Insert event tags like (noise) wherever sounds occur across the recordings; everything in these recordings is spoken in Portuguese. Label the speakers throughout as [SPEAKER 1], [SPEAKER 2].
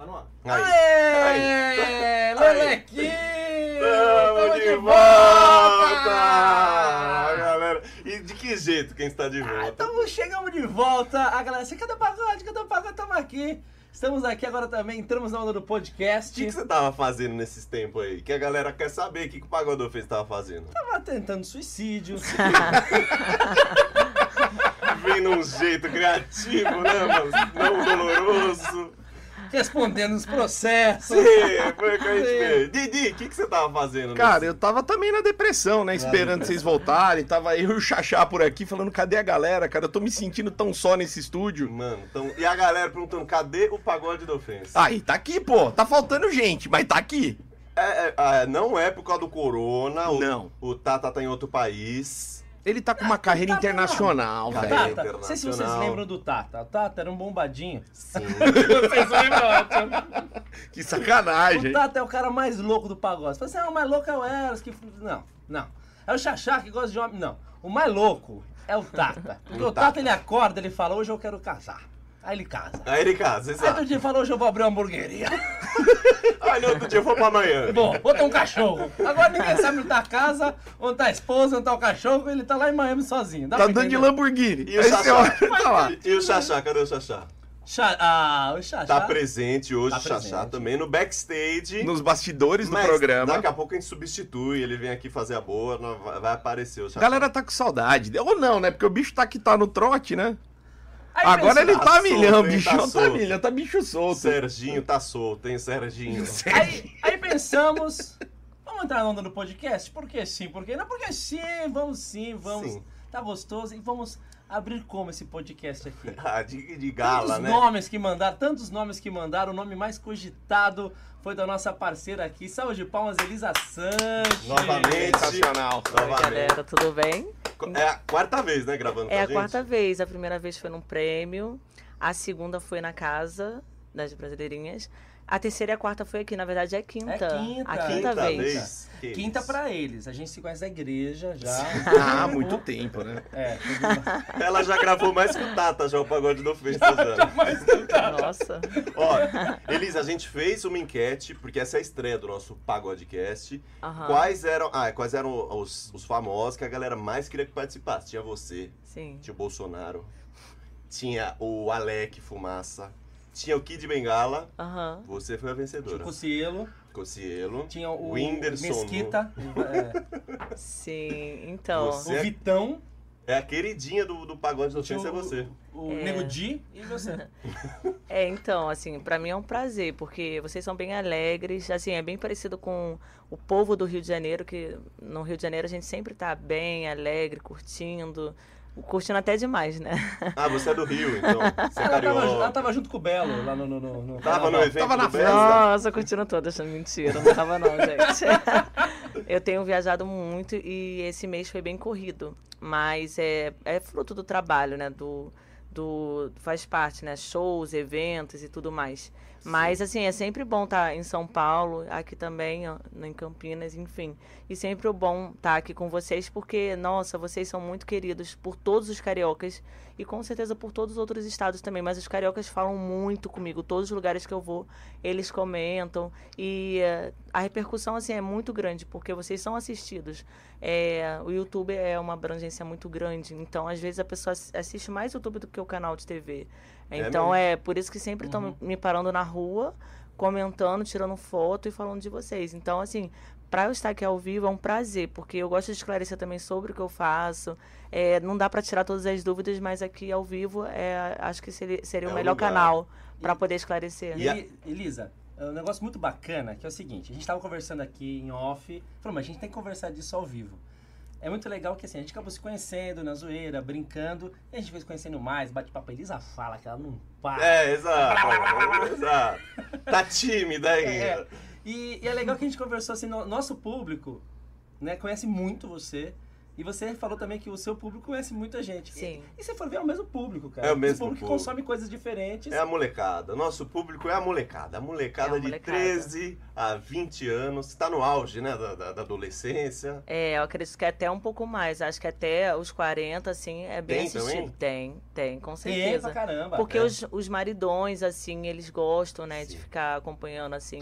[SPEAKER 1] Tá no ar.
[SPEAKER 2] Aí.
[SPEAKER 1] Aê! Lelequinho!
[SPEAKER 2] Tamo
[SPEAKER 1] Tamo
[SPEAKER 2] de
[SPEAKER 1] de
[SPEAKER 2] volta!
[SPEAKER 1] volta!
[SPEAKER 2] Galera, e de que jeito quem está de
[SPEAKER 1] Ah,
[SPEAKER 2] volta?
[SPEAKER 1] Então chegamos de volta. A galera, você cadê o pagode? Cadê o pagode? Estamos aqui. Estamos aqui agora também, entramos na onda do
[SPEAKER 2] O
[SPEAKER 1] podcast.
[SPEAKER 2] que, que você tava fazendo nesses tempos aí? Que a galera quer saber o que, que o Pagodor fez tava fazendo.
[SPEAKER 1] Tava tentando suicídio. (laughs)
[SPEAKER 2] Vem num jeito criativo, né, mano? Não doloroso.
[SPEAKER 1] Respondendo os processos.
[SPEAKER 2] Sim, foi o que a gente fez. Didi, o que, que você tava fazendo
[SPEAKER 3] Cara,
[SPEAKER 2] nesse-
[SPEAKER 3] eu tava também na depressão, né? Esperando vocês voltarem. Tava eu e o Xaxá por aqui falando, cadê a galera, cara? Eu tô me sentindo tão só nesse estúdio.
[SPEAKER 2] Mano, então, e a galera perguntando, cadê o pagode da ofensa?
[SPEAKER 3] Aí, tá aqui, pô. Tá faltando gente, mas tá aqui.
[SPEAKER 2] É, é, é, não é por causa do corona, o,
[SPEAKER 3] Não.
[SPEAKER 2] o Tata tá em outro país.
[SPEAKER 3] Ele tá com uma carreira
[SPEAKER 1] Tata,
[SPEAKER 3] internacional, velho.
[SPEAKER 1] Tata, não sei se vocês lembram do Tata. O Tata era um bombadinho.
[SPEAKER 2] Sim. (laughs)
[SPEAKER 1] Vocês lembram? ótimo.
[SPEAKER 3] Que
[SPEAKER 1] O
[SPEAKER 3] sacanagem.
[SPEAKER 1] Tata é o cara mais louco do pagode. Você fala assim, ah, o mais louco é o Eros. Que... Não, não. É o Xaxá que gosta de homem. Não. O mais louco é o Tata. (laughs) Porque
[SPEAKER 2] O
[SPEAKER 1] o Tata,
[SPEAKER 2] Tata.
[SPEAKER 1] ele acorda, ele fala, hoje eu quero casar. Aí ele casa.
[SPEAKER 2] Aí ele casa,
[SPEAKER 1] Aí outro
[SPEAKER 2] exato.
[SPEAKER 1] dia fala, hoje eu vou abrir uma hamburgueria. (laughs)
[SPEAKER 2] Aí no outro dia eu vou pra amanhã.
[SPEAKER 1] Bom, vou ter um cachorro. Agora ninguém sabe onde tá a casa, onde tá a esposa, onde tá o cachorro, ele tá lá em Miami sozinho. Dá
[SPEAKER 3] Tá
[SPEAKER 1] pra
[SPEAKER 3] andando de? Lamborghini.
[SPEAKER 2] E o Xaxá?
[SPEAKER 3] tá lá.
[SPEAKER 2] E, o Xaxá, cadê o Xaxá?
[SPEAKER 1] Xa- Ah, o Xaxá.
[SPEAKER 2] Tá presente hoje,
[SPEAKER 1] Tá
[SPEAKER 2] o Xaxá
[SPEAKER 1] presente.
[SPEAKER 2] também, no backstage.
[SPEAKER 3] Nos bastidores do programa.
[SPEAKER 2] Daqui a pouco a gente substitui, ele vem aqui fazer a boa, vai aparecer o
[SPEAKER 3] A
[SPEAKER 2] Xaxá.
[SPEAKER 3] galera tá com saudade. Ou não, né? Porque o bicho tá aqui, tá no trote, né?
[SPEAKER 1] Aí
[SPEAKER 3] Agora ele tá
[SPEAKER 2] solto,
[SPEAKER 3] milhão,
[SPEAKER 2] hein?
[SPEAKER 3] bicho.
[SPEAKER 2] Tá
[SPEAKER 3] Tá
[SPEAKER 2] solto.
[SPEAKER 3] milhão, tá bicho solto.
[SPEAKER 2] Serginho tá solto, hein, Serginho?
[SPEAKER 1] Aí, aí pensamos, vamos entrar na onda do podcast? Por que sim? Por que não? Porque sim, vamos sim, vamos.
[SPEAKER 2] Sim.
[SPEAKER 1] Tá gostoso e vamos abrir como esse podcast aqui. (laughs)
[SPEAKER 2] Ah, de, de gala,
[SPEAKER 1] tantos
[SPEAKER 2] né?
[SPEAKER 1] nomes que mandaram, tantos nomes que mandaram, o nome mais cogitado foi da nossa parceira aqui. Salve de palmas, Elisa Sanches.
[SPEAKER 2] Novamente.
[SPEAKER 3] Sensacional.
[SPEAKER 4] Oi,
[SPEAKER 2] Novamente.
[SPEAKER 4] galera, tudo bem?
[SPEAKER 2] É a quarta vez, né, gravando com
[SPEAKER 4] É
[SPEAKER 2] a
[SPEAKER 4] a
[SPEAKER 2] gente?
[SPEAKER 4] quarta vez. A primeira vez foi num prêmio, a segunda foi na casa das brasileirinhas. A terceira e a quarta foi aqui, na verdade é quinta.
[SPEAKER 1] É quinta.
[SPEAKER 4] A quinta,
[SPEAKER 2] Quinta
[SPEAKER 4] vez.
[SPEAKER 2] vez. Que
[SPEAKER 1] Quinta pra eles. A gente se conhece da igreja já.
[SPEAKER 3] Ah, há muito tempo, né?
[SPEAKER 1] É, (laughs)
[SPEAKER 2] Ela já gravou mais que o Tata, já o pagode do Festa já.
[SPEAKER 4] Nossa.
[SPEAKER 2] Ó, Elisa, a gente fez uma enquete, porque essa é a estreia do nosso Pagodecast.
[SPEAKER 4] Aham.
[SPEAKER 2] Quais eram, ah, quais eram os, os famosos que a galera mais queria que participasse? Tinha você,
[SPEAKER 4] Sim.
[SPEAKER 2] tinha o Bolsonaro, tinha o Alec Fumaça, tinha o Kid Bengala,
[SPEAKER 4] Aham.
[SPEAKER 2] você foi a vencedora.
[SPEAKER 1] Tinha o Cielo,
[SPEAKER 2] Cocielo,
[SPEAKER 1] tinha o
[SPEAKER 2] Whindersson
[SPEAKER 1] Mesquita, é, (laughs)
[SPEAKER 4] Sim. Então.
[SPEAKER 2] Você-
[SPEAKER 1] o Vitão,
[SPEAKER 2] é a queridinha do, do Pagode do
[SPEAKER 1] tinha
[SPEAKER 2] Ofensa, é você.
[SPEAKER 1] o, o
[SPEAKER 4] É.
[SPEAKER 1] Nego Di e você. (laughs)
[SPEAKER 4] É, então, assim, pra mim é um prazer, porque vocês são bem alegres, assim, é bem parecido com o povo do Rio de Janeiro, que no Rio de Janeiro a gente sempre tá bem, alegre, curtindo, curtindo até demais, né?
[SPEAKER 2] Ah, você é do Rio, então. (laughs) Você é
[SPEAKER 1] Ela tava, ela tava junto com o Belo lá no. no, no, no
[SPEAKER 2] Tava no evento
[SPEAKER 3] Tava na
[SPEAKER 2] do
[SPEAKER 3] festa.
[SPEAKER 4] Nossa, curtindo todas, mentira, não tava não, gente. (laughs) Eu tenho viajado muito e esse mês foi bem corrido, mas é, é fruto do trabalho, né, do, do faz parte, né, shows, eventos e tudo mais. Mas assim, é sempre bom estar em São Paulo, aqui também, em Campinas, enfim. E sempre o bom estar aqui com vocês, porque, nossa, vocês são muito queridos por todos os cariocas e com certeza por todos os outros estados também. Mas os cariocas falam muito comigo, todos os lugares que eu vou, eles comentam. E eh, a repercussão, assim, é muito grande, porque vocês são assistidos. É, o YouTube é uma abrangência muito grande, então às vezes a pessoa ass- assiste mais YouTube do que o canal de TV.
[SPEAKER 2] É
[SPEAKER 4] Então
[SPEAKER 2] mesmo?
[SPEAKER 4] é por isso que sempre estão me parando na rua, comentando, tirando foto e falando de vocês. Então, assim, para eu estar aqui ao vivo é um prazer, porque eu gosto de esclarecer também sobre o que eu faço. É, não dá para tirar todas as dúvidas, mas aqui ao vivo é, acho que seria, seria
[SPEAKER 2] É
[SPEAKER 4] o melhor
[SPEAKER 2] lugar.
[SPEAKER 4] canal para poder esclarecer.
[SPEAKER 1] E
[SPEAKER 2] E
[SPEAKER 1] Elisa, é um negócio muito bacana que é o seguinte: a gente tava conversando aqui em off, falou, mas a gente tem que conversar disso ao vivo. É muito legal que assim, a gente acabou se conhecendo na zoeira, brincando, e a gente foi se conhecendo mais, bate papo. A Elisa fala que ela não para.
[SPEAKER 2] É, exato. (laughs) exato. Tá tímida aí.
[SPEAKER 1] É, E, e é legal que a gente conversou assim, no- nosso público, né, conhece muito você. E você falou também que o seu público conhece muita gente.
[SPEAKER 4] Sim.
[SPEAKER 1] E, e você for ver, é o mesmo público, cara.
[SPEAKER 2] É o mesmo
[SPEAKER 1] público que
[SPEAKER 2] público.
[SPEAKER 1] consome coisas diferentes.
[SPEAKER 2] É a molecada. Nosso público é a molecada. A molecada
[SPEAKER 4] É a
[SPEAKER 2] de
[SPEAKER 4] molecada.
[SPEAKER 2] 13 a 20 anos. Está no auge, né? Da, da- da adolescência.
[SPEAKER 4] É, eu acredito que até um pouco mais. Acho que até os 40, assim, é bem
[SPEAKER 2] Tem
[SPEAKER 4] assistido.
[SPEAKER 2] também?
[SPEAKER 4] Tem, tem, com
[SPEAKER 1] Tem
[SPEAKER 4] certeza.
[SPEAKER 1] pra caramba.
[SPEAKER 4] Porque
[SPEAKER 1] É.
[SPEAKER 4] os, os maridões, assim, eles gostam, né, de
[SPEAKER 2] Sim.
[SPEAKER 4] ficar acompanhando, assim.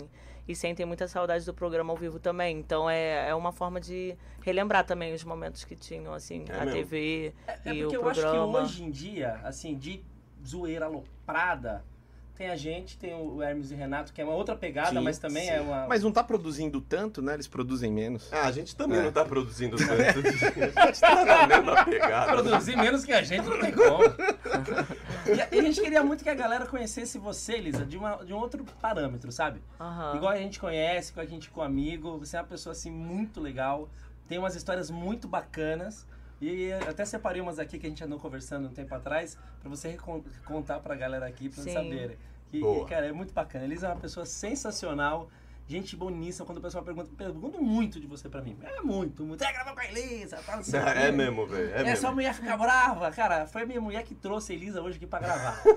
[SPEAKER 4] E sentem muita saudade do programa ao vivo também. Então é, é uma forma de relembrar também os momentos que tinham, assim,
[SPEAKER 2] É
[SPEAKER 4] a
[SPEAKER 2] mesmo?
[SPEAKER 4] TV
[SPEAKER 1] É
[SPEAKER 4] e
[SPEAKER 1] porque
[SPEAKER 4] o
[SPEAKER 1] eu acho que
[SPEAKER 4] programa.
[SPEAKER 1] hoje em dia, assim, de zoeira aloprada, tem a gente, tem o Hermes e Renato, que é uma outra pegada,
[SPEAKER 3] Sim,
[SPEAKER 1] mas também
[SPEAKER 2] sim.
[SPEAKER 1] é uma.
[SPEAKER 3] Mas não tá produzindo tanto, né? Eles produzem menos.
[SPEAKER 2] Ah, a gente também
[SPEAKER 3] É.
[SPEAKER 2] não tá produzindo (laughs) tanto. a gente tá na mesma pegada.
[SPEAKER 1] Produzir menos que a gente não tem como. e, a, e a gente queria muito que a galera conhecesse você, Elisa, de, uma, de um outro parâmetro, sabe?
[SPEAKER 4] Aham.
[SPEAKER 1] Igual a gente conhece, igual a gente com amigo. Você é uma pessoa assim muito legal, tem umas histórias muito bacanas. E até separei umas aqui que a gente andou conversando um tempo atrás, pra você contar pra galera aqui, pra eles
[SPEAKER 4] Sim.
[SPEAKER 1] saberem. Que,
[SPEAKER 2] Boa.
[SPEAKER 1] cara, é muito bacana. Elisa é uma pessoa sensacional, gente boníssima. Quando o pessoal pergunta, pergunta muito de você pra mim. É muito, muito. É, gravar com a Elisa, tá, não sei o (laughs) quê.
[SPEAKER 2] É mesmo, velho. É
[SPEAKER 1] É,
[SPEAKER 2] mesmo.
[SPEAKER 1] sua mulher fica brava. Cara, foi a minha mulher que trouxe a Elisa hoje aqui pra gravar. (laughs)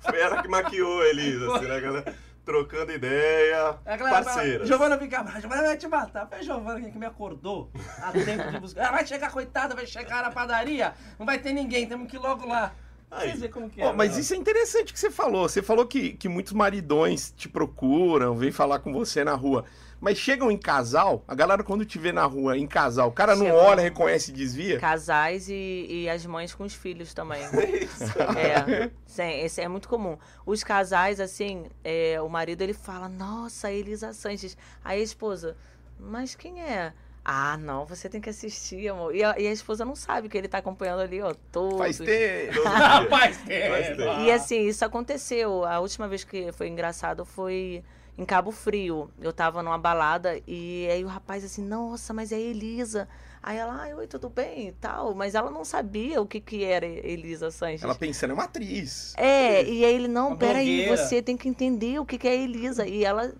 [SPEAKER 2] Foi ela que maquiou a Elisa, assim, né, (laughs) galera? Trocando ideia.
[SPEAKER 1] A galera
[SPEAKER 2] Parceiras.
[SPEAKER 1] Giovana fica brava, Giovana vai te matar. Foi a Giovana que me acordou a tempo de buscar. Ela vai chegar, coitada, vai chegar na padaria, não vai ter ninguém, temos que ir logo lá.
[SPEAKER 2] Aí.
[SPEAKER 1] Vocês verem como que é.
[SPEAKER 3] mas
[SPEAKER 1] né?
[SPEAKER 3] isso é interessante que você falou. Você falou que, que muitos maridões te procuram, vêm falar com você na rua. Mas chegam em casal, a galera quando te vê na rua em casal, o cara não olha, reconhece e desvia.
[SPEAKER 4] Casais e, e as mães com os filhos também. (laughs) é, sim, esse é muito comum. Os casais, assim, é, o marido ele fala, nossa, Elisa Sanches. Aí a esposa, mas quem é? Ah, não, você tem que assistir, amor. E a, e a esposa não sabe que ele tá acompanhando ali, ó, todos.
[SPEAKER 3] Faz tempo. (laughs)
[SPEAKER 2] Faz
[SPEAKER 1] é,
[SPEAKER 2] tempo.
[SPEAKER 4] E assim, isso aconteceu. A última vez que foi engraçado foi em Cabo Frio. Eu tava numa balada e aí o rapaz assim, nossa, mas é Elisa. Aí ela, ai, oi, tudo bem e tal. Mas ela não sabia o que que era Elisa Sanches.
[SPEAKER 3] Ela pensando, é uma atriz.
[SPEAKER 4] É, e aí ele, não,
[SPEAKER 1] Uma
[SPEAKER 4] peraí,
[SPEAKER 1] blogueira.
[SPEAKER 4] você tem que entender o que que é Elisa. E ela,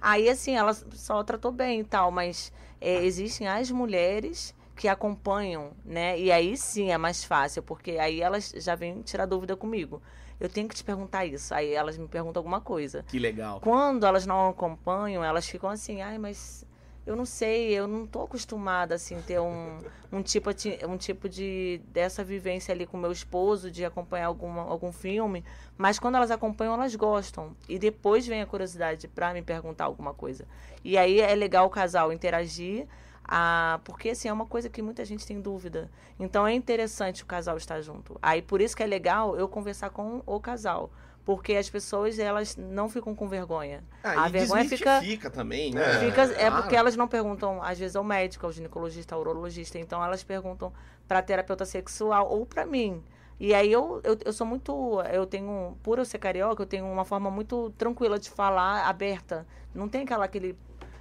[SPEAKER 4] aí assim, ela só tratou bem e tal, mas é, existem as mulheres que acompanham, né? E aí sim é mais fácil, porque aí elas já vêm tirar dúvida comigo. Eu tenho que te perguntar isso. Aí elas me perguntam alguma coisa.
[SPEAKER 3] Que legal.
[SPEAKER 4] Quando elas não acompanham, elas ficam assim, ai, mas eu não sei, eu não tô acostumada assim ter um, um tipo de um tipo de dessa vivência ali com meu esposo de acompanhar alguma, algum filme, mas quando elas acompanham, elas gostam. E depois vem a curiosidade para me perguntar alguma coisa. E aí é legal o casal interagir, ah, porque assim é uma coisa que muita gente tem dúvida. Então é interessante o casal estar junto. Aí por isso que é legal eu conversar com o casal. Porque as pessoas, elas não ficam com vergonha.
[SPEAKER 3] Ah,
[SPEAKER 4] a vergonha fica,
[SPEAKER 3] desmistifica também, né?
[SPEAKER 2] É,
[SPEAKER 4] fica é
[SPEAKER 3] claro.
[SPEAKER 4] porque elas não perguntam, às vezes, ao médico, ao ginecologista, ao urologista. Então, elas perguntam para terapeuta sexual ou para mim. E aí, eu, eu, eu sou muito... Eu tenho... Por eu ser carioca, eu tenho uma forma muito tranquila de falar, aberta. Não tem aquela, aquele,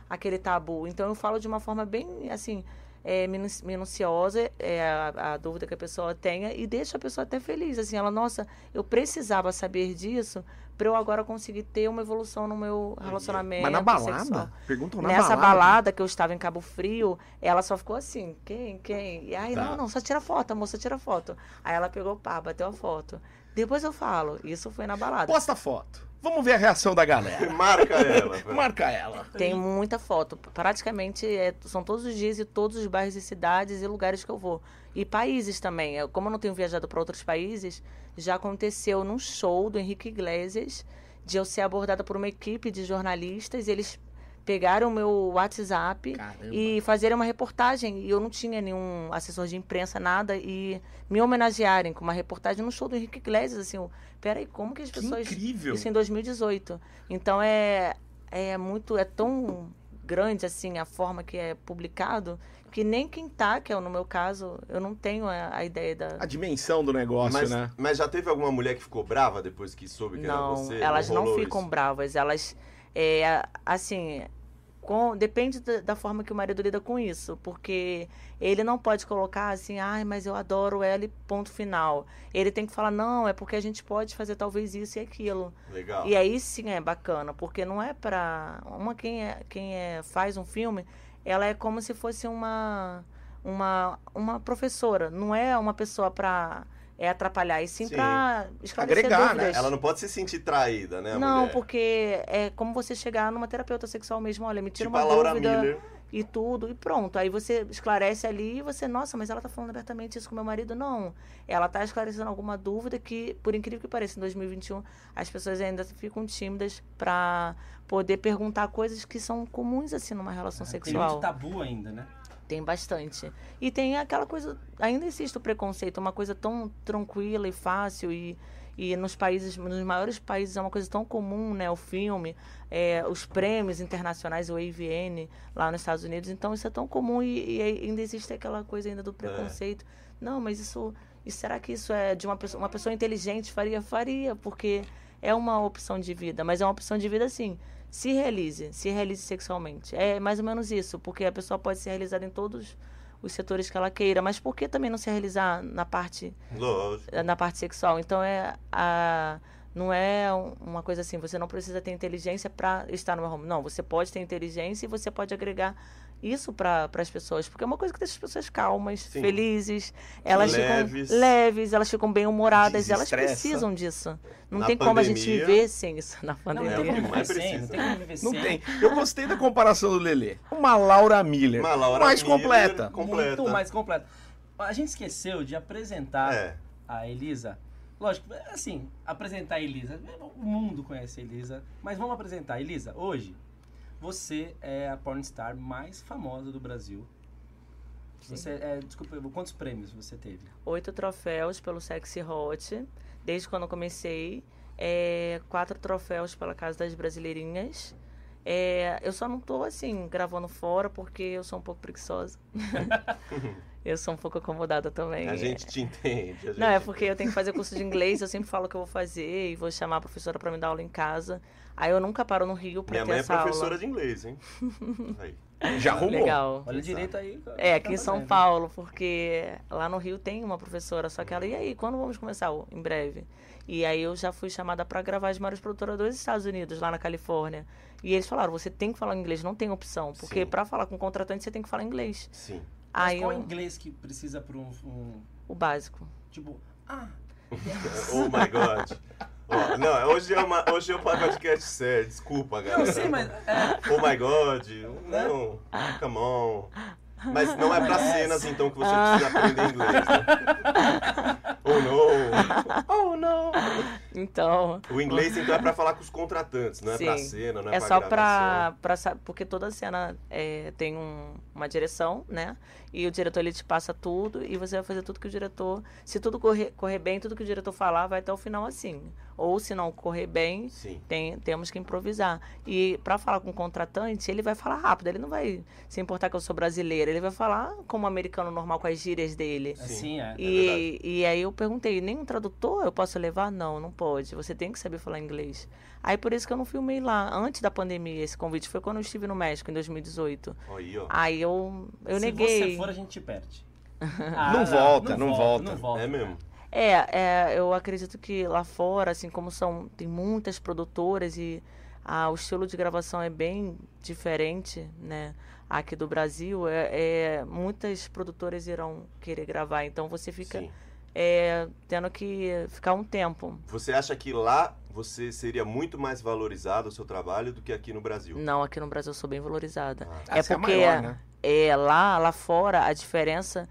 [SPEAKER 4] aquele tabu. Então, eu falo de uma forma bem, assim... É, minu- minuciosa é a, a dúvida que a pessoa tenha e deixa a pessoa até feliz assim ela nossa eu precisava saber disso para eu agora conseguir ter uma evolução no meu relacionamento
[SPEAKER 3] Mas na balada?
[SPEAKER 4] sexual.
[SPEAKER 3] Perguntam na
[SPEAKER 4] Nessa
[SPEAKER 3] balada.
[SPEAKER 4] balada que eu estava em Cabo Frio, ela só ficou assim, quem, quem? E aí,
[SPEAKER 3] Tá.
[SPEAKER 4] não, não, só tira foto, a moça tira foto. Aí ela pegou pá, bateu a foto. Depois eu falo, isso foi na balada.
[SPEAKER 3] Posta a foto. Vamos ver a reação da galera. (laughs)
[SPEAKER 2] Marca ela. velho.
[SPEAKER 3] Marca ela.
[SPEAKER 4] Tem muita foto. Praticamente é, são todos os dias e todos os bairros e cidades e lugares que eu vou. E países também. Eu- Como eu não tenho viajado para outros países, já aconteceu num show do Henrique Iglesias de eu ser abordada por uma equipe de jornalistas. Eles pegaram o meu WhatsApp
[SPEAKER 3] Caramba.
[SPEAKER 4] e fazerem uma reportagem. E eu não tinha nenhum assessor de imprensa, nada. E me homenagearem com uma reportagem no show do Henrique Iglesias. Assim, eu, peraí, como que as
[SPEAKER 3] Que
[SPEAKER 4] pessoas.
[SPEAKER 3] incrível.
[SPEAKER 4] Isso em 2018. Então é, é muito. É tão grande assim a forma que é publicado que nem quem tá, que é no meu caso, eu não tenho a, a ideia da.
[SPEAKER 3] A dimensão do negócio,
[SPEAKER 2] Mas,
[SPEAKER 3] né?
[SPEAKER 2] mas já teve alguma mulher que ficou brava depois que soube que era
[SPEAKER 4] Não,
[SPEAKER 2] você?
[SPEAKER 4] elas não
[SPEAKER 2] rolou
[SPEAKER 4] ficam
[SPEAKER 2] isso?
[SPEAKER 4] bravas. Elas, é, assim, com, depende da, da forma que o marido lida com isso. Porque ele não pode colocar assim, ai, mas eu adoro ela e ponto final. Ele tem que falar, não, é porque a gente pode fazer talvez isso e aquilo.
[SPEAKER 2] Legal.
[SPEAKER 4] E aí sim é bacana, porque não é pra. Uma, quem, é, quem é, faz um filme ela é como se fosse uma uma, uma professora, não é uma pessoa para é atrapalhar, e sim,
[SPEAKER 2] Sim.
[SPEAKER 4] para esclarecer
[SPEAKER 3] Agregar, né?
[SPEAKER 4] dúvidas.
[SPEAKER 2] Ela não pode se sentir traída, né, a
[SPEAKER 4] Não,
[SPEAKER 2] mulher?
[SPEAKER 4] porque é como você chegar numa terapeuta sexual mesmo, olha, me tira
[SPEAKER 2] Tipo
[SPEAKER 4] uma
[SPEAKER 2] a Laura
[SPEAKER 4] dúvida
[SPEAKER 2] Miller.
[SPEAKER 4] e tudo, e pronto. Aí você esclarece ali e você, nossa, mas ela tá falando abertamente isso com meu marido? Não. Ela tá esclarecendo alguma dúvida que, por incrível que pareça, em 2021, as pessoas ainda ficam tímidas para poder perguntar coisas que são comuns, assim, numa relação
[SPEAKER 1] Tem
[SPEAKER 4] sexual.
[SPEAKER 1] muito tabu ainda, né?
[SPEAKER 4] Tem bastante. E tem aquela coisa, ainda existe o preconceito, uma coisa tão tranquila e fácil e, e nos países, nos maiores países é uma coisa tão comum, né? O filme, é, os prêmios internacionais, o AVN, lá nos Estados Unidos. Então isso é tão comum e, e ainda existe aquela coisa ainda do preconceito. Não, mas isso, e será que isso é de uma pessoa, uma pessoa inteligente faria? Faria, porque é uma opção de vida, mas é uma opção de vida assim. Se realize, se realize sexualmente. É mais ou menos isso, porque a pessoa pode ser realizada em todos os setores que ela queira, mas por que também não se realizar na parte
[SPEAKER 2] Lógico.
[SPEAKER 4] na parte sexual? Então é a não é um- uma coisa assim, você não precisa ter inteligência para estar no home. Não, você pode ter inteligência e você pode agregar isso para as pessoas, porque é uma coisa que deixa as pessoas calmas,
[SPEAKER 2] Sim.
[SPEAKER 4] felizes, elas
[SPEAKER 2] Leves.
[SPEAKER 4] ficam leves, elas ficam bem humoradas, elas precisam disso. Não
[SPEAKER 2] Na
[SPEAKER 4] tem como a gente
[SPEAKER 2] pandemia-
[SPEAKER 4] viver sem isso na
[SPEAKER 1] Não,
[SPEAKER 4] pandemia.
[SPEAKER 1] não tem como
[SPEAKER 2] Mas
[SPEAKER 1] viver sem, não tem como viver
[SPEAKER 3] Não
[SPEAKER 1] sem.
[SPEAKER 3] tem. Eu gostei da comparação do Lelê. Uma Laura Miller.
[SPEAKER 2] Uma Laura
[SPEAKER 3] mais
[SPEAKER 2] Miller
[SPEAKER 3] completa.
[SPEAKER 2] com- Completa.
[SPEAKER 1] Muito mais completa. A gente esqueceu de apresentar
[SPEAKER 2] É.
[SPEAKER 1] a Elisa. Lógico, assim, apresentar a Elisa. O mundo conhece a Elisa. Mas vamos apresentar. Elisa, hoje, você é a pornstar mais famosa do Brasil. Você é, desculpa, quantos prêmios você teve?
[SPEAKER 4] oito troféus pelo Sexy Hot, desde quando eu comecei. É, quatro troféus pela Casa das Brasileirinhas. É, eu só não tô, assim, gravando fora porque eu sou um pouco preguiçosa. (laughs) eu sou um pouco acomodada também.
[SPEAKER 2] A gente te entende. a
[SPEAKER 4] Não, é
[SPEAKER 2] gente-
[SPEAKER 4] porque eu tenho que fazer curso de inglês, eu sempre falo que eu vou fazer e vou chamar a professora para me dar aula em casa. Aí eu nunca paro no Rio para
[SPEAKER 2] Minha
[SPEAKER 4] ter
[SPEAKER 2] mãe é professora
[SPEAKER 4] aula.
[SPEAKER 2] de inglês, hein? (laughs) Aí.
[SPEAKER 3] Já arrumou.
[SPEAKER 4] Legal.
[SPEAKER 1] Olha direito aí.
[SPEAKER 4] É, aqui em
[SPEAKER 1] tá
[SPEAKER 4] São. Paulo, porque lá no Rio tem uma professora, só que ela, e aí, quando vamos começar? Oh, Em breve. E aí eu já fui chamada para gravar as maiores produtoras dos Estados Unidos, lá na Califórnia. E eles falaram, você tem que falar inglês, não tem opção, porque para falar com o contratante você tem que falar inglês.
[SPEAKER 2] Sim.
[SPEAKER 1] Mas
[SPEAKER 4] Aí
[SPEAKER 1] qual
[SPEAKER 4] eu,
[SPEAKER 1] inglês que precisa para um, um,
[SPEAKER 4] o básico.
[SPEAKER 1] Tipo, ah, (laughs)
[SPEAKER 2] Oh my God. Ó, não, hoje é, uma, hoje é um podcast sério, desculpa, galera.
[SPEAKER 1] não sei, mas. É,
[SPEAKER 2] Oh my God. Não, come on. Mas não é pra cenas, então, que você precisa aprender inglês, né? (laughs) Oh, não. Oh, não.
[SPEAKER 4] Então,
[SPEAKER 2] O inglês, então, é pra falar com os contratantes, não é pra
[SPEAKER 4] Sim.
[SPEAKER 2] cena, não é,
[SPEAKER 4] é
[SPEAKER 2] pra
[SPEAKER 4] só sa- Porque toda cena é, tem um- uma direção, né? E o diretor ele te passa tudo e você vai fazer tudo que o diretor. Se tudo correr, correr bem, tudo que o diretor falar vai até o final assim. Ou se não correr bem, tem, temos que improvisar. E para falar com o contratante, ele vai falar rápido, ele não vai se importar que eu sou brasileira, ele vai falar como um americano normal com as gírias dele.
[SPEAKER 2] Sim.
[SPEAKER 1] assim, é.
[SPEAKER 2] verdade.
[SPEAKER 4] E, e aí eu perguntei, nenhum tradutor eu posso levar? Não, não pode. Você tem que saber falar inglês. Aí por isso que eu não filmei lá. Antes da pandemia, esse convite foi quando eu estive no México, em 2018.
[SPEAKER 2] Aí, ó.
[SPEAKER 4] Aí eu, eu
[SPEAKER 1] Se
[SPEAKER 4] neguei.
[SPEAKER 1] você for, a gente te perde. (laughs)
[SPEAKER 3] Não volta, não volta.
[SPEAKER 1] Não volta.
[SPEAKER 2] É mesmo.
[SPEAKER 4] É, é, eu acredito que lá fora, assim como são, tem muitas produtoras e ah, o estilo de gravação é bem diferente, né? Aqui do Brasil, é, é, muitas produtoras irão querer gravar, então você fica
[SPEAKER 2] Sim.
[SPEAKER 4] É, tendo que ficar um tempo.
[SPEAKER 2] Você acha que lá você seria muito mais valorizado o seu trabalho do que aqui no Brasil?
[SPEAKER 4] Não, aqui no Brasil eu sou bem valorizada.
[SPEAKER 2] Ah.
[SPEAKER 4] é
[SPEAKER 3] Essa é a
[SPEAKER 4] porque
[SPEAKER 3] maior, né?
[SPEAKER 4] é, lá, lá fora a diferença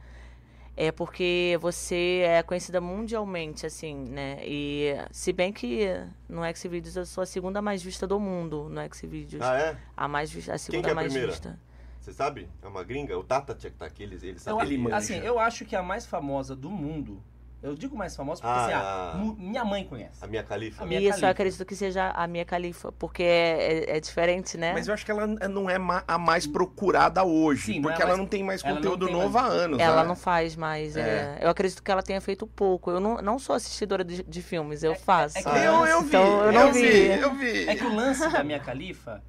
[SPEAKER 4] é porque você é conhecida mundialmente, assim, né? E se bem que no Xvideos eu sou a segunda mais vista do mundo no Xvideos.
[SPEAKER 2] Ah, é?
[SPEAKER 4] A mais vista, a segunda
[SPEAKER 2] que é a
[SPEAKER 4] mais
[SPEAKER 2] primeira?
[SPEAKER 4] vista.
[SPEAKER 2] Você sabe? É uma gringa? O Tata tinha que estar aqui, ele, ele
[SPEAKER 1] Eu,
[SPEAKER 2] sabe.
[SPEAKER 3] Ele
[SPEAKER 1] assim, eu acho que a mais famosa do mundo. Eu digo mais famosa porque
[SPEAKER 2] Ah,
[SPEAKER 1] assim,
[SPEAKER 2] a-
[SPEAKER 1] ah, mu- minha mãe conhece.
[SPEAKER 2] A minha califa.
[SPEAKER 1] A minha
[SPEAKER 4] E isso
[SPEAKER 1] Khalifa.
[SPEAKER 4] eu acredito que seja a minha califa, porque é, é- é diferente, né?
[SPEAKER 3] Mas eu acho que ela não é ma- a mais procurada hoje.
[SPEAKER 1] Sim, não é
[SPEAKER 3] porque ela
[SPEAKER 1] mais-
[SPEAKER 3] não tem mais conteúdo
[SPEAKER 1] tem
[SPEAKER 3] novo
[SPEAKER 1] mais-
[SPEAKER 3] há anos.
[SPEAKER 4] Ela
[SPEAKER 3] né?
[SPEAKER 4] não faz mais.
[SPEAKER 3] É.
[SPEAKER 4] é. Eu acredito que ela tenha feito pouco. Eu não, não sou assistidora de, de filmes, eu faço.
[SPEAKER 1] é que
[SPEAKER 2] Ah,
[SPEAKER 3] Eu, eu vi,
[SPEAKER 4] Então, eu
[SPEAKER 3] eu,
[SPEAKER 4] não
[SPEAKER 3] vi,
[SPEAKER 4] vi.
[SPEAKER 3] eu vi.
[SPEAKER 1] É que o lance da minha califa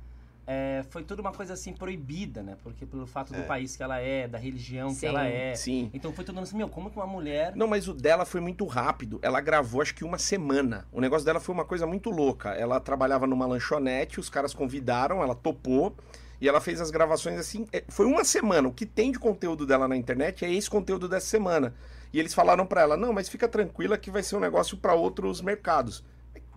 [SPEAKER 1] é, foi tudo uma coisa assim proibida, né? Porque pelo fato do
[SPEAKER 2] É.
[SPEAKER 1] país que ela é, da religião que
[SPEAKER 4] Sim.
[SPEAKER 1] ela é.
[SPEAKER 3] Sim.
[SPEAKER 1] Então foi tudo assim, meu, como que uma mulher.
[SPEAKER 3] Não, mas o dela foi muito rápido. Ela gravou acho que uma semana. O negócio dela foi uma coisa muito louca. Ela trabalhava numa lanchonete, os caras convidaram, ela topou. E ela fez as gravações assim. é, Foi uma semana. O que tem de conteúdo dela na internet é esse conteúdo dessa semana. E eles falaram pra ela: não, mas fica tranquila que vai ser um negócio pra outros mercados.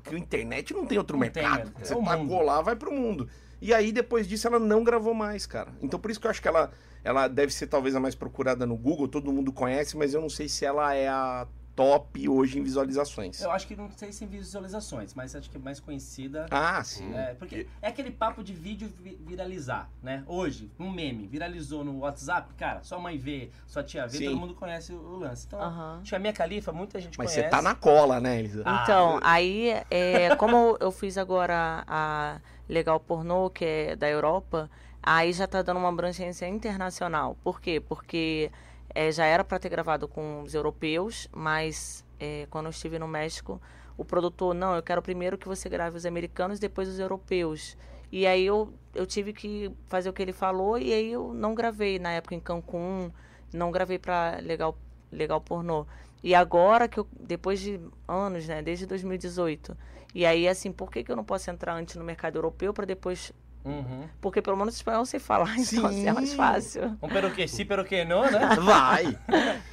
[SPEAKER 3] Que a internet não tem outro
[SPEAKER 1] Não tem,
[SPEAKER 3] mercado.
[SPEAKER 1] é
[SPEAKER 3] Você
[SPEAKER 1] o
[SPEAKER 3] tacou
[SPEAKER 1] mundo.
[SPEAKER 3] lá, vai pro mundo. E aí, depois disso, ela não gravou mais, cara. Então, por isso que eu acho que ela, ela deve ser talvez a mais procurada no Google, todo mundo conhece, mas eu não sei se ela é a top hoje em visualizações.
[SPEAKER 1] Eu acho que não sei se em visualizações, mas acho que é mais conhecida.
[SPEAKER 3] Ah, sim.
[SPEAKER 1] É, porque é aquele papo de vídeo vi- viralizar, né? Hoje, um meme viralizou no WhatsApp, cara, sua mãe vê, sua tia vê,
[SPEAKER 3] Sim.
[SPEAKER 1] todo mundo conhece o, lance. Então,
[SPEAKER 4] Aham.
[SPEAKER 1] acho que a minha califa, muita gente
[SPEAKER 3] Mas
[SPEAKER 1] conhece.
[SPEAKER 3] você tá na cola, né, Elisa?
[SPEAKER 1] Ah,
[SPEAKER 4] Então,
[SPEAKER 1] eu-
[SPEAKER 4] aí, é, como eu fiz agora a Legal Pornô, que é da Europa, aí já tá dando uma abrangência internacional. Por quê? Porque é, já era para ter gravado com os europeus, mas é, quando eu estive no México, o produtor, não, eu quero primeiro que você grave os americanos, depois os europeus. E aí eu, eu tive que fazer o que ele falou, e aí eu não gravei na época em Cancún, não gravei para Legal, Legal Pornô. E agora que eu, depois de anos, né, desde 2018, e aí assim, por que, que eu não posso entrar antes no mercado europeu para depois.
[SPEAKER 1] Uhum.
[SPEAKER 4] Porque pelo menos espanhol eu sei falar, (laughs) então
[SPEAKER 3] Sim.
[SPEAKER 4] assim, é mais fácil.
[SPEAKER 1] Um pero que sim, pero que não, né? (laughs)
[SPEAKER 3] Vai!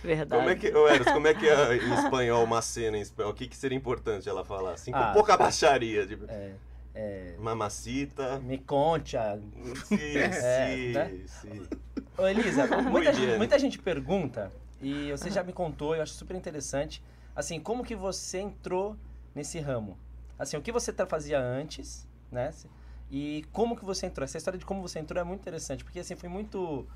[SPEAKER 4] Verdade.
[SPEAKER 2] Como é que, Eros, como é que é em espanhol uma cena em espanhol? O que, que seria importante ela falar? Assim, com
[SPEAKER 1] Ah.
[SPEAKER 2] pouca baixaria. Tipo,
[SPEAKER 1] É, é,
[SPEAKER 2] mamacita.
[SPEAKER 1] me conte. a-
[SPEAKER 2] Sim, (laughs)
[SPEAKER 1] É,
[SPEAKER 2] sim,
[SPEAKER 1] né?
[SPEAKER 2] sim.
[SPEAKER 1] Ô, Elisa, muita, gente, muita gente pergunta, e você já me contou, eu acho super interessante, assim, como que você entrou nesse ramo? Assim, o que você tra- fazia antes, né? E como que você entrou? Essa história de como você entrou é muito interessante, porque assim, foi muito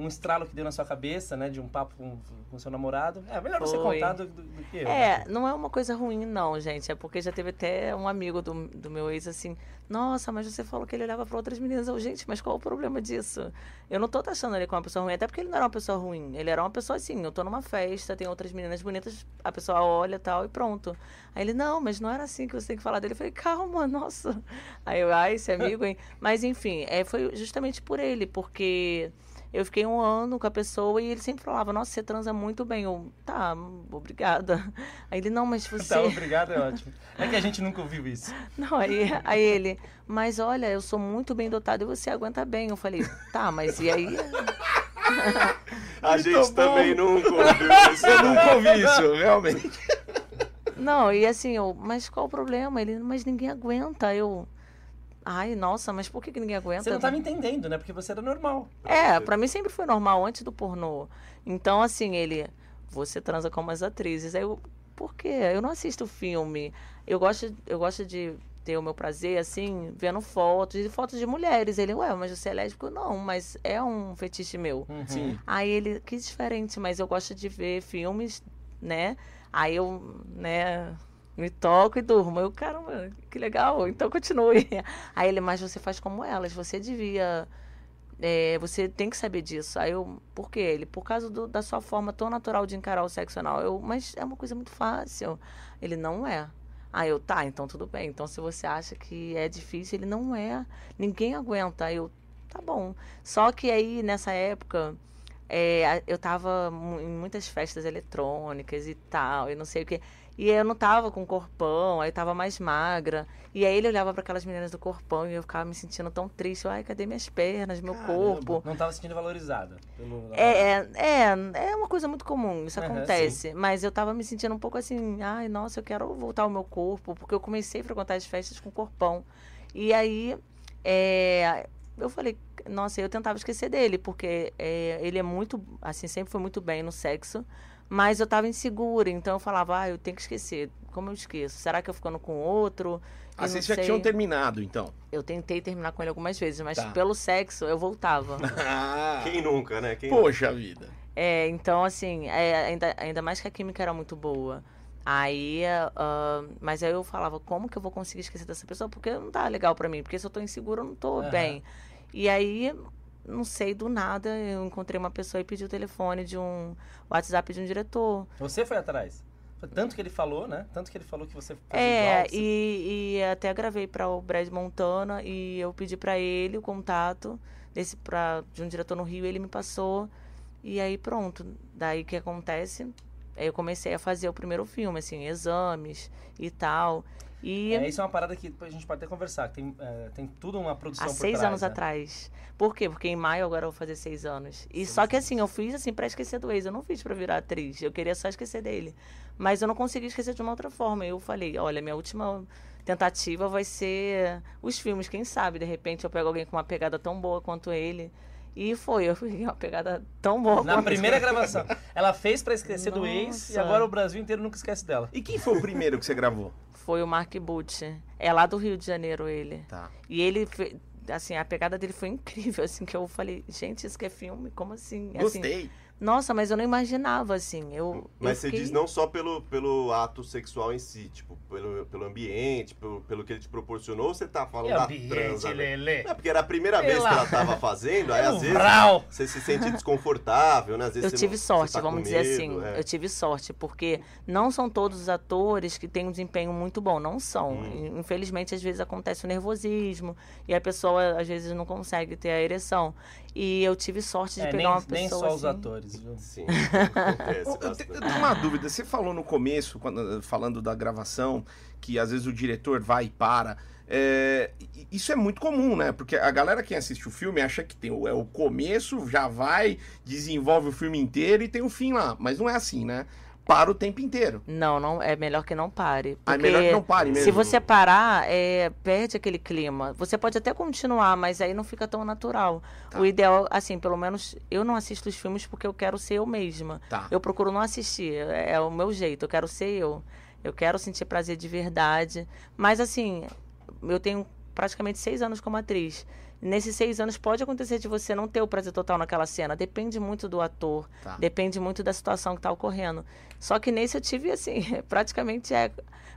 [SPEAKER 1] um estralo que deu na sua cabeça, né? De um papo com, com seu namorado. É melhor você
[SPEAKER 4] Foi.
[SPEAKER 1] contar do, do- do que eu.
[SPEAKER 4] É,
[SPEAKER 1] né?
[SPEAKER 4] não é uma coisa ruim, não, gente. É porque já teve até um amigo do, do meu ex assim: Nossa, mas você falou que ele olhava pra outras meninas. Eu, gente, mas qual o problema disso? Eu não tô taxando ele como uma pessoa ruim, até porque ele não era uma pessoa ruim. Ele era uma pessoa assim: eu tô numa festa, tem outras meninas bonitas, a pessoa olha e tal, e pronto. Aí ele: Não, mas não era assim que você tem que falar dele. Eu falei: Calma, (laughs) nossa. Aí eu, ai, esse amigo, hein? Mas enfim, é, foi justamente por ele, porque. Eu fiquei um ano com a pessoa e ele sempre falava, nossa, você transa muito bem. Eu, tá, obrigada. Aí ele, não, mas (laughs) você.
[SPEAKER 1] Tá, obrigado, é ótimo. É que a gente nunca ouviu isso. (laughs)
[SPEAKER 4] Não, aí, aí ele, mas olha, eu sou muito bem dotado e você aguenta bem. Eu falei, tá, mas e aí? (laughs)
[SPEAKER 2] A
[SPEAKER 3] Muito
[SPEAKER 2] gente
[SPEAKER 3] bom.
[SPEAKER 2] também nunca ouviu isso.
[SPEAKER 3] Eu nunca ouvi isso, realmente.
[SPEAKER 4] Não, e assim, eu, mas qual o problema? Ele, mas ninguém aguenta. Eu, ai, nossa, mas por que, que ninguém aguenta?
[SPEAKER 1] Você não tava entendendo, né? Porque você era normal.
[SPEAKER 4] É, pra mim sempre foi normal antes do pornô. Então, assim, ele, você transa com umas atrizes. Aí eu, por quê? Eu não assisto filme. Eu gosto, eu gosto de ter o meu prazer, assim, vendo fotos, e fotos de mulheres. Ele, ué, mas você é lésbico? Não, mas é um fetiche meu.
[SPEAKER 1] Uhum.
[SPEAKER 3] Sim.
[SPEAKER 4] Aí ele, que diferente, mas eu gosto de ver filmes, né? Aí eu, né, me toco e durmo. Eu, caramba, que legal, então continue. (laughs) Aí ele, mas você faz como elas, você devia. é, você tem que saber disso. Aí eu, por quê? Ele, por causa do- da sua forma tão natural de encarar o sexo anal. Eu, mas é uma coisa muito fácil. Ele, não é. Aí eu, tá, então tudo bem. Então se você acha que é difícil, ele não é. Ninguém aguenta. Aí eu, tá bom. Só que aí, nessa época, é, eu tava em muitas festas eletrônicas e tal, e não sei o quê. E eu não tava com corpão, aí eu tava mais magra. E aí ele olhava para aquelas meninas do corpão e eu ficava me sentindo tão triste. Ai, cadê minhas pernas, meu
[SPEAKER 3] Caramba.
[SPEAKER 4] corpo?
[SPEAKER 1] Não tava se sentindo valorizada. Pelo...
[SPEAKER 4] É, é, é, é uma coisa muito comum, isso
[SPEAKER 1] Aham,
[SPEAKER 4] acontece. Mas eu tava me sentindo um pouco assim, ai, nossa, eu quero voltar ao meu corpo, porque eu comecei a frequentar as festas com corpão. E aí, é, eu falei, nossa, eu tentava esquecer dele, porque é, ele é muito, assim, sempre foi muito bem no sexo, mas eu tava insegura, então eu falava, ah, eu tenho que esquecer. Como eu esqueço? Será que eu ficando com outro?
[SPEAKER 3] Ah,
[SPEAKER 4] Eu
[SPEAKER 3] vocês já
[SPEAKER 4] sei.
[SPEAKER 3] tinham terminado, então.
[SPEAKER 4] Eu tentei terminar com ele algumas vezes, mas
[SPEAKER 3] Tá.
[SPEAKER 4] pelo sexo eu voltava. (laughs)
[SPEAKER 3] Ah,
[SPEAKER 2] Quem nunca, né? Quem
[SPEAKER 3] poxa vida.
[SPEAKER 4] É, então, assim, é, ainda, ainda mais que a química era muito boa. Aí, ah, mas aí eu falava, como que eu vou conseguir esquecer dessa pessoa? Porque não tá legal pra mim, porque se eu tô insegura, eu não tô
[SPEAKER 1] Aham.
[SPEAKER 4] bem. E aí, não sei, do nada, eu encontrei uma pessoa e pedi o telefone de um WhatsApp de um diretor.
[SPEAKER 1] Você foi atrás. Foi Tanto que ele falou, né? Tanto que ele falou que você fez
[SPEAKER 4] É,
[SPEAKER 1] igual. você-
[SPEAKER 4] e, e até gravei para o Brad Montana e eu pedi pra ele o contato desse pra, de um diretor no Rio, ele me passou. E aí pronto, daí o que acontece? Aí eu comecei a fazer o primeiro filme, assim, exames e tal. E
[SPEAKER 1] É, isso é uma parada que a gente pode até conversar. Tem, é, tem tudo uma produção
[SPEAKER 4] há seis
[SPEAKER 1] trás,
[SPEAKER 4] anos
[SPEAKER 1] né?
[SPEAKER 4] atrás. Por quê? Porque em maio agora eu vou fazer seis anos. E só que assim, eu fiz assim pra esquecer do ex. Eu não fiz pra virar atriz. Eu queria só esquecer dele. Mas eu não consegui esquecer de uma outra forma. Eu falei, olha, minha última tentativa vai ser os filmes. Quem sabe, de repente, eu pego alguém com uma pegada tão boa quanto ele. E foi, eu fui (laughs) uma pegada tão boa
[SPEAKER 1] Na primeira (laughs) gravação. Ela fez pra esquecer do ex e
[SPEAKER 4] Nossa.
[SPEAKER 1] agora o Brasil inteiro nunca esquece dela.
[SPEAKER 3] E quem foi o primeiro que você gravou?
[SPEAKER 4] Foi o Mark Butch. É lá do Rio de Janeiro ele.
[SPEAKER 3] Tá.
[SPEAKER 4] E ele, assim, a pegada dele foi incrível, (laughs) assim, que eu falei, gente, isso que é filme? Como assim? Assim,
[SPEAKER 3] Gostei.
[SPEAKER 4] Nossa, mas eu não imaginava, assim. Eu,
[SPEAKER 2] Mas
[SPEAKER 4] eu
[SPEAKER 2] você
[SPEAKER 4] fiquei-
[SPEAKER 2] diz não só pelo, pelo ato sexual em si, tipo, pelo, pelo ambiente, pelo, pelo que ele te proporcionou, ou você tá falando da transa? né?
[SPEAKER 1] Lelê.
[SPEAKER 2] É porque era a primeira vez que ela tava fazendo, (laughs) aí
[SPEAKER 1] É
[SPEAKER 2] às vezes
[SPEAKER 1] vral.
[SPEAKER 2] você se sente desconfortável, né? Às vezes
[SPEAKER 4] Eu
[SPEAKER 2] você
[SPEAKER 4] tive
[SPEAKER 2] não- você
[SPEAKER 4] sorte,
[SPEAKER 2] tá
[SPEAKER 4] vamos dizer
[SPEAKER 2] medo,
[SPEAKER 4] assim.
[SPEAKER 2] é.
[SPEAKER 4] Eu tive sorte, porque não são todos os atores que têm um desempenho muito bom, não são.
[SPEAKER 2] Hum.
[SPEAKER 4] Infelizmente, às vezes acontece o nervosismo e a pessoa às vezes não consegue ter a ereção. E eu tive sorte de
[SPEAKER 1] É,
[SPEAKER 4] pegar
[SPEAKER 1] nem,
[SPEAKER 4] uma
[SPEAKER 1] nem
[SPEAKER 4] pessoa
[SPEAKER 1] só os
[SPEAKER 4] assim.
[SPEAKER 1] atores, viu?
[SPEAKER 2] Sim, acontece (laughs)
[SPEAKER 3] Eu eu tenho uma dúvida. Você falou no começo, quando- falando da gravação, que às vezes o diretor vai e para. É, isso é muito comum, né? Porque a galera que assiste o filme acha que tem o, é o começo, já vai, desenvolve o filme inteiro e tem o fim lá. Mas não é assim, né? Para o tempo inteiro.
[SPEAKER 4] Não, não é melhor que não pare.
[SPEAKER 3] Ah, é melhor que não pare mesmo.
[SPEAKER 4] Se você parar, é, perde aquele clima. Você pode até continuar, mas aí não fica tão natural.
[SPEAKER 3] Tá.
[SPEAKER 4] O ideal, assim, pelo menos eu não assisto os filmes porque eu quero ser eu mesma.
[SPEAKER 3] Tá.
[SPEAKER 4] Eu procuro não assistir, é, é o meu jeito, eu quero ser eu. Eu quero sentir prazer de verdade. Mas, assim, eu tenho praticamente seis anos como atriz. Nesses seis anos pode acontecer de você não ter o prazer total naquela cena. Depende muito do ator,
[SPEAKER 3] Tá.
[SPEAKER 4] depende muito da situação que está ocorrendo. Só que nesse eu tive, assim, (laughs) praticamente é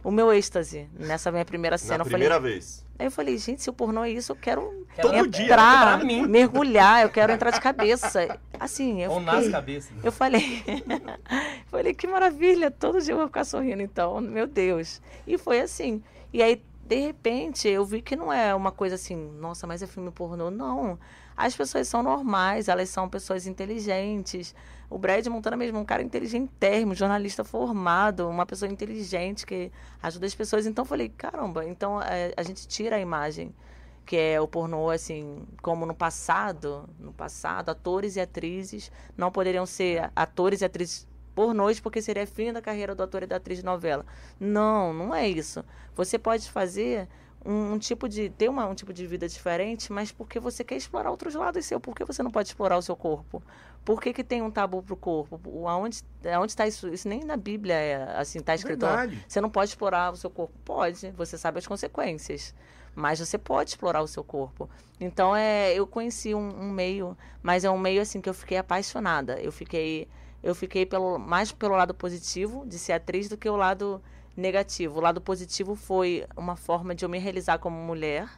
[SPEAKER 4] o meu êxtase. Nessa minha primeira cena.
[SPEAKER 2] Na primeira
[SPEAKER 4] falei,
[SPEAKER 2] vez.
[SPEAKER 4] Aí eu falei, gente, se o pornô é isso, eu quero
[SPEAKER 1] Todo
[SPEAKER 3] dia,
[SPEAKER 4] entrar,
[SPEAKER 1] pra mim.
[SPEAKER 4] mergulhar, eu quero entrar de cabeça. Assim, eu
[SPEAKER 1] Ou
[SPEAKER 4] fiquei...
[SPEAKER 1] nas cabeças.
[SPEAKER 4] Eu falei, (laughs) falei, que maravilha, todo dia eu vou ficar sorrindo, então, meu Deus. E foi assim. E aí, de repente, eu vi que não é uma coisa assim, nossa, mas é filme pornô. Não. As pessoas são normais, elas são pessoas inteligentes. O Brad Montana mesmo, um cara inteligentérrimo, jornalista formado, uma pessoa inteligente que ajuda as pessoas. Então, eu falei, caramba, então é, a gente tira a imagem que é o pornô, assim, como no passado, no passado, atores e atrizes não poderiam ser atores e atrizes pornôs porque seria fim da carreira do ator e da atriz de novela. Não, não é isso. Você pode fazer um, um tipo de ter uma, um tipo de vida diferente, mas porque você quer explorar outros lados seu. Por que você não pode explorar o seu corpo? Por que, que tem um tabu pro corpo? Aonde aonde está isso? Isso nem na Bíblia é assim, tá escrito.
[SPEAKER 3] Verdade.
[SPEAKER 4] você não pode explorar o seu corpo. Pode, você sabe as consequências. Mas você pode explorar o seu corpo. Então, é, eu conheci um, um meio, mas é um meio assim que eu fiquei apaixonada. Eu fiquei, eu fiquei pelo, mais pelo lado positivo de ser atriz do que o lado negativo. O lado positivo foi uma forma de eu me realizar como mulher.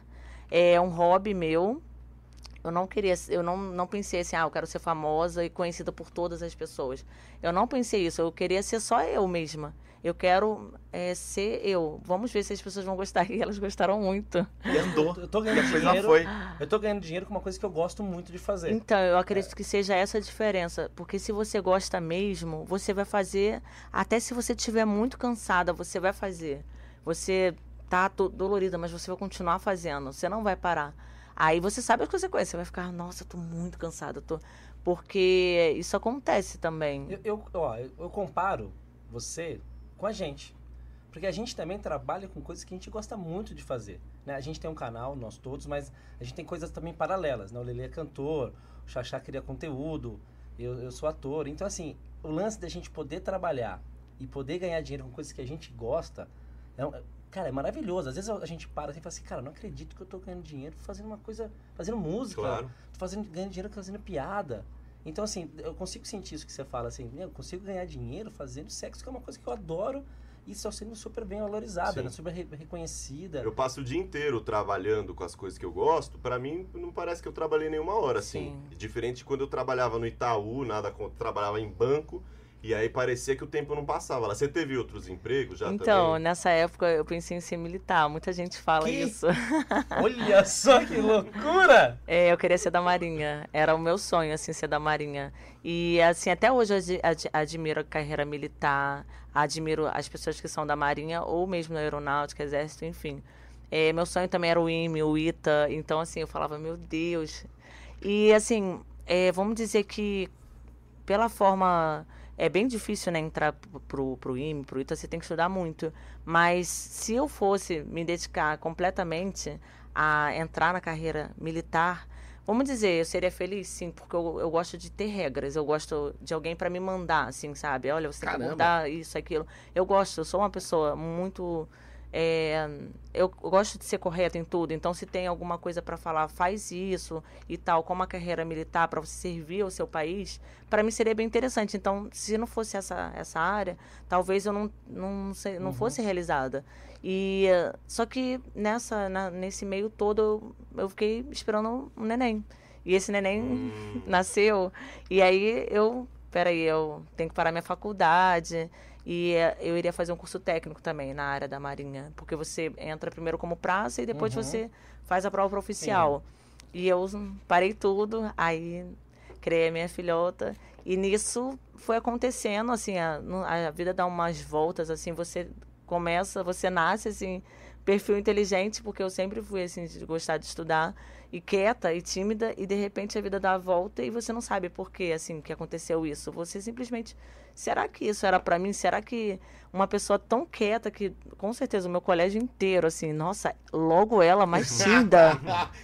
[SPEAKER 4] É um hobby meu. Eu não queria, eu não, não pensei assim, ah, eu quero ser famosa e conhecida por todas as pessoas. Eu não pensei isso, eu queria ser só eu mesma. Eu quero é, ser eu. Vamos ver se as pessoas vão gostar. (laughs) E elas gostaram muito.
[SPEAKER 3] E andou.
[SPEAKER 1] Eu tô ganhando dinheiro.
[SPEAKER 3] foi.
[SPEAKER 1] Eu tô ganhando dinheiro com uma coisa que eu gosto muito de fazer.
[SPEAKER 4] Então, eu acredito que seja essa a diferença. Porque se você gosta mesmo, você vai fazer. Até se você estiver muito cansada, você vai fazer. Você tá dolorida, mas você vai continuar fazendo. Você não vai parar. Aí você sabe as consequências. Você vai ficar, nossa, eu tô muito cansada. Tô... Porque isso acontece também.
[SPEAKER 1] Eu, eu, ó, eu comparo você com a gente. Porque a gente também trabalha com coisas que a gente gosta muito de fazer. Né? A gente tem um canal, nós todos, mas a gente tem coisas também paralelas. Né? O Lele é cantor, o Xaxá cria conteúdo, eu, eu sou ator. Então, assim, o lance da gente poder trabalhar e poder ganhar dinheiro com coisas que a gente gosta, é um- cara, é maravilhoso. Às vezes a gente para assim e fala assim, cara, não acredito que eu tô ganhando dinheiro fazendo uma coisa, fazendo música.
[SPEAKER 2] Claro.
[SPEAKER 1] tô fazendo, ganhando dinheiro fazendo piada. Então, assim, eu consigo sentir isso que você fala, assim, eu consigo ganhar dinheiro fazendo sexo, que é uma coisa que eu adoro e estou sendo super bem valorizada, né? super re- reconhecida.
[SPEAKER 2] Eu passo o dia inteiro trabalhando com as coisas que eu gosto. Pra mim, não parece que eu trabalhei nenhuma hora, assim.
[SPEAKER 4] Sim.
[SPEAKER 2] Diferente de quando eu trabalhava no Itaú, nada contra, trabalhava em banco. E aí parecia que o tempo não passava. Você teve outros empregos já
[SPEAKER 4] Então,
[SPEAKER 2] também?
[SPEAKER 4] nessa época eu pensei em ser militar. Muita gente fala
[SPEAKER 1] Que?
[SPEAKER 4] isso. (laughs)
[SPEAKER 1] Olha só que loucura!
[SPEAKER 4] É, eu queria ser da Marinha. Era o meu sonho, assim, ser da Marinha. E, assim, até hoje eu ad- ad- admiro a carreira militar, admiro as pessoas que são da Marinha ou mesmo da Aeronáutica, Exército, enfim. É, meu sonho também era o IME, o ITA. Então, assim, eu falava, meu Deus. E, assim, é, vamos dizer que pela forma. É bem difícil, né, entrar pro- pro, IME, pro ITA, você tem que estudar muito. Mas se eu fosse me dedicar completamente a entrar na carreira militar, vamos dizer, eu seria feliz, sim, porque eu, eu gosto de ter regras, eu gosto de alguém para me mandar, assim, sabe? Olha, você tem que
[SPEAKER 3] Caramba.
[SPEAKER 4] abordar isso, aquilo. Eu gosto, eu sou uma pessoa muito. É, eu gosto de ser correta em tudo, então se tem alguma coisa para falar, faz isso e tal, como a carreira militar para você servir ao seu país, para mim seria bem interessante. Então, se não fosse essa, essa área, talvez eu não, não, sei- não fosse realizada. E só que nessa na- nesse meio todo eu, eu fiquei esperando um neném. E esse neném
[SPEAKER 2] Hum. (laughs)
[SPEAKER 4] nasceu e aí eu, peraí, eu tenho que parar minha faculdade e eh, eu iria fazer um curso técnico também na área da Marinha, porque você entra primeiro como praça e depois
[SPEAKER 1] Uhum.
[SPEAKER 4] você faz a prova oficial. E eu parei tudo, aí criei a minha filhota e nisso foi acontecendo assim, a, a vida dá umas voltas assim, você começa, você nasce assim, perfil inteligente, porque eu sempre fui assim de gostar de estudar e quieta e tímida e de repente a vida dá a volta e você não sabe por que assim que aconteceu isso. Você simplesmente será que isso era pra mim? Será que uma pessoa tão quieta que com certeza o meu colégio inteiro assim, nossa, logo ela mais (laughs) tímida.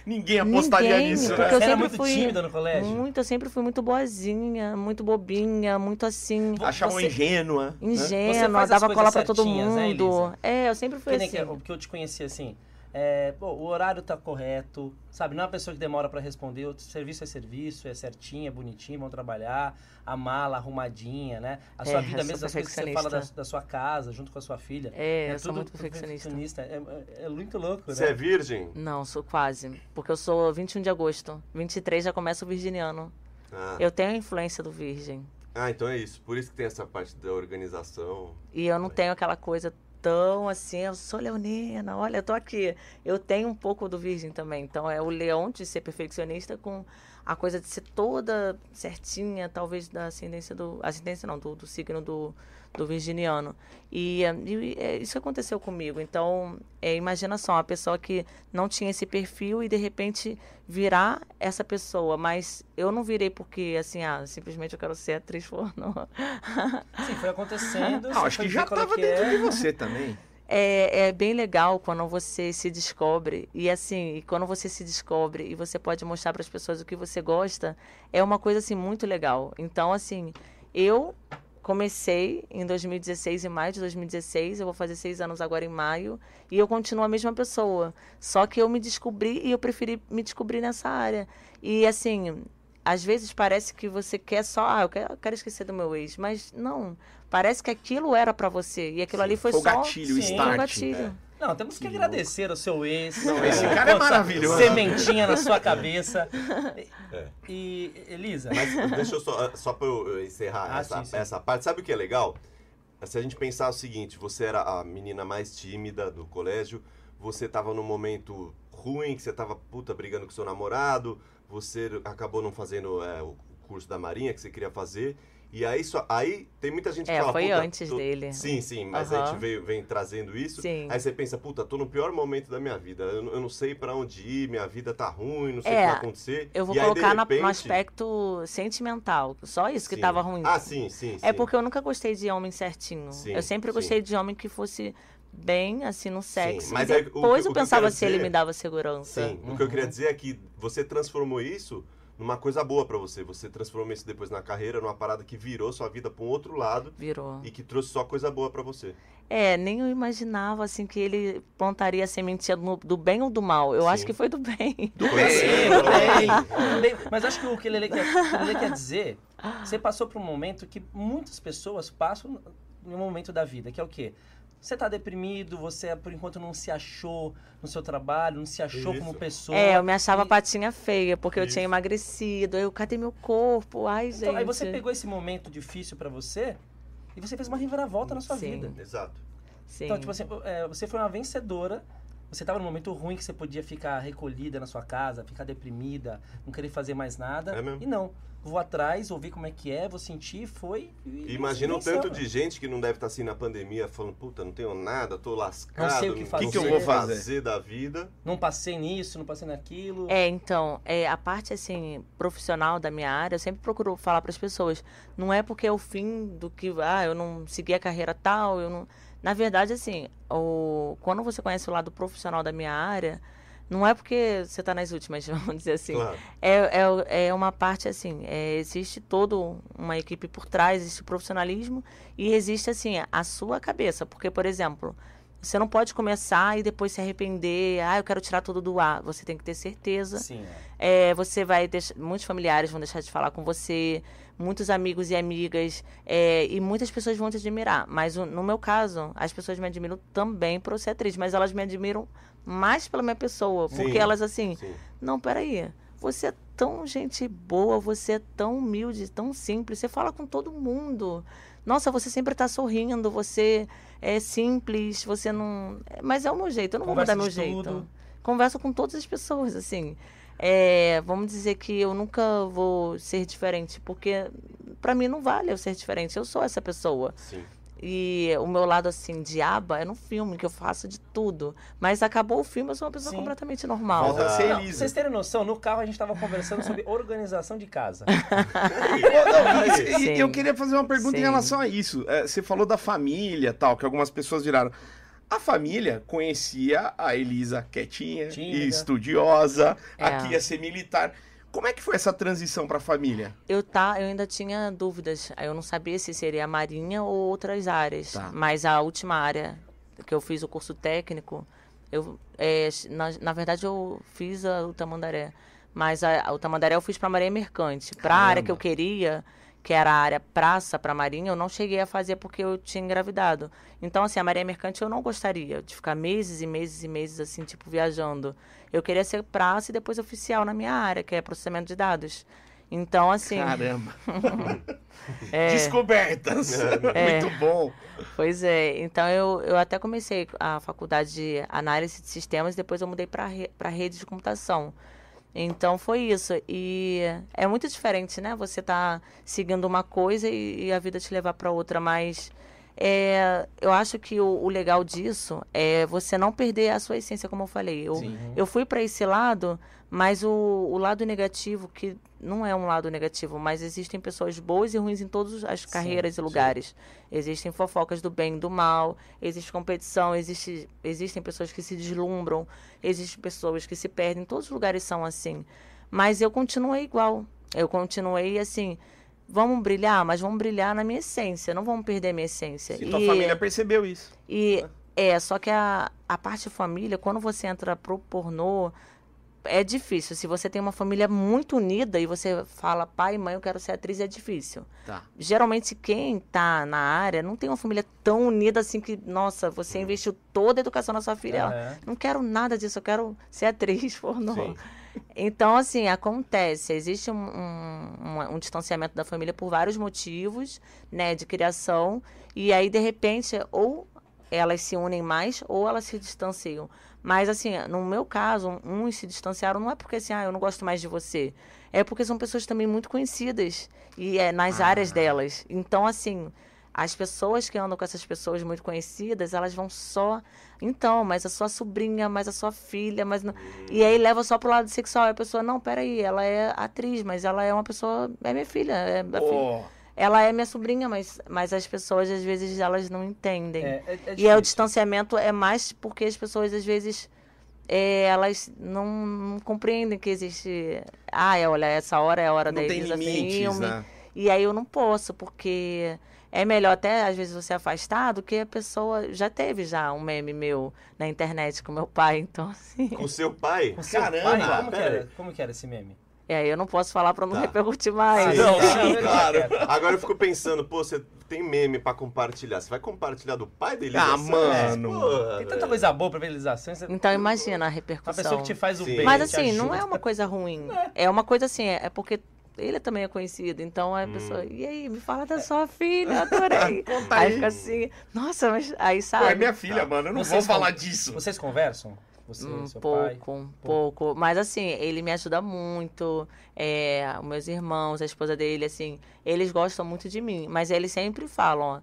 [SPEAKER 3] Ninguém apostaria
[SPEAKER 4] Ninguém,
[SPEAKER 3] nisso,
[SPEAKER 4] porque
[SPEAKER 3] né?
[SPEAKER 4] eu
[SPEAKER 1] Você era
[SPEAKER 4] sempre
[SPEAKER 1] muito
[SPEAKER 4] fui
[SPEAKER 1] tímida no colégio?
[SPEAKER 4] Muito, eu sempre fui muito boazinha, muito bobinha, muito assim,
[SPEAKER 3] Achavam
[SPEAKER 1] Você-
[SPEAKER 3] ingênua. né?
[SPEAKER 4] ingênua,
[SPEAKER 1] as
[SPEAKER 4] dava cola pra todo
[SPEAKER 1] né,
[SPEAKER 4] mundo.
[SPEAKER 1] Elisa?
[SPEAKER 4] é, eu sempre fui
[SPEAKER 1] Que nem
[SPEAKER 4] assim.
[SPEAKER 1] que, porque eu te conheci assim. É, pô, o horário tá correto, sabe? Não é uma pessoa que demora pra responder, o serviço é serviço, é certinho, é bonitinho, vão trabalhar, a mala arrumadinha, né? A sua
[SPEAKER 4] É,
[SPEAKER 1] vida mesmo, as coisas que você fala da, da sua casa, junto com a sua filha.
[SPEAKER 4] É, eu sou muito perfeccionista.
[SPEAKER 1] É, é- é muito louco,
[SPEAKER 2] Você
[SPEAKER 1] né?
[SPEAKER 2] é virgem?
[SPEAKER 4] Não, sou quase. Porque eu sou 21 de agosto. 23 já começa o virginiano.
[SPEAKER 2] Ah.
[SPEAKER 4] Eu tenho a influência do virgem.
[SPEAKER 2] Ah, então é isso. Por isso que tem essa parte da organização.
[SPEAKER 4] E eu não tenho aquela coisa tão assim, eu sou leonina, olha, eu tô aqui. Eu tenho um pouco do virgem também. Então é o leão de ser perfeccionista com a coisa de ser toda certinha, talvez da ascendência do. Ascendência não, do, do signo do, do virginiano. E, eh, e é isso aconteceu comigo. Então, é, imagina só, uma pessoa que não tinha esse perfil e de repente virar essa pessoa. Mas eu não virei porque, assim, ah, simplesmente eu quero ser atriz (laughs) pornô.
[SPEAKER 1] Sim, foi acontecendo.
[SPEAKER 3] Não, acho que já
[SPEAKER 1] qual é
[SPEAKER 3] dentro
[SPEAKER 1] é.
[SPEAKER 3] de você também.
[SPEAKER 4] É, é bem legal quando você se descobre e assim, e quando você se descobre e você pode mostrar para as pessoas o que você gosta, é uma coisa assim muito legal. Então, assim, eu comecei em 2016, em maio de 2016, eu vou fazer seis anos agora em maio, e eu continuo a mesma pessoa. Só que eu me descobri e eu preferi me descobrir nessa área. E assim, às vezes parece que você quer só, ah, eu quero, eu quero esquecer do meu ex, mas não. Parece que aquilo era pra você e aquilo ali foi,
[SPEAKER 3] Foi o
[SPEAKER 4] só
[SPEAKER 3] gatilho, o
[SPEAKER 1] Sim,
[SPEAKER 4] Foi
[SPEAKER 3] start.
[SPEAKER 4] um gatilho.
[SPEAKER 1] Não, temos que agradecer ao seu ex.
[SPEAKER 3] Não, esse cara é maravilhoso.
[SPEAKER 1] Sementinha na sua cabeça.
[SPEAKER 2] É.
[SPEAKER 1] E, Elisa,
[SPEAKER 2] Mas deixa eu só, só pra eu encerrar
[SPEAKER 1] Ah,
[SPEAKER 2] essa,
[SPEAKER 1] sim, sim.
[SPEAKER 2] essa parte. Sabe o que é legal? Se a gente pensar o seguinte, você era a menina mais tímida do colégio, você tava num momento ruim, que você tava, puta, brigando com seu namorado, você acabou não fazendo é, o curso da marinha que você queria fazer, e aí, só, aí tem muita gente que
[SPEAKER 4] É,
[SPEAKER 2] fala,
[SPEAKER 4] foi antes
[SPEAKER 2] tô-
[SPEAKER 4] dele.
[SPEAKER 2] Sim, sim, mas a
[SPEAKER 4] Aham.
[SPEAKER 2] gente veio, vem trazendo isso,
[SPEAKER 4] Sim.
[SPEAKER 2] aí você pensa, puta, tô no pior momento da minha vida, eu, não- eu não sei pra onde ir, minha vida tá ruim, não sei o
[SPEAKER 4] É,
[SPEAKER 2] que vai acontecer.
[SPEAKER 4] Eu vou
[SPEAKER 2] E aí,
[SPEAKER 4] colocar no
[SPEAKER 2] repente-
[SPEAKER 4] aspecto sentimental. Só isso que
[SPEAKER 2] Sim.
[SPEAKER 4] tava ruim.
[SPEAKER 2] Ah, sim, sim,
[SPEAKER 4] É
[SPEAKER 2] sim.
[SPEAKER 4] porque eu nunca gostei de homem certinho.
[SPEAKER 2] Sim,
[SPEAKER 4] eu sempre
[SPEAKER 2] sim.
[SPEAKER 4] gostei de homem que fosse bem, assim, no sexo.
[SPEAKER 2] mas aí, o que-
[SPEAKER 4] depois
[SPEAKER 2] o
[SPEAKER 4] eu
[SPEAKER 2] eu
[SPEAKER 4] pensava
[SPEAKER 2] quero
[SPEAKER 4] se ele me dava segurança.
[SPEAKER 2] Sim, o que eu
[SPEAKER 1] Uhum.
[SPEAKER 2] queria dizer é que você transformou isso numa coisa boa pra você. Você transformou isso depois na carreira, numa parada que virou sua vida pra um outro lado
[SPEAKER 4] Virou.
[SPEAKER 2] e que trouxe só coisa boa pra você.
[SPEAKER 4] É, nem eu imaginava, assim, que ele plantaria a sementinha do, do bem ou do mal. Eu acho
[SPEAKER 2] Sim.
[SPEAKER 4] que foi do bem. (laughs)
[SPEAKER 2] Do
[SPEAKER 1] Sim, bem, bem. Mas acho que o que ele quer, o que ele quer dizer, você passou por um momento que muitas pessoas passam em um momento da vida, que é o quê? Você tá deprimido, você por enquanto não se achou no seu trabalho, não se achou
[SPEAKER 2] Isso.
[SPEAKER 1] como pessoa.
[SPEAKER 4] É, eu me achava
[SPEAKER 1] E-
[SPEAKER 4] patinha feia, porque eu
[SPEAKER 2] Isso.
[SPEAKER 4] tinha emagrecido. Eu, cadê meu corpo? Ai, gente.
[SPEAKER 1] Então, aí você pegou esse momento difícil pra você E você fez uma reviravolta na sua
[SPEAKER 4] Sim.
[SPEAKER 1] vida.
[SPEAKER 2] Exato.
[SPEAKER 4] Sim.
[SPEAKER 1] Então, tipo assim, é, você foi uma vencedora. Você tava num momento ruim que você podia ficar recolhida na sua casa, ficar deprimida, não querer fazer mais nada.
[SPEAKER 2] É mesmo.
[SPEAKER 1] E não. Vou atrás, ouvi como é que é, vou sentir, foi. E
[SPEAKER 2] Imagina o tanto de gente que não deve estar assim na pandemia falando, puta, não tenho nada, tô lascado,
[SPEAKER 1] Não sei o que fazer.
[SPEAKER 3] Que que eu vou fazer?
[SPEAKER 2] da vida.
[SPEAKER 1] Não passei nisso, não passei naquilo.
[SPEAKER 4] É, então, é, a parte assim profissional da minha área, eu sempre procuro falar para as pessoas, não é porque é o fim do que, ah, eu não segui a carreira tal, eu não. Na verdade, assim, o, quando você conhece o lado profissional da minha área, não é porque você está nas últimas, (laughs) vamos dizer assim.
[SPEAKER 2] Claro.
[SPEAKER 4] É, é, é uma parte assim, é, existe toda uma equipe por trás, existe o profissionalismo e existe assim a sua cabeça, porque por exemplo, você não pode começar e depois se arrepender, ah, eu quero tirar tudo do ar. Você tem que ter certeza.
[SPEAKER 1] Sim, é.
[SPEAKER 4] É, você vai deixar, muitos familiares vão deixar de falar com você, muitos amigos e amigas, é, e muitas pessoas vão te admirar. Mas no meu caso, as pessoas me admiram também por ser atriz, mas elas me admiram mais pela minha pessoa,
[SPEAKER 2] Sim.
[SPEAKER 4] porque elas assim,
[SPEAKER 2] Sim.
[SPEAKER 4] não, peraí. Você é tão gente boa, você é tão humilde, tão simples, você fala com todo mundo. Nossa, você sempre tá sorrindo, você é simples, você não. Mas é o meu jeito, eu não
[SPEAKER 1] Conversa
[SPEAKER 4] vou mudar meu
[SPEAKER 1] de
[SPEAKER 4] jeito.
[SPEAKER 1] tudo.
[SPEAKER 4] Converso com todas as pessoas, assim. É, vamos dizer que eu nunca vou ser diferente, porque pra mim não vale eu ser diferente, eu sou essa pessoa.
[SPEAKER 2] Sim.
[SPEAKER 4] E o meu lado, assim, diaba é no filme, que eu faço de tudo. Mas acabou o filme, eu sou uma pessoa
[SPEAKER 1] Sim.
[SPEAKER 4] completamente normal.
[SPEAKER 3] Ser
[SPEAKER 1] Não, vocês terem noção, no carro a gente tava conversando sobre (laughs) organização de casa. (laughs)
[SPEAKER 3] Não, e- e- eu queria fazer uma pergunta em
[SPEAKER 4] Sim.
[SPEAKER 3] relação a isso. É, você falou da família tal, que algumas pessoas viraram. A família conhecia a Elisa quietinha,
[SPEAKER 1] Tímida.
[SPEAKER 3] e estudiosa,
[SPEAKER 4] É.
[SPEAKER 3] aqui ia ser militar. Como é que foi essa transição pra família?
[SPEAKER 4] Eu tá, eu ainda tinha dúvidas. Eu não sabia se seria a marinha ou outras áreas.
[SPEAKER 3] Tá.
[SPEAKER 4] Mas a última área que eu fiz o curso técnico, eu é, na, na verdade eu fiz a, o Tamandaré. Mas a, a- o Tamandaré eu fiz para Marinha Mercante. Para a área que eu queria, que era a área praça para Marinha, eu não cheguei a fazer porque eu tinha engravidado. Então assim, a Marinha Mercante eu não gostaria de ficar meses e meses e meses assim, tipo viajando. Eu queria ser praça e depois oficial na minha área, que é processamento de dados. Então, assim.
[SPEAKER 3] Caramba. (laughs)
[SPEAKER 4] é,
[SPEAKER 3] Descobertas.
[SPEAKER 4] É. (laughs)
[SPEAKER 3] Muito bom.
[SPEAKER 4] Pois é. Então, eu, eu até comecei a faculdade de análise de sistemas, depois eu mudei para para rede de computação. Então, foi isso. E é muito diferente, né? Você tá seguindo uma coisa e, e a vida te levar para outra, mas. É, eu acho que o, o legal disso é você não perder a sua essência, como eu falei. Eu,
[SPEAKER 1] Sim.
[SPEAKER 4] eu fui para esse lado, mas o, o lado negativo, que não é um lado negativo, mas existem pessoas boas e ruins em todas as carreiras e lugares. Existem fofocas do bem e do mal, existe competição, existe, existem pessoas que se deslumbram, existem pessoas que se perdem, todos os lugares são assim. Mas eu continuei igual. Eu continuei assim. Vamos brilhar, mas vamos brilhar na minha essência, não vamos perder a minha essência.
[SPEAKER 3] E tua família percebeu isso.
[SPEAKER 4] E é, só que a, a parte família, quando você entra pro pornô, é difícil. Se você tem uma família muito unida e você fala, pai, mãe, eu quero ser atriz, é difícil.
[SPEAKER 3] Tá.
[SPEAKER 4] Geralmente, quem tá na área não tem uma família tão unida assim que, nossa, você investiu toda a educação na sua filha.
[SPEAKER 1] Aham.
[SPEAKER 4] Não quero nada disso, eu quero ser atriz (laughs) pornô.
[SPEAKER 2] Sim.
[SPEAKER 4] Então, assim, acontece. Existe um, um, um distanciamento da família por vários motivos, né, de criação. E aí, de repente, ou elas se unem mais ou elas se distanciam. Mas, assim, no meu caso, uns se distanciaram não é porque, assim, ah, eu não gosto mais de você. É porque são pessoas também muito conhecidas e é nas áreas delas. Então, assim, as pessoas que andam com essas pessoas muito conhecidas, elas vão só. Então, mas a sua sobrinha, mas a sua filha, mas. Não... E aí leva só pro lado sexual. E a pessoa, não, peraí, ela é atriz, mas ela é uma pessoa. É minha filha. É a fi-
[SPEAKER 3] Ó,
[SPEAKER 4] Ela é minha sobrinha, mas, mas as pessoas, às vezes, elas não entendem.
[SPEAKER 1] É, é, é
[SPEAKER 4] E é o distanciamento é mais porque as pessoas, às vezes, é, elas não, não compreendem que existe. Ah, é, olha, essa hora é a hora
[SPEAKER 3] não
[SPEAKER 4] da
[SPEAKER 3] tem
[SPEAKER 4] Elisa
[SPEAKER 3] limites,
[SPEAKER 4] Filme.
[SPEAKER 3] né?
[SPEAKER 4] E aí eu não posso, porque é melhor até, às vezes, você afastar do que a pessoa. Já teve já um meme meu na internet com meu pai, então assim.
[SPEAKER 2] Com seu pai?
[SPEAKER 1] Com seu
[SPEAKER 3] Caramba,
[SPEAKER 1] pai, como, que era, como que era esse meme?
[SPEAKER 4] E aí eu não posso falar pra não
[SPEAKER 2] Tá.
[SPEAKER 4] repercutir mais.
[SPEAKER 3] Não,
[SPEAKER 1] Ah,
[SPEAKER 3] sim,
[SPEAKER 1] eu
[SPEAKER 3] claro.
[SPEAKER 2] Agora eu fico pensando, pô, você tem meme pra compartilhar. Você vai compartilhar do pai dele?
[SPEAKER 3] Ah, mano.
[SPEAKER 2] Porra,
[SPEAKER 1] Tem tanta coisa boa pra realização. Você...
[SPEAKER 4] Então imagina a repercussão.
[SPEAKER 1] pessoa que te faz o
[SPEAKER 2] Sim.
[SPEAKER 1] bem.
[SPEAKER 4] Mas assim, não é uma coisa ruim. É uma coisa assim, é é porque ele também é conhecido. Então a
[SPEAKER 2] Hum.
[SPEAKER 4] pessoa, e aí, me fala da sua filha, adorei. (laughs)
[SPEAKER 3] Conta
[SPEAKER 4] aí
[SPEAKER 3] aí.
[SPEAKER 4] fica assim, nossa, mas aí
[SPEAKER 3] Pô,
[SPEAKER 4] sabe.
[SPEAKER 3] é minha filha, mano. Eu não
[SPEAKER 1] Vocês
[SPEAKER 3] vou falar
[SPEAKER 1] con-
[SPEAKER 3] disso.
[SPEAKER 1] Vocês conversam? Você,
[SPEAKER 4] Um
[SPEAKER 1] seu pai?
[SPEAKER 4] pouco, um pouco. Mas assim, ele me ajuda muito. É, os meus irmãos, a esposa dele, assim, eles gostam muito de mim. Mas eles sempre falam, ó,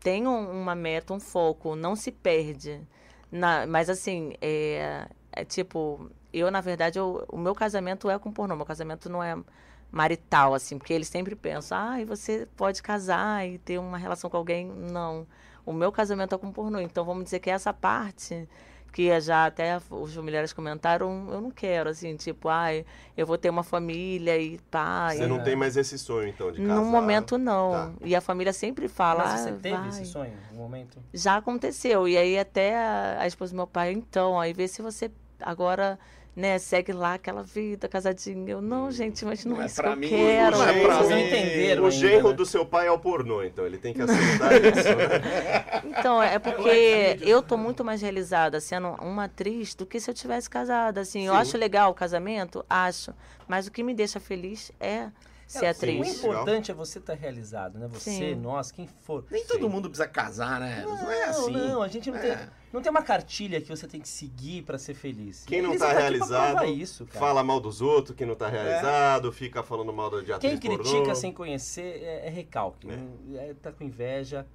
[SPEAKER 4] tem um- uma meta, um foco, não se perde. Na- mas assim, é, é tipo, eu, na verdade, eu- o meu casamento é com pornô. Meu casamento não é marital, assim, porque eles sempre pensam, ah, você pode casar e ter uma relação com alguém. Não. O meu casamento é com pornô. Então vamos dizer que essa parte que já até os mulheres comentaram, eu não quero, assim, tipo, ai, eu vou ter uma família e pá.
[SPEAKER 2] Você
[SPEAKER 4] e-
[SPEAKER 2] não tem mais esse sonho, então, de casar?
[SPEAKER 4] No momento, não.
[SPEAKER 2] Tá.
[SPEAKER 4] E a família sempre fala,
[SPEAKER 1] Mas você
[SPEAKER 4] ah,
[SPEAKER 1] teve
[SPEAKER 4] vai.
[SPEAKER 1] esse sonho, um momento?
[SPEAKER 4] Já aconteceu. E aí até a, a esposa do meu pai, então, aí vê se você agora, né, segue lá aquela vida, casadinha. Eu, não, gente, mas não,
[SPEAKER 3] Não
[SPEAKER 4] é
[SPEAKER 3] é
[SPEAKER 4] isso
[SPEAKER 3] pra
[SPEAKER 4] que eu
[SPEAKER 3] mim,
[SPEAKER 4] quero.
[SPEAKER 3] não é pra
[SPEAKER 1] Vocês não
[SPEAKER 3] mim.
[SPEAKER 1] entenderam
[SPEAKER 2] O
[SPEAKER 1] ainda,
[SPEAKER 2] genro
[SPEAKER 1] né?
[SPEAKER 2] do seu pai é o pornô, então ele tem que aceitar isso. né? (laughs)
[SPEAKER 4] Então, é porque eu tô muito mais realizada sendo uma atriz do que se eu tivesse casada. Assim, eu
[SPEAKER 2] Sim.
[SPEAKER 4] acho legal o casamento, acho. Mas o que me deixa feliz é ser
[SPEAKER 1] É,
[SPEAKER 4] atriz.
[SPEAKER 1] O
[SPEAKER 2] Sim.
[SPEAKER 1] importante é você estar realizado, né? Você,
[SPEAKER 4] Sim.
[SPEAKER 1] nós, quem for.
[SPEAKER 3] Nem todo mundo precisa casar, né? Não, é assim.
[SPEAKER 1] Não, a gente não,
[SPEAKER 3] É.
[SPEAKER 1] tem, não tem uma cartilha que você tem que seguir pra ser feliz.
[SPEAKER 2] Quem não
[SPEAKER 1] Eles
[SPEAKER 2] tá realizado,
[SPEAKER 1] isso,
[SPEAKER 2] fala mal dos outros, que não tá realizado, fica falando mal de atriz
[SPEAKER 1] Quem critica
[SPEAKER 2] pornô.
[SPEAKER 1] sem conhecer é, é recalque,
[SPEAKER 2] É.
[SPEAKER 1] não- é, tá com inveja.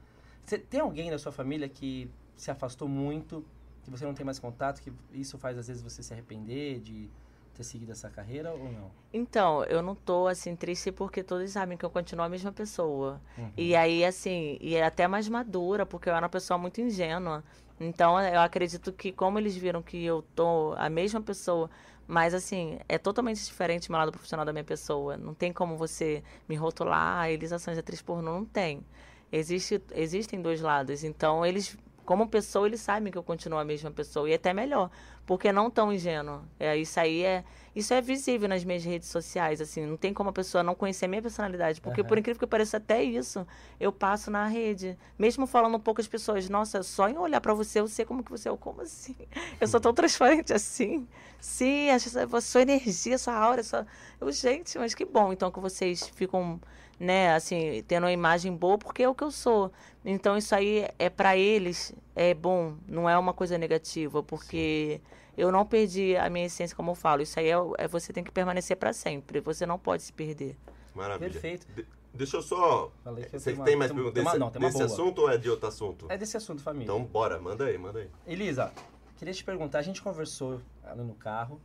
[SPEAKER 1] Você tem alguém da sua família que se afastou muito, que você não tem mais contato, que isso faz às vezes você se arrepender de ter seguido essa carreira ou não?
[SPEAKER 4] Então, eu não tô assim triste porque todos sabem que eu continuo a mesma pessoa.
[SPEAKER 1] Uhum.
[SPEAKER 4] E aí, assim, e é até mais madura, porque eu era uma pessoa muito ingênua. Então, eu acredito que, como eles viram que eu tô a mesma pessoa, mas assim, é totalmente diferente o meu lado profissional da minha pessoa. Não tem como você me rotular, ah, Elisa Sanz, atriz pornô, não tem. Existe, existem dois lados. Então, eles, como pessoa, eles sabem que eu continuo a mesma pessoa. E é até melhor, porque não tão ingênuo. É, isso aí é. Isso é visível nas minhas redes sociais, assim. Não tem como a pessoa não conhecer a minha personalidade. Porque,
[SPEAKER 1] Aham.
[SPEAKER 4] por incrível que pareça, até isso eu passo na rede. Mesmo falando poucas pessoas, nossa, só em olhar pra você, eu sei como que você é. Como assim? (laughs) Eu sou tão transparente assim? Sim, a sua, energia, a sua aura, a sua... Eu, gente, mas que bom, então, que vocês ficam, né, assim, tendo uma imagem boa, porque é o que eu sou. Então, isso aí é pra eles, é bom, não é uma coisa negativa, porque eu não perdi a minha essência, como eu falo. Isso aí é, é você tem que permanecer pra sempre, você não pode se perder.
[SPEAKER 2] Maravilha.
[SPEAKER 1] Perfeito.
[SPEAKER 2] De- deixa eu só...
[SPEAKER 1] Falei que eu
[SPEAKER 2] Você
[SPEAKER 1] uma-
[SPEAKER 2] tem mais
[SPEAKER 1] tem uma-
[SPEAKER 2] perguntas
[SPEAKER 1] tem
[SPEAKER 2] desse,
[SPEAKER 1] não, tem
[SPEAKER 2] desse assunto ou é de outro assunto?
[SPEAKER 1] É desse assunto, família.
[SPEAKER 2] Então, bora, manda aí, manda aí.
[SPEAKER 1] Elisa, queria te perguntar, a gente conversou ali no carro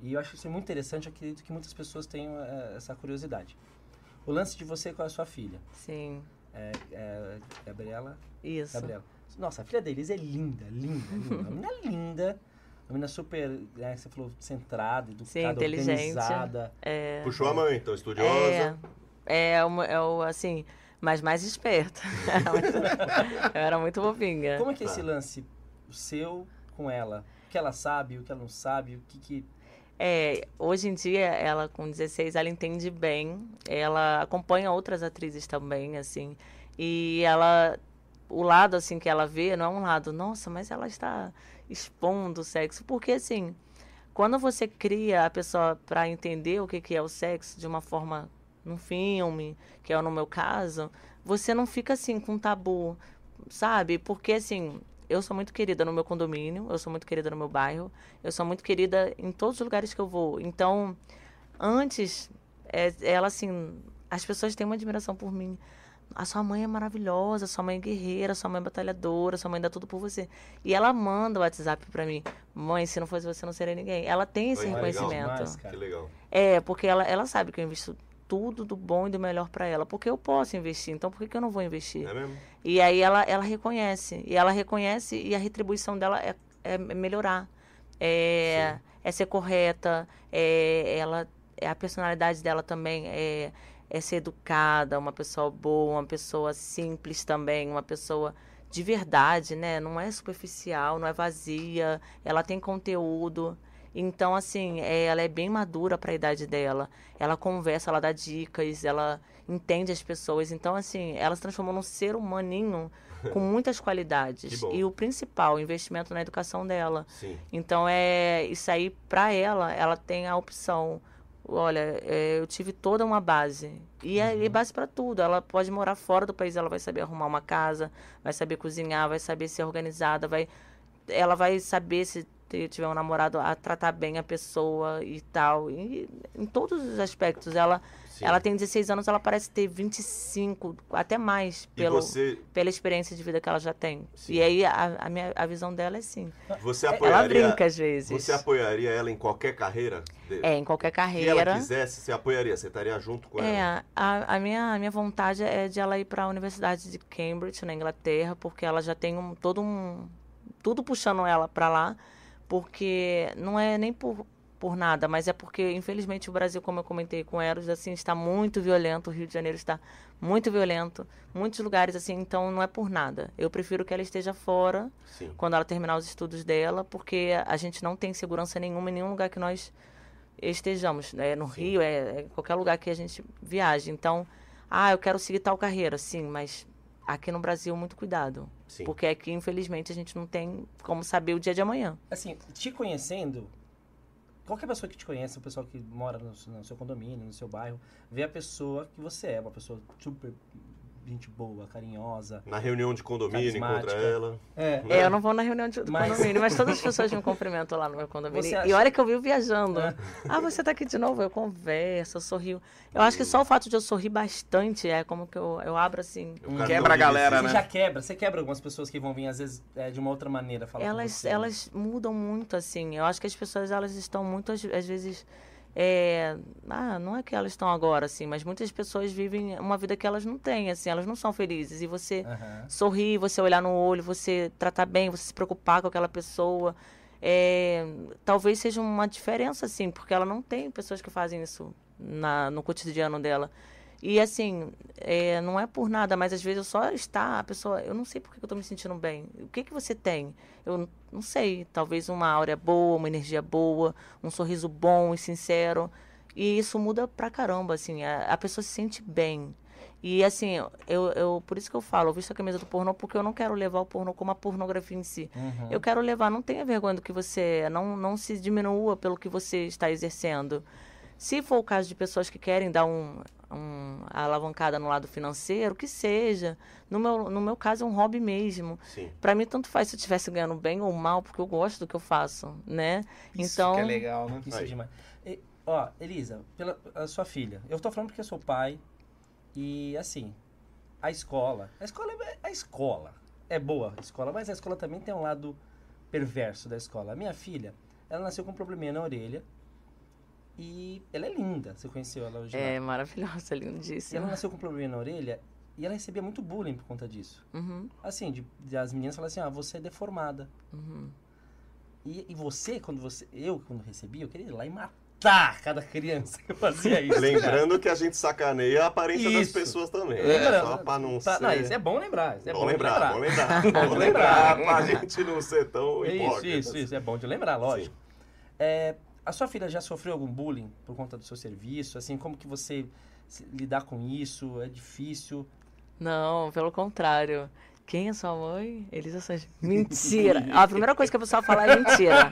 [SPEAKER 1] e eu acho isso muito interessante, eu acredito que muitas pessoas tenham eh, essa curiosidade. O lance de você com a sua filha,
[SPEAKER 4] Sim,
[SPEAKER 1] é, é, Gabriela,
[SPEAKER 4] isso.
[SPEAKER 1] Gabriela. Nossa, a filha deles é linda, linda, linda. Uma menina linda, uma menina super, né, você falou, centrada, educada,
[SPEAKER 4] Sim, inteligente.
[SPEAKER 1] organizada.
[SPEAKER 4] É,
[SPEAKER 2] Puxou a mãe, então,
[SPEAKER 4] é,
[SPEAKER 2] estudiosa.
[SPEAKER 4] é, o, é o, assim, mas mais esperta. Era (laughs) muito- eu era muito bobinha.
[SPEAKER 1] Como é que é esse
[SPEAKER 2] Tá.
[SPEAKER 1] lance seu com ela? O que ela sabe, o que ela não sabe, o que que...
[SPEAKER 4] É, hoje em dia, ela com 16, ela entende bem. Ela acompanha outras atrizes também, assim. E ela... O lado, assim, que ela vê não é um lado, nossa, mas ela está expondo o sexo. Porque, assim, quando você cria a pessoa para entender o que, que é o sexo de uma forma num filme, que é no meu caso, você não fica, assim, com tabu, sabe? Porque, assim, eu sou muito querida no meu condomínio, eu sou muito querida no meu bairro, eu sou muito querida em todos os lugares que eu vou. Então, antes, é, ela assim, as pessoas têm uma admiração por mim. A sua mãe é maravilhosa, sua mãe é guerreira, sua mãe é batalhadora, sua mãe dá tudo por você. E ela manda o WhatsApp pra mim. Mãe, se não fosse você, não seria ninguém. Ela tem esse
[SPEAKER 2] legal.
[SPEAKER 4] reconhecimento.
[SPEAKER 2] Que legal.
[SPEAKER 4] É, porque ela, ela sabe que eu invisto tudo do bom e do melhor pra ela. Porque eu posso investir, então por que, que eu não vou investir?
[SPEAKER 2] É?
[SPEAKER 4] E aí ela, ela reconhece. E ela reconhece e a retribuição dela é, é melhorar. É, é ser correta. É, ela, é a personalidade dela também é, é ser educada, uma pessoa boa, uma pessoa simples também, uma pessoa de verdade, né? Não é superficial, não é vazia. Ela tem conteúdo. Então, assim, é, ela é bem madura para a idade dela. Ela conversa, ela dá dicas, ela entende as pessoas. Então, assim, ela se transformou num ser humaninho (laughs) com muitas qualidades. E o principal, o investimento na educação dela.
[SPEAKER 2] Sim.
[SPEAKER 4] Então, é isso aí, para ela, ela tem a opção. Olha, é, eu tive toda uma base. E é,
[SPEAKER 1] Uhum.
[SPEAKER 4] e base para tudo. Ela pode morar fora do país, ela vai saber arrumar uma casa, vai saber cozinhar, vai saber ser organizada, vai, ela vai saber se tiver um namorado a tratar bem a pessoa e tal. E, em todos os aspectos. Ela,
[SPEAKER 2] Sim.
[SPEAKER 4] ela tem 16 anos, ela parece ter 25, até mais, pelo,
[SPEAKER 2] você,
[SPEAKER 4] pela experiência de vida que ela já tem.
[SPEAKER 2] Sim.
[SPEAKER 4] E aí a, a, minha, a visão dela é assim.
[SPEAKER 2] você
[SPEAKER 4] Ela
[SPEAKER 2] apoiaria...
[SPEAKER 4] brinca às vezes.
[SPEAKER 2] Você apoiaria ela em qualquer carreira? De...
[SPEAKER 4] É, em qualquer
[SPEAKER 2] Se ela
[SPEAKER 4] carreira.
[SPEAKER 2] quisesse, você apoiaria, você estaria junto com ela.
[SPEAKER 4] É, a, a, minha, a minha vontade é de ela ir para a Universidade de Cambridge, na Inglaterra, porque ela já tem um, todo um. Tudo puxando ela para lá, porque não é nem por, por nada, mas é porque, infelizmente, o Brasil, como eu comentei com Eros, assim, está muito violento, o Rio de Janeiro está muito violento, muitos lugares assim, então não é por nada. Eu prefiro que ela esteja fora
[SPEAKER 2] Sim.
[SPEAKER 4] quando ela terminar os estudos dela, porque a gente não tem segurança nenhuma em nenhum lugar que nós estejamos, né? no
[SPEAKER 2] Sim.
[SPEAKER 4] Rio, é, é qualquer lugar que a gente viaje. Então, ah, eu quero seguir tal carreira, sim, mas aqui no Brasil, muito cuidado.
[SPEAKER 2] Sim.
[SPEAKER 4] Porque aqui, infelizmente, a gente não tem como saber o dia de amanhã.
[SPEAKER 1] Assim, te conhecendo, qualquer pessoa que te conhece, o pessoal que mora no, no seu condomínio, no seu bairro, vê a pessoa que você é, uma pessoa super gente boa, carinhosa.
[SPEAKER 2] Na reunião de condomínio, encontra ela.
[SPEAKER 1] É.
[SPEAKER 2] Né?
[SPEAKER 4] É, eu não vou na reunião de,
[SPEAKER 1] Mas-
[SPEAKER 4] condomínio, mas todas as (laughs) pessoas me cumprimentam lá no meu condomínio.
[SPEAKER 1] Você
[SPEAKER 4] E
[SPEAKER 1] acha-
[SPEAKER 4] olha que eu vivo viajando.
[SPEAKER 1] É.
[SPEAKER 4] Ah, você tá aqui de novo? Eu converso, eu sorrio. Eu acho que só o fato de eu sorrir bastante é como que eu, eu abro assim.
[SPEAKER 2] Cartão
[SPEAKER 3] Quebra a galera,
[SPEAKER 1] Você
[SPEAKER 3] né?
[SPEAKER 1] já quebra, você quebra algumas pessoas que vão vir, às vezes, é, de uma outra maneira falar com
[SPEAKER 4] Elas,
[SPEAKER 1] você.
[SPEAKER 4] elas mudam muito, assim. Eu acho que as pessoas, elas estão muito, às, às vezes. É, ah, não é que elas estão agora, assim, mas muitas pessoas vivem uma vida que elas não têm, assim, elas não são felizes. E você
[SPEAKER 1] Aham.
[SPEAKER 4] sorrir, você olhar no olho, você tratar bem, você se preocupar com aquela pessoa. é, talvez seja uma diferença, assim, porque ela não tem pessoas que fazem isso na, no cotidiano dela. E assim, é, não é por nada, mas às vezes eu só estar, a pessoa, eu não sei por que eu tô me sentindo bem. O que que você tem? Eu não sei, talvez uma áurea boa, uma energia boa, um sorriso bom e sincero. E isso muda pra caramba, assim, a, a pessoa se sente bem. E assim, eu, eu por isso que eu falo, eu visto a camisa do pornô porque eu não quero levar o pornô como a pornografia em si.
[SPEAKER 1] Uhum.
[SPEAKER 4] Eu quero levar, não tenha vergonha do que você é, não, não se diminua pelo que você está exercendo. Se for o caso de pessoas que querem dar um, um alavancada no lado financeiro, que seja. No meu, no meu caso, é um hobby mesmo. Pra mim, tanto faz se eu estivesse ganhando bem ou mal, porque eu gosto do que eu faço, né?
[SPEAKER 3] Isso
[SPEAKER 4] então,
[SPEAKER 3] que é legal, né?
[SPEAKER 1] Isso
[SPEAKER 2] Aí.
[SPEAKER 1] é demais. E, ó, Elisa, pela a sua filha, eu tô falando porque eu sou pai e assim, a escola, a escola é a escola é boa, a escola, mas a escola também tem um lado perverso da escola. A minha filha, ela nasceu com um probleminha na orelha e ela é linda. Você conheceu ela hoje?
[SPEAKER 4] é
[SPEAKER 1] lá.
[SPEAKER 4] maravilhosa, (laughs)
[SPEAKER 1] E ela
[SPEAKER 4] lindíssima.
[SPEAKER 1] nasceu com um probleminha na orelha e ela recebia muito bullying por conta disso.
[SPEAKER 4] Uhum,
[SPEAKER 1] Assim, de, de as meninas falavam assim: "Ah, você é deformada".
[SPEAKER 4] uhum.
[SPEAKER 1] E, e você, quando você. Eu, quando recebi, eu queria ir lá e matar cada criança que fazia (laughs) isso.
[SPEAKER 2] Lembrando que a gente sacaneia a aparência das
[SPEAKER 1] Isso.
[SPEAKER 2] pessoas também.
[SPEAKER 1] É,
[SPEAKER 2] né? Só pra não
[SPEAKER 1] Tá,
[SPEAKER 2] ser...
[SPEAKER 1] não, isso é bom lembrar. Isso é
[SPEAKER 2] bom,
[SPEAKER 1] bom,
[SPEAKER 2] lembrar, bom lembrar, (laughs)
[SPEAKER 1] Bom
[SPEAKER 2] lembrar, pra gente não ser tão
[SPEAKER 1] Isso,
[SPEAKER 2] hipócrita.
[SPEAKER 1] isso, isso. É bom de lembrar, lógico.
[SPEAKER 2] Sim.
[SPEAKER 1] É, a sua filha já sofreu algum bullying por conta do seu serviço? Assim, como que você lidar com isso? É difícil?
[SPEAKER 4] Não, pelo contrário. Quem é sua mãe? Elisa Sanches. (laughs) Mentira! A primeira coisa que a pessoa fala é mentira.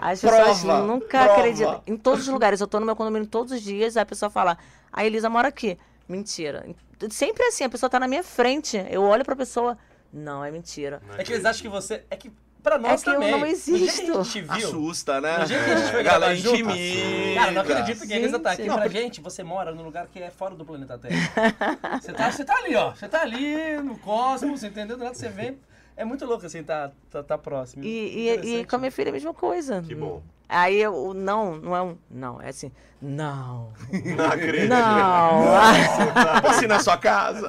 [SPEAKER 4] As pessoas
[SPEAKER 3] Prova,
[SPEAKER 4] nunca
[SPEAKER 3] prova.
[SPEAKER 4] acreditam. Em todos os lugares, eu tô no meu condomínio todos os dias, a pessoa fala, a Elisa mora aqui. Mentira. Sempre assim, a pessoa tá na minha frente. Eu olho pra pessoa, não, é mentira.
[SPEAKER 1] É que eles acham que você. É que pra nós
[SPEAKER 4] que eu
[SPEAKER 1] também.
[SPEAKER 4] não
[SPEAKER 1] jeito que
[SPEAKER 4] existo.
[SPEAKER 1] a gente viu.
[SPEAKER 3] Assusta, né?
[SPEAKER 1] Do jeito que a gente foi
[SPEAKER 3] É, galera
[SPEAKER 1] gravar junto.
[SPEAKER 3] intimida.
[SPEAKER 1] Cara, não acredito que a Elisa tá aqui
[SPEAKER 4] Gente.
[SPEAKER 1] pra gente. Você mora num lugar que é fora do planeta Terra. (laughs) Você tá, você tá ali, ó. Você tá ali no cosmos, entendeu? Do nada você vem. É muito louco assim, tá, tá, tá próximo.
[SPEAKER 4] E, e, e com a minha filha é a mesma coisa.
[SPEAKER 2] Que bom.
[SPEAKER 4] Aí o não, não é um não, é assim, não, (laughs)
[SPEAKER 2] Não acredito.
[SPEAKER 4] não.
[SPEAKER 3] Posso (laughs) ir na sua casa?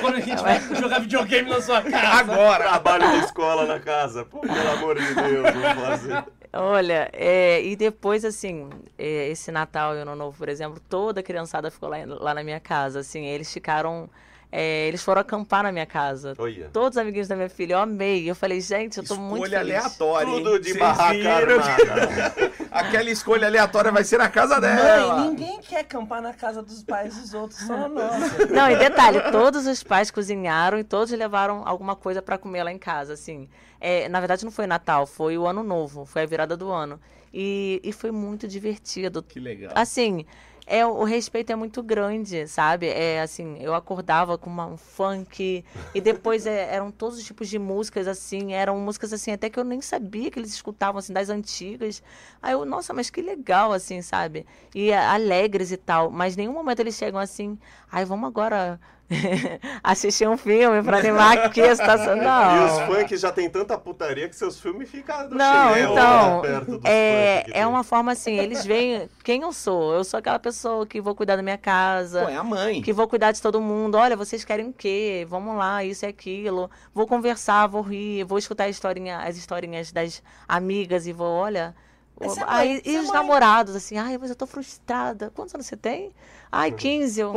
[SPEAKER 1] Quando a gente vai jogar videogame na sua casa.
[SPEAKER 3] Agora!
[SPEAKER 2] Trabalho de escola na casa. Pô, pelo amor de Deus, vamos fazer.
[SPEAKER 4] Olha, é, e depois, assim, é, esse Natal e Ano Novo, por exemplo, toda a criançada ficou lá, lá na minha casa, assim, eles ficaram, é, eles foram acampar na minha casa.
[SPEAKER 2] Olha.
[SPEAKER 4] Todos os amiguinhos da minha filha, eu amei. Eu falei, gente, eu tô muito
[SPEAKER 3] Escolha
[SPEAKER 4] feliz.
[SPEAKER 3] aleatória, hein?
[SPEAKER 2] Tudo de
[SPEAKER 3] Vocês
[SPEAKER 2] barraca. (laughs)
[SPEAKER 3] Aquela escolha aleatória vai ser na casa dela.
[SPEAKER 1] Mãe, ninguém quer acampar na casa dos pais dos outros, só a nossa.
[SPEAKER 4] Não, e detalhe, todos os pais cozinharam e todos levaram alguma coisa pra comer lá em casa, assim. É, na verdade, não foi Natal, foi o Ano Novo, foi a virada do ano. E, e foi muito divertido.
[SPEAKER 3] Que legal.
[SPEAKER 4] Assim, é, o respeito é muito grande, sabe? É assim, eu acordava com uma- um funk e depois é, eram todos os tipos de músicas assim, eram músicas assim até que eu nem sabia que eles escutavam assim das antigas. Aí eu, nossa, mas que legal assim, sabe? E alegres e tal, mas nenhum momento eles chegam assim, ai, vamos agora (laughs) assistir um filme pra animar aqui a situação. Não. (laughs)
[SPEAKER 2] E os funk já tem tanta putaria que seus filmes ficam
[SPEAKER 4] Não,
[SPEAKER 2] chinelo,
[SPEAKER 4] então,
[SPEAKER 2] lá perto dos
[SPEAKER 4] é, é
[SPEAKER 2] tem.
[SPEAKER 4] uma forma assim, eles veem quem eu sou. Eu sou aquela pessoa que vou cuidar da minha casa,
[SPEAKER 3] Pô, é a mãe.
[SPEAKER 4] que vou cuidar de todo mundo. Olha, vocês querem o quê? Vamos lá, isso e aquilo. Vou conversar, vou rir, vou escutar a historinha, as historinhas das amigas e vou, olha.
[SPEAKER 1] Essa é
[SPEAKER 4] aí,
[SPEAKER 1] mãe,
[SPEAKER 4] e
[SPEAKER 1] essa
[SPEAKER 4] os
[SPEAKER 1] é mãe.
[SPEAKER 4] namorados, assim, ai, mas eu tô frustrada. Quantos anos você tem? Ai, 15. Eu...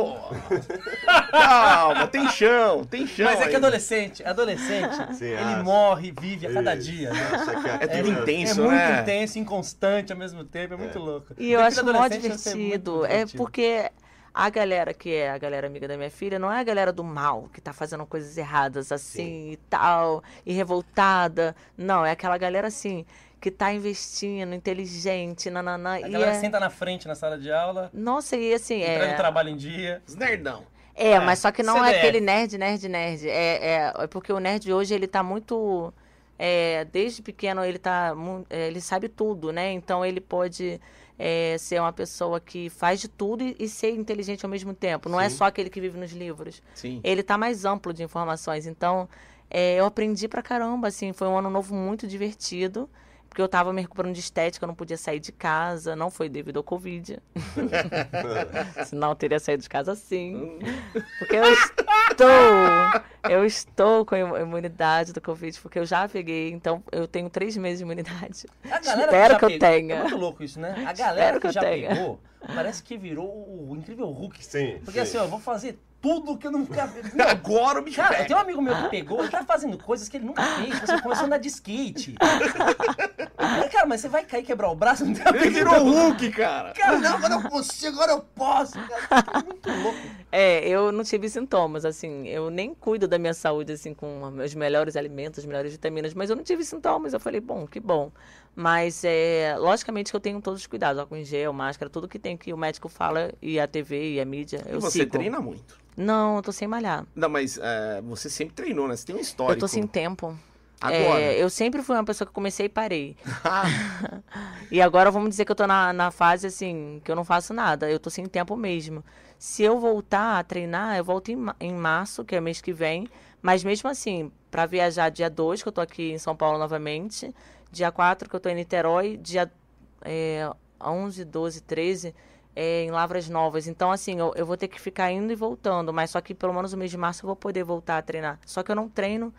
[SPEAKER 3] Calma, tem chão, tem chão.
[SPEAKER 1] Mas é que
[SPEAKER 3] ainda.
[SPEAKER 1] adolescente, adolescente,
[SPEAKER 2] Sim,
[SPEAKER 1] ele
[SPEAKER 2] acha.
[SPEAKER 1] morre, vive a cada dia. né?
[SPEAKER 2] Que
[SPEAKER 3] É tudo
[SPEAKER 1] É
[SPEAKER 3] intenso,
[SPEAKER 1] muito
[SPEAKER 3] né?
[SPEAKER 1] intenso, inconstante ao mesmo tempo, é muito louco.
[SPEAKER 4] E eu acho mó
[SPEAKER 1] muito
[SPEAKER 4] divertido. É
[SPEAKER 1] divertido.
[SPEAKER 4] porque a galera que é a galera amiga da minha filha não é a galera do mal, que tá fazendo coisas erradas assim e tal, e revoltada. Não, é aquela galera assim, que tá investindo, inteligente, nananã.
[SPEAKER 1] A
[SPEAKER 4] e
[SPEAKER 1] galera
[SPEAKER 4] é...
[SPEAKER 1] senta na frente na sala de aula,
[SPEAKER 4] Nossa, e assim,
[SPEAKER 1] entrega o
[SPEAKER 4] é.
[SPEAKER 1] trabalho em dia.
[SPEAKER 3] Os nerdão.
[SPEAKER 4] É,
[SPEAKER 1] É,
[SPEAKER 4] mas só que não é
[SPEAKER 1] CDF.
[SPEAKER 4] aquele nerd, nerd, nerd. É, é, é porque o nerd hoje, ele tá muito. é, desde pequeno, ele tá. é, ele sabe tudo, né? Então ele pode é, ser uma pessoa que faz de tudo e, e ser inteligente ao mesmo tempo. Não é
[SPEAKER 2] Sim.
[SPEAKER 4] só aquele que vive nos livros.
[SPEAKER 3] Sim.
[SPEAKER 4] Ele tá mais amplo de informações. Então, é, eu aprendi pra caramba, assim. Foi um ano novo muito divertido. Porque eu tava me recuperando de estética, eu não podia sair de casa. Não foi devido ao Covid. (laughs) Senão eu teria saído de casa sim. (laughs) Porque eu estou. Eu estou com a imu- imunidade do Covid, porque eu já peguei, então eu tenho três meses de imunidade.
[SPEAKER 1] A galera
[SPEAKER 4] Espero
[SPEAKER 1] já
[SPEAKER 4] que eu
[SPEAKER 1] pegou-
[SPEAKER 4] tenha.
[SPEAKER 1] É muito louco isso, né? A
[SPEAKER 4] Espero
[SPEAKER 1] galera
[SPEAKER 4] que
[SPEAKER 1] que já
[SPEAKER 4] tenha.
[SPEAKER 1] pegou, parece que virou o, o incrível Hulk.
[SPEAKER 2] Sim,
[SPEAKER 1] Porque
[SPEAKER 2] sim.
[SPEAKER 1] assim, ó, eu vou fazer tudo que eu nunca (laughs) fiz.
[SPEAKER 3] Agora o bicho
[SPEAKER 1] Cara, tenho um amigo meu que pegou, ele tá fazendo coisas que ele nunca fez. Você começou a andar de skate. Aí, cara, mas você vai cair e quebrar o braço? Não tem
[SPEAKER 3] Ele virou Hulk, cara.
[SPEAKER 1] Cara, não, agora eu consigo, agora eu posso. Cara, é muito louco.
[SPEAKER 4] É, eu não tive sintomas, assim, eu nem cuido da minha saúde, assim, com os melhores alimentos, as melhores vitaminas, mas eu não tive sintomas, eu falei, bom, que bom. Mas, é, logicamente que eu tenho todos os cuidados, álcool em gel, máscara, tudo que tem que o médico fala, e a TV, e a mídia,
[SPEAKER 3] E
[SPEAKER 4] eu
[SPEAKER 3] você
[SPEAKER 4] sigo.
[SPEAKER 3] treina muito.
[SPEAKER 4] Não, eu tô sem malhar.
[SPEAKER 3] Não, mas é, você sempre treinou, né? Você tem um histórico.
[SPEAKER 4] Eu tô sem tempo.
[SPEAKER 3] Agora.
[SPEAKER 4] É, eu sempre fui uma pessoa que comecei e parei. (laughs) e agora vamos dizer que eu tô na, na fase assim, que eu não faço nada. Eu tô sem tempo mesmo. Se eu voltar a treinar, eu volto em, em março, que é mês que vem. Mas mesmo assim, para viajar dia 2, que eu tô aqui em São Paulo novamente. Dia 4, que eu tô em Niterói. Dia é, 11, 12, 13, é, em Lavras Novas. Então, assim, eu, eu vou ter que ficar indo e voltando. Mas só que pelo menos no mês de março eu vou poder voltar a treinar. Só que eu não treino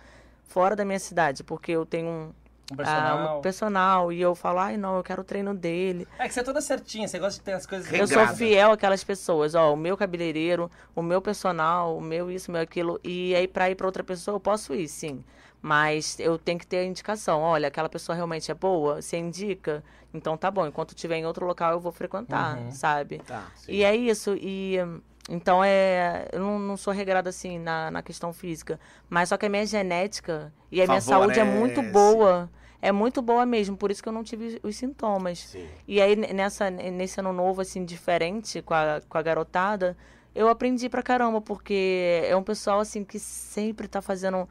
[SPEAKER 4] fora da minha cidade, porque eu tenho um,
[SPEAKER 1] Um
[SPEAKER 4] ah,
[SPEAKER 1] personal.
[SPEAKER 4] um personal e eu falo, ai não, eu quero o treino dele.
[SPEAKER 1] É que você é toda certinha, você gosta de ter as coisas...
[SPEAKER 3] Regrada.
[SPEAKER 4] Eu sou fiel àquelas pessoas, ó, o meu cabeleireiro, o meu personal, o meu isso, o meu aquilo. E aí, pra ir pra outra pessoa, eu posso ir, sim. Mas eu tenho que ter a indicação. Olha, aquela pessoa realmente é boa, você indica, então tá bom. Enquanto tiver em outro local, eu vou frequentar,
[SPEAKER 1] Uhum.
[SPEAKER 4] sabe?
[SPEAKER 3] Tá.
[SPEAKER 4] E é isso. E então é. Eu não, não sou regrada assim na, na questão física. Mas só que a minha genética e a minha saúde é muito
[SPEAKER 3] Favorece.
[SPEAKER 4] boa. É muito boa mesmo, por isso que eu não tive os sintomas.
[SPEAKER 2] Sim.
[SPEAKER 4] E aí, nessa, nesse ano novo, assim, diferente com a, com a garotada, eu aprendi pra caramba, porque é um pessoal, assim, que sempre tá fazendo.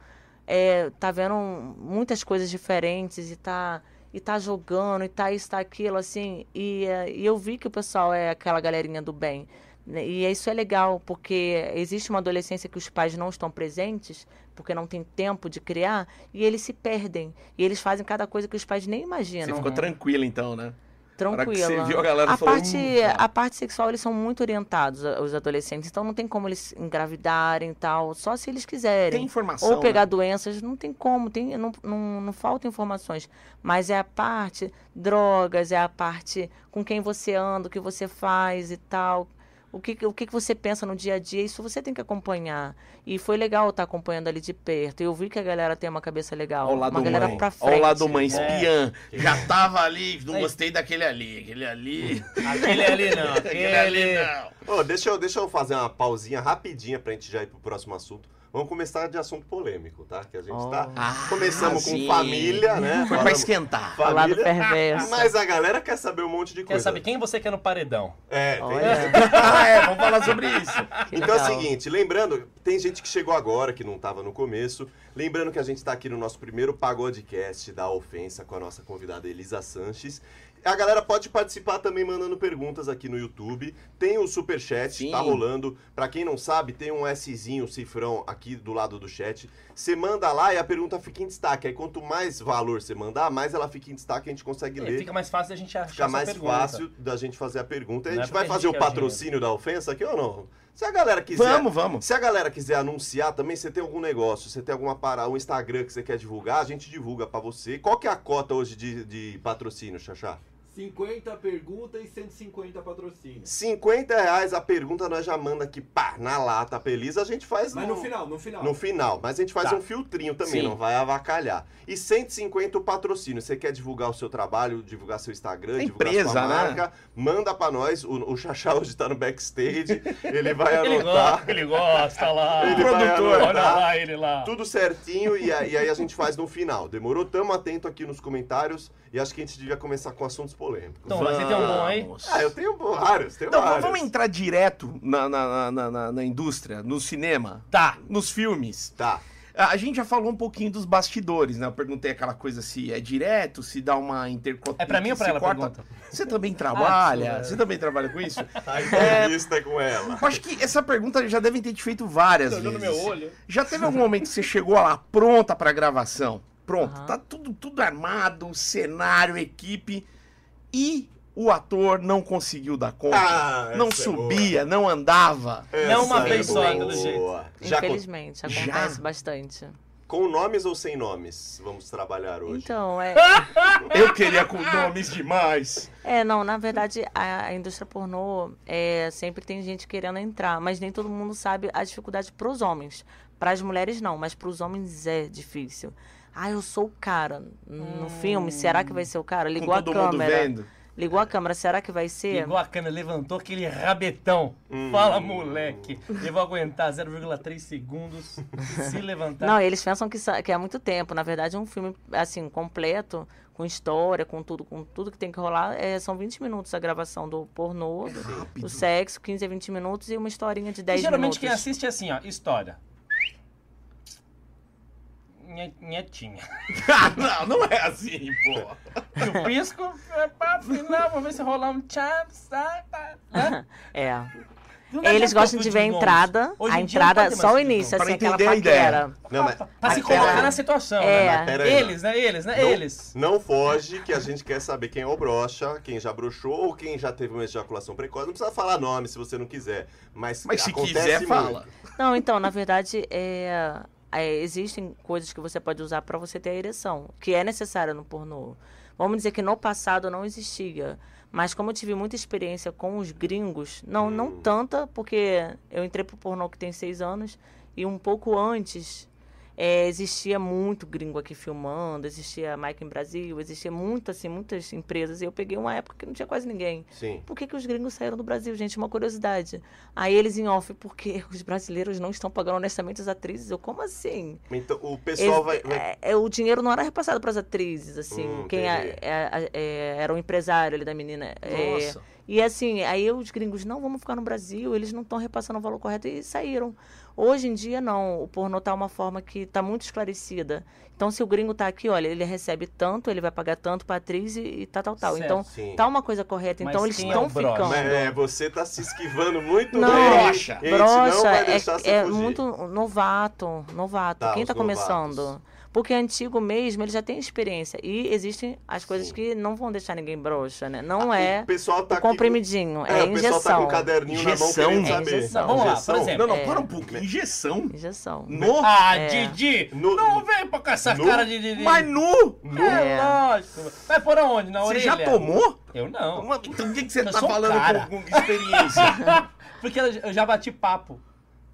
[SPEAKER 4] É, tá vendo muitas coisas diferentes e tá, e tá jogando, e tá isso, tá aquilo, assim. E, é, e eu vi que o pessoal é aquela galerinha do bem. né? E isso é legal, porque existe uma adolescência que os pais não estão presentes, porque não tem tempo de criar, e eles se perdem. E eles fazem cada coisa que os pais nem
[SPEAKER 3] Você
[SPEAKER 4] imaginam.
[SPEAKER 3] ficou tranquila então, né?
[SPEAKER 4] Tranquila.
[SPEAKER 3] viu a falou,
[SPEAKER 4] parte,
[SPEAKER 3] "Hum, tá."
[SPEAKER 4] a parte sexual, eles são muito orientados, a- os adolescentes. Então não tem como eles engravidarem e tal, só se eles quiserem.
[SPEAKER 3] Tem informação.
[SPEAKER 4] Ou pegar
[SPEAKER 3] né?
[SPEAKER 4] doenças, não tem como, tem, não, não, não faltam informações. Mas é a parte drogas, é a parte com quem você anda, o que você faz e tal. O que, o que que você pensa no dia a dia, isso você tem que acompanhar. E foi legal estar acompanhando ali de perto. Eu vi que a galera tem uma cabeça legal.
[SPEAKER 3] Ó o lado
[SPEAKER 4] uma galera
[SPEAKER 3] mãe.
[SPEAKER 4] pra frente.
[SPEAKER 3] o lado mãe, espiã.
[SPEAKER 2] É.
[SPEAKER 3] Já tava ali, não gostei daquele ali, aquele ali.
[SPEAKER 1] Aquele ali não, (laughs)
[SPEAKER 3] Aquele ali
[SPEAKER 1] aquele...
[SPEAKER 3] não.
[SPEAKER 2] Ô, deixa, eu, deixa eu fazer uma pausinha rapidinha pra gente já ir pro próximo assunto. Vamos começar de assunto polêmico, tá? Que a gente
[SPEAKER 4] Oh.
[SPEAKER 2] tá.
[SPEAKER 3] Ah,
[SPEAKER 2] Começamos
[SPEAKER 3] sim.
[SPEAKER 2] com família, né?
[SPEAKER 3] Foi pra
[SPEAKER 2] Falamos
[SPEAKER 3] esquentar.
[SPEAKER 4] O lado perverso.
[SPEAKER 2] Mas a galera quer saber um monte de
[SPEAKER 1] Quer
[SPEAKER 2] coisa.
[SPEAKER 1] saber quem você quer no paredão?
[SPEAKER 2] É, tem
[SPEAKER 4] Olha, (laughs)
[SPEAKER 3] ah, é, vamos falar sobre isso. (laughs)
[SPEAKER 4] que
[SPEAKER 2] Então é o
[SPEAKER 4] legal.
[SPEAKER 2] seguinte, lembrando, tem gente que chegou agora, que não estava no começo. Lembrando que a gente está aqui no nosso primeiro Pagodecast da Ofensa com a nossa convidada Elisa Sanches. A galera pode participar também mandando perguntas aqui no YouTube. Tem o Superchat,
[SPEAKER 3] Sim.
[SPEAKER 2] tá rolando. Pra quem não sabe, tem um Szinho, um cifrão aqui do lado do chat. Você manda lá e a pergunta fica em destaque. Aí quanto mais valor você mandar, mais ela fica em destaque e a gente consegue
[SPEAKER 1] É,
[SPEAKER 2] ler.
[SPEAKER 1] fica mais fácil da gente achar
[SPEAKER 2] Fica mais
[SPEAKER 1] pergunta.
[SPEAKER 2] fácil da gente fazer a pergunta. E a
[SPEAKER 1] é
[SPEAKER 2] gente vai
[SPEAKER 1] porque a
[SPEAKER 2] fazer
[SPEAKER 1] gente
[SPEAKER 2] o patrocínio da ofensa aqui ou não? Se a galera quiser.
[SPEAKER 3] Vamos, vamos.
[SPEAKER 2] Se a galera quiser anunciar também, você tem algum negócio, você tem alguma parada, um Instagram que você quer divulgar, a gente divulga pra você. Qual que é a cota hoje de, de patrocínio, Xaxá?
[SPEAKER 5] 50 perguntas e 150 patrocínio.
[SPEAKER 2] 50 reais a pergunta, nós já manda aqui, pá, na lata, feliz. A gente faz
[SPEAKER 5] Mas no final, no final.
[SPEAKER 2] no final, mas a gente faz
[SPEAKER 1] Tá.
[SPEAKER 2] um filtrinho também,
[SPEAKER 3] Sim.
[SPEAKER 2] não vai avacalhar. E 150 o patrocínio. Você quer divulgar o seu trabalho, divulgar seu Instagram, divulgar
[SPEAKER 3] empresa,
[SPEAKER 2] sua
[SPEAKER 3] né?
[SPEAKER 2] marca, manda pra nós. O, o Xaxá hoje tá no backstage, ele vai (laughs)
[SPEAKER 1] Ele
[SPEAKER 2] anotar.
[SPEAKER 1] gosta, ele gosta lá.
[SPEAKER 2] Ele
[SPEAKER 3] Produtor,
[SPEAKER 2] anotar.
[SPEAKER 1] Olha lá ele lá.
[SPEAKER 2] Tudo certinho e, aí- e aí a gente faz no final. Demorou? Tamo atento aqui nos comentários e acho que a gente devia começar com assuntos polêmicos.
[SPEAKER 1] Então, você tem um bom aí?
[SPEAKER 2] Ah, eu tenho vários, tenho
[SPEAKER 3] Então,
[SPEAKER 2] vários.
[SPEAKER 3] vamos entrar direto na, na, na, na- na indústria, no cinema,
[SPEAKER 1] Tá.
[SPEAKER 3] nos filmes.
[SPEAKER 2] Tá.
[SPEAKER 3] A gente já falou um pouquinho dos bastidores, né? Eu perguntei aquela coisa se é direto, se dá uma intercorte.
[SPEAKER 1] É pra mim ou pra ela a pergunta?
[SPEAKER 3] Você também trabalha?
[SPEAKER 1] Ah,
[SPEAKER 3] você também trabalha com isso? (laughs)
[SPEAKER 2] A entrevista é com ela.
[SPEAKER 3] Eu acho que essa pergunta já devem ter te feito várias
[SPEAKER 1] no
[SPEAKER 3] vezes.
[SPEAKER 1] meu olho.
[SPEAKER 3] Já teve algum momento que você chegou lá pronta pra gravação? Pronto,
[SPEAKER 4] Aham.
[SPEAKER 3] tá tudo, tudo armado, cenário, equipe, e o ator não conseguiu dar conta,
[SPEAKER 2] Ah,
[SPEAKER 3] não
[SPEAKER 2] essa é
[SPEAKER 3] subia, não andava.
[SPEAKER 2] boa.
[SPEAKER 1] Não uma
[SPEAKER 2] Essa
[SPEAKER 1] vez
[SPEAKER 2] é
[SPEAKER 1] só, pelo jeito.
[SPEAKER 4] Infelizmente,
[SPEAKER 3] Já?
[SPEAKER 4] acontece bastante.
[SPEAKER 2] com nomes ou sem nomes? Vamos trabalhar hoje.
[SPEAKER 4] Então, é, (laughs)
[SPEAKER 3] Eu queria com nomes demais.
[SPEAKER 4] é, não, na verdade, a, a indústria pornô é, sempre tem gente querendo entrar, mas nem todo mundo sabe a dificuldade pros homens. Para as mulheres, não, mas pros homens é difícil. Ah, eu sou o cara. No filme, será que vai ser o cara? Ligou
[SPEAKER 3] com
[SPEAKER 4] a câmera.
[SPEAKER 3] vendo.
[SPEAKER 4] Ligou a câmera, será que vai ser?
[SPEAKER 1] Ligou a câmera, levantou aquele rabetão.
[SPEAKER 2] Hum.
[SPEAKER 1] Fala, moleque. Eu vou aguentar 0,3 segundos se levantar.
[SPEAKER 4] Não, eles pensam que, que é muito tempo. Na verdade, um filme, assim, completo, com história, com tudo, com tudo que tem que rolar, é, são 20 minutos a gravação do pornô, do,
[SPEAKER 3] Rápido.
[SPEAKER 4] do sexo, 15 a 20 minutos e uma historinha de
[SPEAKER 1] E
[SPEAKER 4] 10
[SPEAKER 1] geralmente
[SPEAKER 4] minutos.
[SPEAKER 1] quem assiste é assim, ó, história. Nhe- Nhetinha. (laughs)
[SPEAKER 3] Ah, não, não é assim, pô.
[SPEAKER 1] E (laughs) o pisco é pra final, vamos ver se rolar um tá. né?
[SPEAKER 4] É. Eles gostam de ver a entrada, a entrada, só o início, assim, aquela
[SPEAKER 3] entender a ideia.
[SPEAKER 4] paquera.
[SPEAKER 2] Não, mas.
[SPEAKER 1] Pra se
[SPEAKER 2] mas pera
[SPEAKER 1] colocar
[SPEAKER 2] aí.
[SPEAKER 1] na situação,
[SPEAKER 4] É.
[SPEAKER 1] né?
[SPEAKER 2] Mas pera aí,
[SPEAKER 1] Eles, né? Eles, né?
[SPEAKER 2] Não-
[SPEAKER 1] Eles.
[SPEAKER 2] Não foge, que a gente quer saber quem é o brocha, quem já broxou ou quem já teve uma ejaculação precoce. Não precisa falar nome se você não quiser. Mas,
[SPEAKER 3] Mas se quiser,
[SPEAKER 2] muito.
[SPEAKER 3] fala.
[SPEAKER 4] Não, então, na verdade, é, é, existem coisas que você pode usar para você ter a ereção, que é necessária no pornô. Vamos dizer que no passado não existia. Mas como eu tive muita experiência com os gringos, não, não
[SPEAKER 2] Hum.
[SPEAKER 4] tanta, porque eu entrei pro pornô que tem seis anos, e um pouco antes é, existia muito gringo aqui filmando, existia Mike em Brasil, existia muito, assim, muitas empresas. E eu peguei uma época que não tinha quase ninguém.
[SPEAKER 2] Sim.
[SPEAKER 4] Por que, que os gringos saíram do Brasil, gente? Uma curiosidade. Aí eles em off, porque (laughs) os brasileiros não estão pagando honestamente as atrizes. Eu, como assim?
[SPEAKER 2] Então o pessoal vai.
[SPEAKER 4] Eles-
[SPEAKER 2] vai-
[SPEAKER 4] é, é, o dinheiro não era repassado para as atrizes, assim.
[SPEAKER 2] Hum,
[SPEAKER 4] quem a-
[SPEAKER 2] entendi.
[SPEAKER 4] é- é- era o empresário ali da menina. É,
[SPEAKER 3] Nossa.
[SPEAKER 4] e assim, aí os gringos, não, vamos ficar no Brasil, eles não estão repassando o valor correto e saíram. Hoje em dia, não. O pornô tá uma forma que está muito esclarecida. Então, se o gringo tá aqui, olha, ele recebe tanto, ele vai pagar tanto pra atriz e, e tal, tal, tal.
[SPEAKER 1] Certo.
[SPEAKER 4] Então,
[SPEAKER 2] Sim.
[SPEAKER 4] tá uma coisa correta.
[SPEAKER 1] Mas
[SPEAKER 4] Então, eles
[SPEAKER 1] é
[SPEAKER 4] estão
[SPEAKER 1] broche?
[SPEAKER 4] ficando.
[SPEAKER 2] Mas, é, você tá se esquivando muito
[SPEAKER 4] Não,
[SPEAKER 2] bem.
[SPEAKER 3] Brocha.
[SPEAKER 2] Gente, não
[SPEAKER 4] Brocha
[SPEAKER 2] vai
[SPEAKER 4] é, é muito novato, novato.
[SPEAKER 2] Tá,
[SPEAKER 4] Quem
[SPEAKER 2] os
[SPEAKER 4] tá começando? Porque antigo mesmo, ele já tem experiência. E existem as coisas
[SPEAKER 2] Sim.
[SPEAKER 4] que não vão deixar ninguém broxa, né? Não é
[SPEAKER 2] O pessoal tá
[SPEAKER 4] o
[SPEAKER 2] aqui-
[SPEAKER 4] comprimidinho,
[SPEAKER 2] É,
[SPEAKER 4] é,
[SPEAKER 2] o pessoal tá com
[SPEAKER 4] injeção.
[SPEAKER 2] o caderninho na mão
[SPEAKER 3] Injeção?
[SPEAKER 2] querendo
[SPEAKER 3] É
[SPEAKER 2] saber.
[SPEAKER 4] injeção.
[SPEAKER 1] Vamos lá,
[SPEAKER 2] Injeção?
[SPEAKER 1] por exemplo.
[SPEAKER 3] Não, não,
[SPEAKER 4] É.
[SPEAKER 3] para um pouco. Injeção?
[SPEAKER 4] Injeção.
[SPEAKER 3] No?
[SPEAKER 1] Ah,
[SPEAKER 4] É.
[SPEAKER 1] Didi!
[SPEAKER 2] No-
[SPEAKER 1] não vem com essa
[SPEAKER 2] no-
[SPEAKER 1] cara de Didi.
[SPEAKER 3] Mas nu?
[SPEAKER 1] É,
[SPEAKER 4] É.
[SPEAKER 1] lógico. Vai por onde? Na
[SPEAKER 3] Você
[SPEAKER 1] orelha?
[SPEAKER 3] já tomou?
[SPEAKER 1] Eu não.
[SPEAKER 3] Então o que, que você
[SPEAKER 1] Eu
[SPEAKER 3] tá falando
[SPEAKER 1] cara.
[SPEAKER 3] com, com experiência? (laughs)
[SPEAKER 1] Porque eu já bati papo.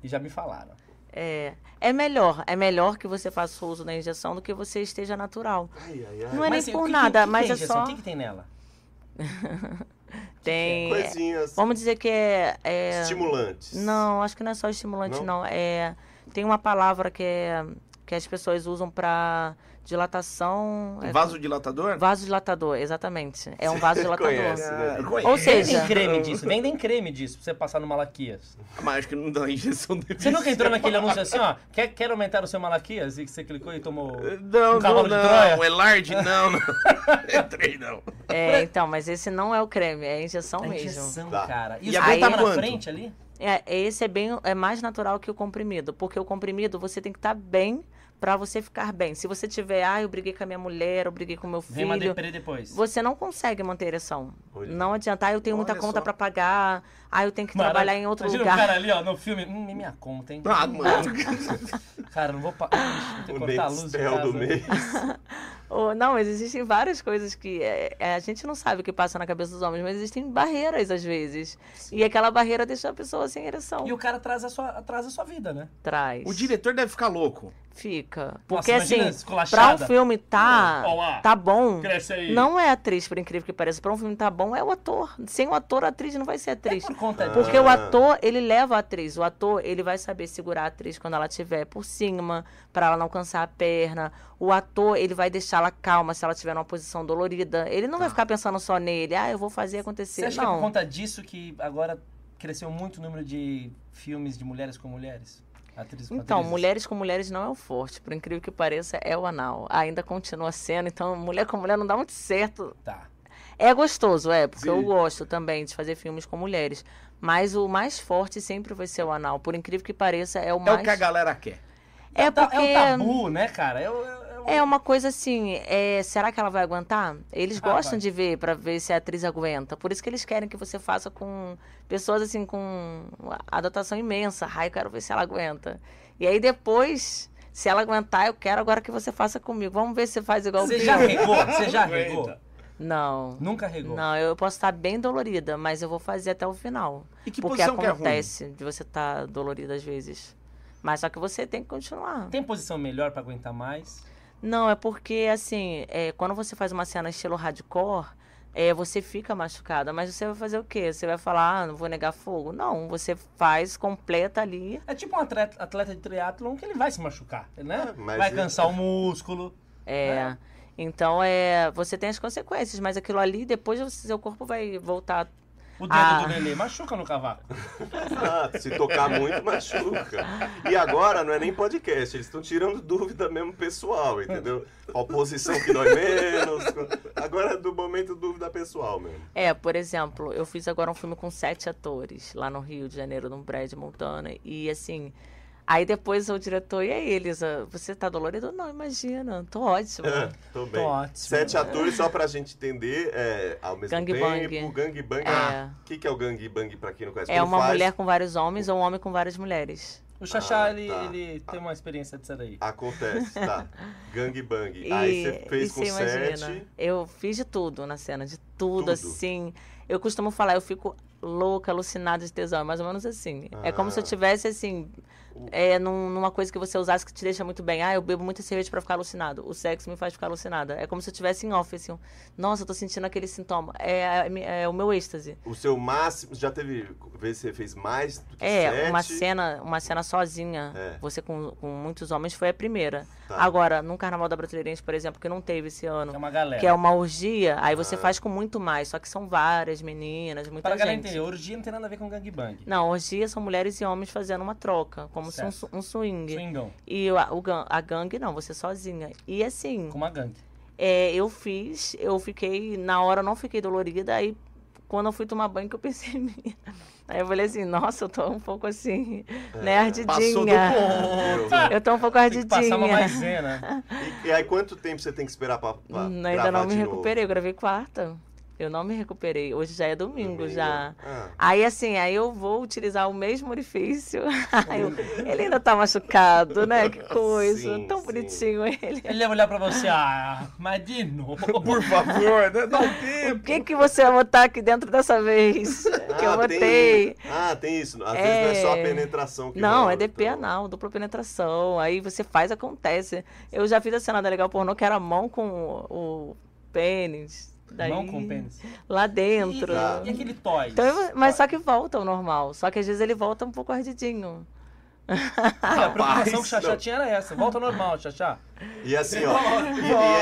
[SPEAKER 1] E já me falaram.
[SPEAKER 4] É, é melhor, é melhor que você faça uso da injeção do que você esteja natural.
[SPEAKER 2] Ai, ai, ai.
[SPEAKER 4] Não é nem
[SPEAKER 1] assim,
[SPEAKER 4] por
[SPEAKER 1] que
[SPEAKER 4] nada,
[SPEAKER 1] que que
[SPEAKER 4] mas é
[SPEAKER 1] injeção?
[SPEAKER 4] só
[SPEAKER 1] O que, que tem nela? (laughs)
[SPEAKER 4] tem.
[SPEAKER 2] Coisinhas
[SPEAKER 4] Vamos dizer que é, é
[SPEAKER 2] estimulantes.
[SPEAKER 4] Não, acho que não é só estimulante,
[SPEAKER 2] Não?
[SPEAKER 4] não. É tem uma palavra que é que as pessoas usam pra dilatação. é-
[SPEAKER 3] Vasodilatador?
[SPEAKER 4] Vasodilatador, exatamente. É um vasodilatador.
[SPEAKER 2] conhece, né?
[SPEAKER 3] Ah.
[SPEAKER 4] Ou seja-
[SPEAKER 1] Vendem creme disso, vendem creme disso pra você passar no Malaquias.
[SPEAKER 3] Mas acho que não dá injeção de
[SPEAKER 1] Você nunca entrou naquele anúncio assim, ó, quer, quer aumentar o seu Malaquias? E que você clicou e tomou...
[SPEAKER 3] Não,
[SPEAKER 1] Um
[SPEAKER 3] não,
[SPEAKER 1] de
[SPEAKER 3] não.
[SPEAKER 1] Troia?
[SPEAKER 3] O Elard, não, não. (laughs) Entrei, não.
[SPEAKER 4] É, então, mas esse não é o creme, é a injeção
[SPEAKER 1] É
[SPEAKER 4] mesmo.
[SPEAKER 1] injeção,
[SPEAKER 2] Tá.
[SPEAKER 1] cara. E,
[SPEAKER 3] E aguenta
[SPEAKER 1] caras na
[SPEAKER 3] quanto?
[SPEAKER 1] frente ali?
[SPEAKER 4] É, esse é bem é mais natural que o comprimido, porque o comprimido você tem que estar bem pra você ficar bem. Se você tiver, ah, eu briguei com a minha mulher, eu briguei com meu
[SPEAKER 1] Vem uma
[SPEAKER 4] filho,
[SPEAKER 1] depois.
[SPEAKER 4] você não consegue manter ereção.
[SPEAKER 2] Olha.
[SPEAKER 4] Não adianta, ah, eu tenho muita
[SPEAKER 3] Olha
[SPEAKER 4] conta
[SPEAKER 3] só.
[SPEAKER 4] pra pagar, ah, eu tenho que
[SPEAKER 1] Mano,
[SPEAKER 4] trabalhar em outro
[SPEAKER 1] imagina
[SPEAKER 4] lugar.
[SPEAKER 1] o cara ali, ó, no filme. Hum, é minha conta, hein?
[SPEAKER 3] Ah, mano. (laughs)
[SPEAKER 1] Cara, não vou... Pa... Ixi, vou ter que
[SPEAKER 2] O
[SPEAKER 1] cortar a luz de
[SPEAKER 2] Nextel
[SPEAKER 1] casa.
[SPEAKER 2] do mês.
[SPEAKER 4] Ou, não, mas existem várias coisas que é, é, a gente não sabe o que passa na cabeça dos homens, mas existem barreiras às vezes. E aquela barreira deixa a pessoa sem ereção.
[SPEAKER 1] E o cara traz a sua, atrasa a sua vida, né?
[SPEAKER 4] Traz.
[SPEAKER 3] O diretor deve ficar louco.
[SPEAKER 4] Fica.
[SPEAKER 1] Nossa,
[SPEAKER 4] Porque
[SPEAKER 1] imagina
[SPEAKER 4] assim, pra um filme tá, tá bom,
[SPEAKER 1] Cresce aí.
[SPEAKER 4] não é atriz, por incrível que pareça. Pra um filme tá bom, é o ator. Sem o ator, a atriz não vai ser atriz.
[SPEAKER 1] Por conta disso.
[SPEAKER 4] Porque o
[SPEAKER 2] Ah.
[SPEAKER 4] ator, ele leva a atriz. O ator, ele vai saber segurar a atriz quando ela estiver por cima, pra ela não cansar a perna. O ator, ele vai deixá-la calma se ela estiver numa posição dolorida. Ele não vai ficar pensando só nele. Ah, eu vou fazer
[SPEAKER 1] Você
[SPEAKER 4] acontecer.
[SPEAKER 1] acha que é
[SPEAKER 4] não.
[SPEAKER 1] por conta disso que agora cresceu muito o número de filmes de mulheres com mulheres? Atrizes com
[SPEAKER 4] Então,
[SPEAKER 1] atrizes?
[SPEAKER 4] mulheres com mulheres não é o forte. Por incrível que pareça, é o anal. Ainda continua sendo. Então, mulher com mulher não dá muito certo.
[SPEAKER 1] Tá.
[SPEAKER 4] É gostoso, é, porque eu
[SPEAKER 3] Sim.
[SPEAKER 4] gosto também de fazer filmes com mulheres. Mas o mais forte sempre vai ser o anal. Por incrível que pareça, é o
[SPEAKER 3] É
[SPEAKER 4] mais.
[SPEAKER 3] o que a galera quer.
[SPEAKER 4] É
[SPEAKER 1] ta-
[SPEAKER 4] porque.
[SPEAKER 1] É o tabu, né, cara? É, o- é, o-
[SPEAKER 4] É uma coisa assim, é, será que ela vai aguentar? Eles
[SPEAKER 1] Ah,
[SPEAKER 4] gostam
[SPEAKER 1] vai.
[SPEAKER 4] de ver pra ver se a atriz aguenta. Por isso que eles querem que você faça com pessoas assim com a dotação imensa. Ai, eu quero ver se ela aguenta. E aí depois, se ela aguentar, eu quero agora que você faça comigo. Vamos ver se você faz igual
[SPEAKER 1] Você
[SPEAKER 4] o
[SPEAKER 1] já regou? Você já regou?
[SPEAKER 4] Não.
[SPEAKER 1] Nunca regou?
[SPEAKER 4] Não, eu posso estar bem dolorida, mas eu vou fazer até o final.
[SPEAKER 3] E que
[SPEAKER 4] porque
[SPEAKER 3] posição que é ruim?
[SPEAKER 4] acontece de você estar dolorida às vezes. Mas só que você tem que continuar.
[SPEAKER 1] Tem posição melhor pra aguentar mais?
[SPEAKER 4] Não, é porque, assim, é, quando você faz uma cena estilo hardcore, é, você fica machucada. Mas você vai fazer o quê? Você vai falar, ah, não vou negar fogo? Não, você faz, completa ali.
[SPEAKER 1] É tipo um atleta, atleta de triatlon que ele vai se machucar, né?
[SPEAKER 2] É, mas
[SPEAKER 1] vai
[SPEAKER 2] ele-
[SPEAKER 1] cansar o músculo.
[SPEAKER 4] É. Então, é, você tem as consequências, mas aquilo ali, depois o seu corpo vai voltar.
[SPEAKER 1] O dedo
[SPEAKER 4] Ah.
[SPEAKER 1] do nenê machuca no cavaco.
[SPEAKER 2] Ah, (laughs) se tocar muito, machuca. E agora não é nem podcast, eles estão tirando dúvida mesmo pessoal, entendeu? Qual posição que dói menos. Agora é do momento dúvida pessoal mesmo.
[SPEAKER 4] É, por exemplo, eu fiz agora um filme com sete atores lá no Rio de Janeiro, num prédio Montana. E assim. Aí depois o diretor, e aí, Elisa, você tá dolorido? Não, imagina, tô ótima.
[SPEAKER 2] É, (laughs) tô bem.
[SPEAKER 1] Tô ótimo.
[SPEAKER 2] Sete atores, só pra gente entender, é, ao mesmo
[SPEAKER 4] Gangbang.
[SPEAKER 2] tempo. Gangbang.
[SPEAKER 4] É.
[SPEAKER 2] O que, que é o gangbang pra quem não conhece?
[SPEAKER 4] É
[SPEAKER 2] Quem
[SPEAKER 4] uma
[SPEAKER 2] faz,
[SPEAKER 4] mulher com vários homens ou um homem com várias mulheres.
[SPEAKER 1] O Xaxá,
[SPEAKER 2] Ah,
[SPEAKER 1] ele,
[SPEAKER 2] tá.
[SPEAKER 1] ele tem uma experiência disso daí.
[SPEAKER 2] Acontece, tá. (laughs) Gangbang.
[SPEAKER 4] E,
[SPEAKER 2] Aí você fez
[SPEAKER 4] e
[SPEAKER 2] com
[SPEAKER 4] você imagina,
[SPEAKER 2] sete.
[SPEAKER 4] Eu fiz de tudo na cena, de tudo,
[SPEAKER 2] Tudo.
[SPEAKER 4] assim. Eu costumo falar, eu fico louca, alucinada de tesão, é mais ou menos assim. É como se eu
[SPEAKER 2] Ah.
[SPEAKER 4] tivesse, assim, é, num- numa coisa que você usasse que te deixa muito bem. Ah, eu bebo muita cerveja pra ficar alucinado. O sexo me faz ficar alucinada. É como se eu tivesse em off, assim. Nossa, eu tô sentindo aquele sintoma. É, é, é o meu êxtase.
[SPEAKER 2] O seu máximo, já teve vezes que você fez mais do que
[SPEAKER 4] É,
[SPEAKER 2] sete?
[SPEAKER 4] uma cena, uma cena sozinha,
[SPEAKER 2] É.
[SPEAKER 4] você com, com muitos homens, foi a primeira.
[SPEAKER 2] Tá.
[SPEAKER 4] Agora, num Carnaval da Brasileirense, por exemplo, que não teve esse ano,
[SPEAKER 1] É uma galera.
[SPEAKER 4] que é uma orgia, aí você
[SPEAKER 2] Ah.
[SPEAKER 4] faz com muito mais, só que são várias meninas, muita
[SPEAKER 1] Pra galera
[SPEAKER 4] gente.
[SPEAKER 1] entender, orgia não tem nada a ver com gangbang.
[SPEAKER 4] Não, orgia são mulheres e homens fazendo uma troca, como se um,
[SPEAKER 1] Certo.
[SPEAKER 4] su- um swing.
[SPEAKER 1] Swingão,
[SPEAKER 4] E o, o a gangue não, você sozinha. E assim,
[SPEAKER 1] com uma gangue.
[SPEAKER 4] é, eu fiz, eu fiquei, na hora eu não fiquei dolorida, aí quando eu fui tomar banho que eu pensei em mim. (laughs) Aí eu falei assim, nossa, eu tô um pouco assim, né, ardidinha. (laughs) Eu tô um pouco
[SPEAKER 1] que passar uma
[SPEAKER 4] ardidinha.
[SPEAKER 1] maisena.
[SPEAKER 2] E, e aí quanto tempo você tem que esperar pra, pra
[SPEAKER 4] Hum, Ainda não me recuperei, eu gravei quarta. Eu não me recuperei. Hoje já é domingo,
[SPEAKER 2] Domingo.
[SPEAKER 4] já.
[SPEAKER 2] Ah.
[SPEAKER 4] Aí assim, aí eu vou utilizar o mesmo orifício. (laughs) Eu- ele ainda tá machucado, né? Que (laughs) coisa.
[SPEAKER 2] Sim,
[SPEAKER 4] Tão
[SPEAKER 2] sim.
[SPEAKER 4] bonitinho ele.
[SPEAKER 1] Ele ia olhar pra você, ah, mas de novo.
[SPEAKER 3] Por favor, né? dá um (laughs)
[SPEAKER 4] O
[SPEAKER 3] tempo.
[SPEAKER 4] que, que você vai botar aqui dentro dessa vez? que eu
[SPEAKER 2] Ah,
[SPEAKER 4] botei.
[SPEAKER 2] tem- Ah, tem isso. Às vezes não é só a
[SPEAKER 4] É.
[SPEAKER 2] penetração que
[SPEAKER 4] Não,
[SPEAKER 2] rola,
[SPEAKER 4] é DP
[SPEAKER 2] então.
[SPEAKER 4] anal, dupla penetração. Aí você faz, acontece. Eu já fiz a cena da Legal Pornô que era mão com o, o pênis. Daí,
[SPEAKER 1] Mão com pênis.
[SPEAKER 4] Lá dentro.
[SPEAKER 1] E, e aquele toy?
[SPEAKER 4] Então, mas só que volta ao normal. Só que às vezes ele volta um pouco ardidinho.
[SPEAKER 1] Ah, a preocupação que o Xaxá tinha era essa. Volta ao normal, Xaxá.
[SPEAKER 2] E assim, ó,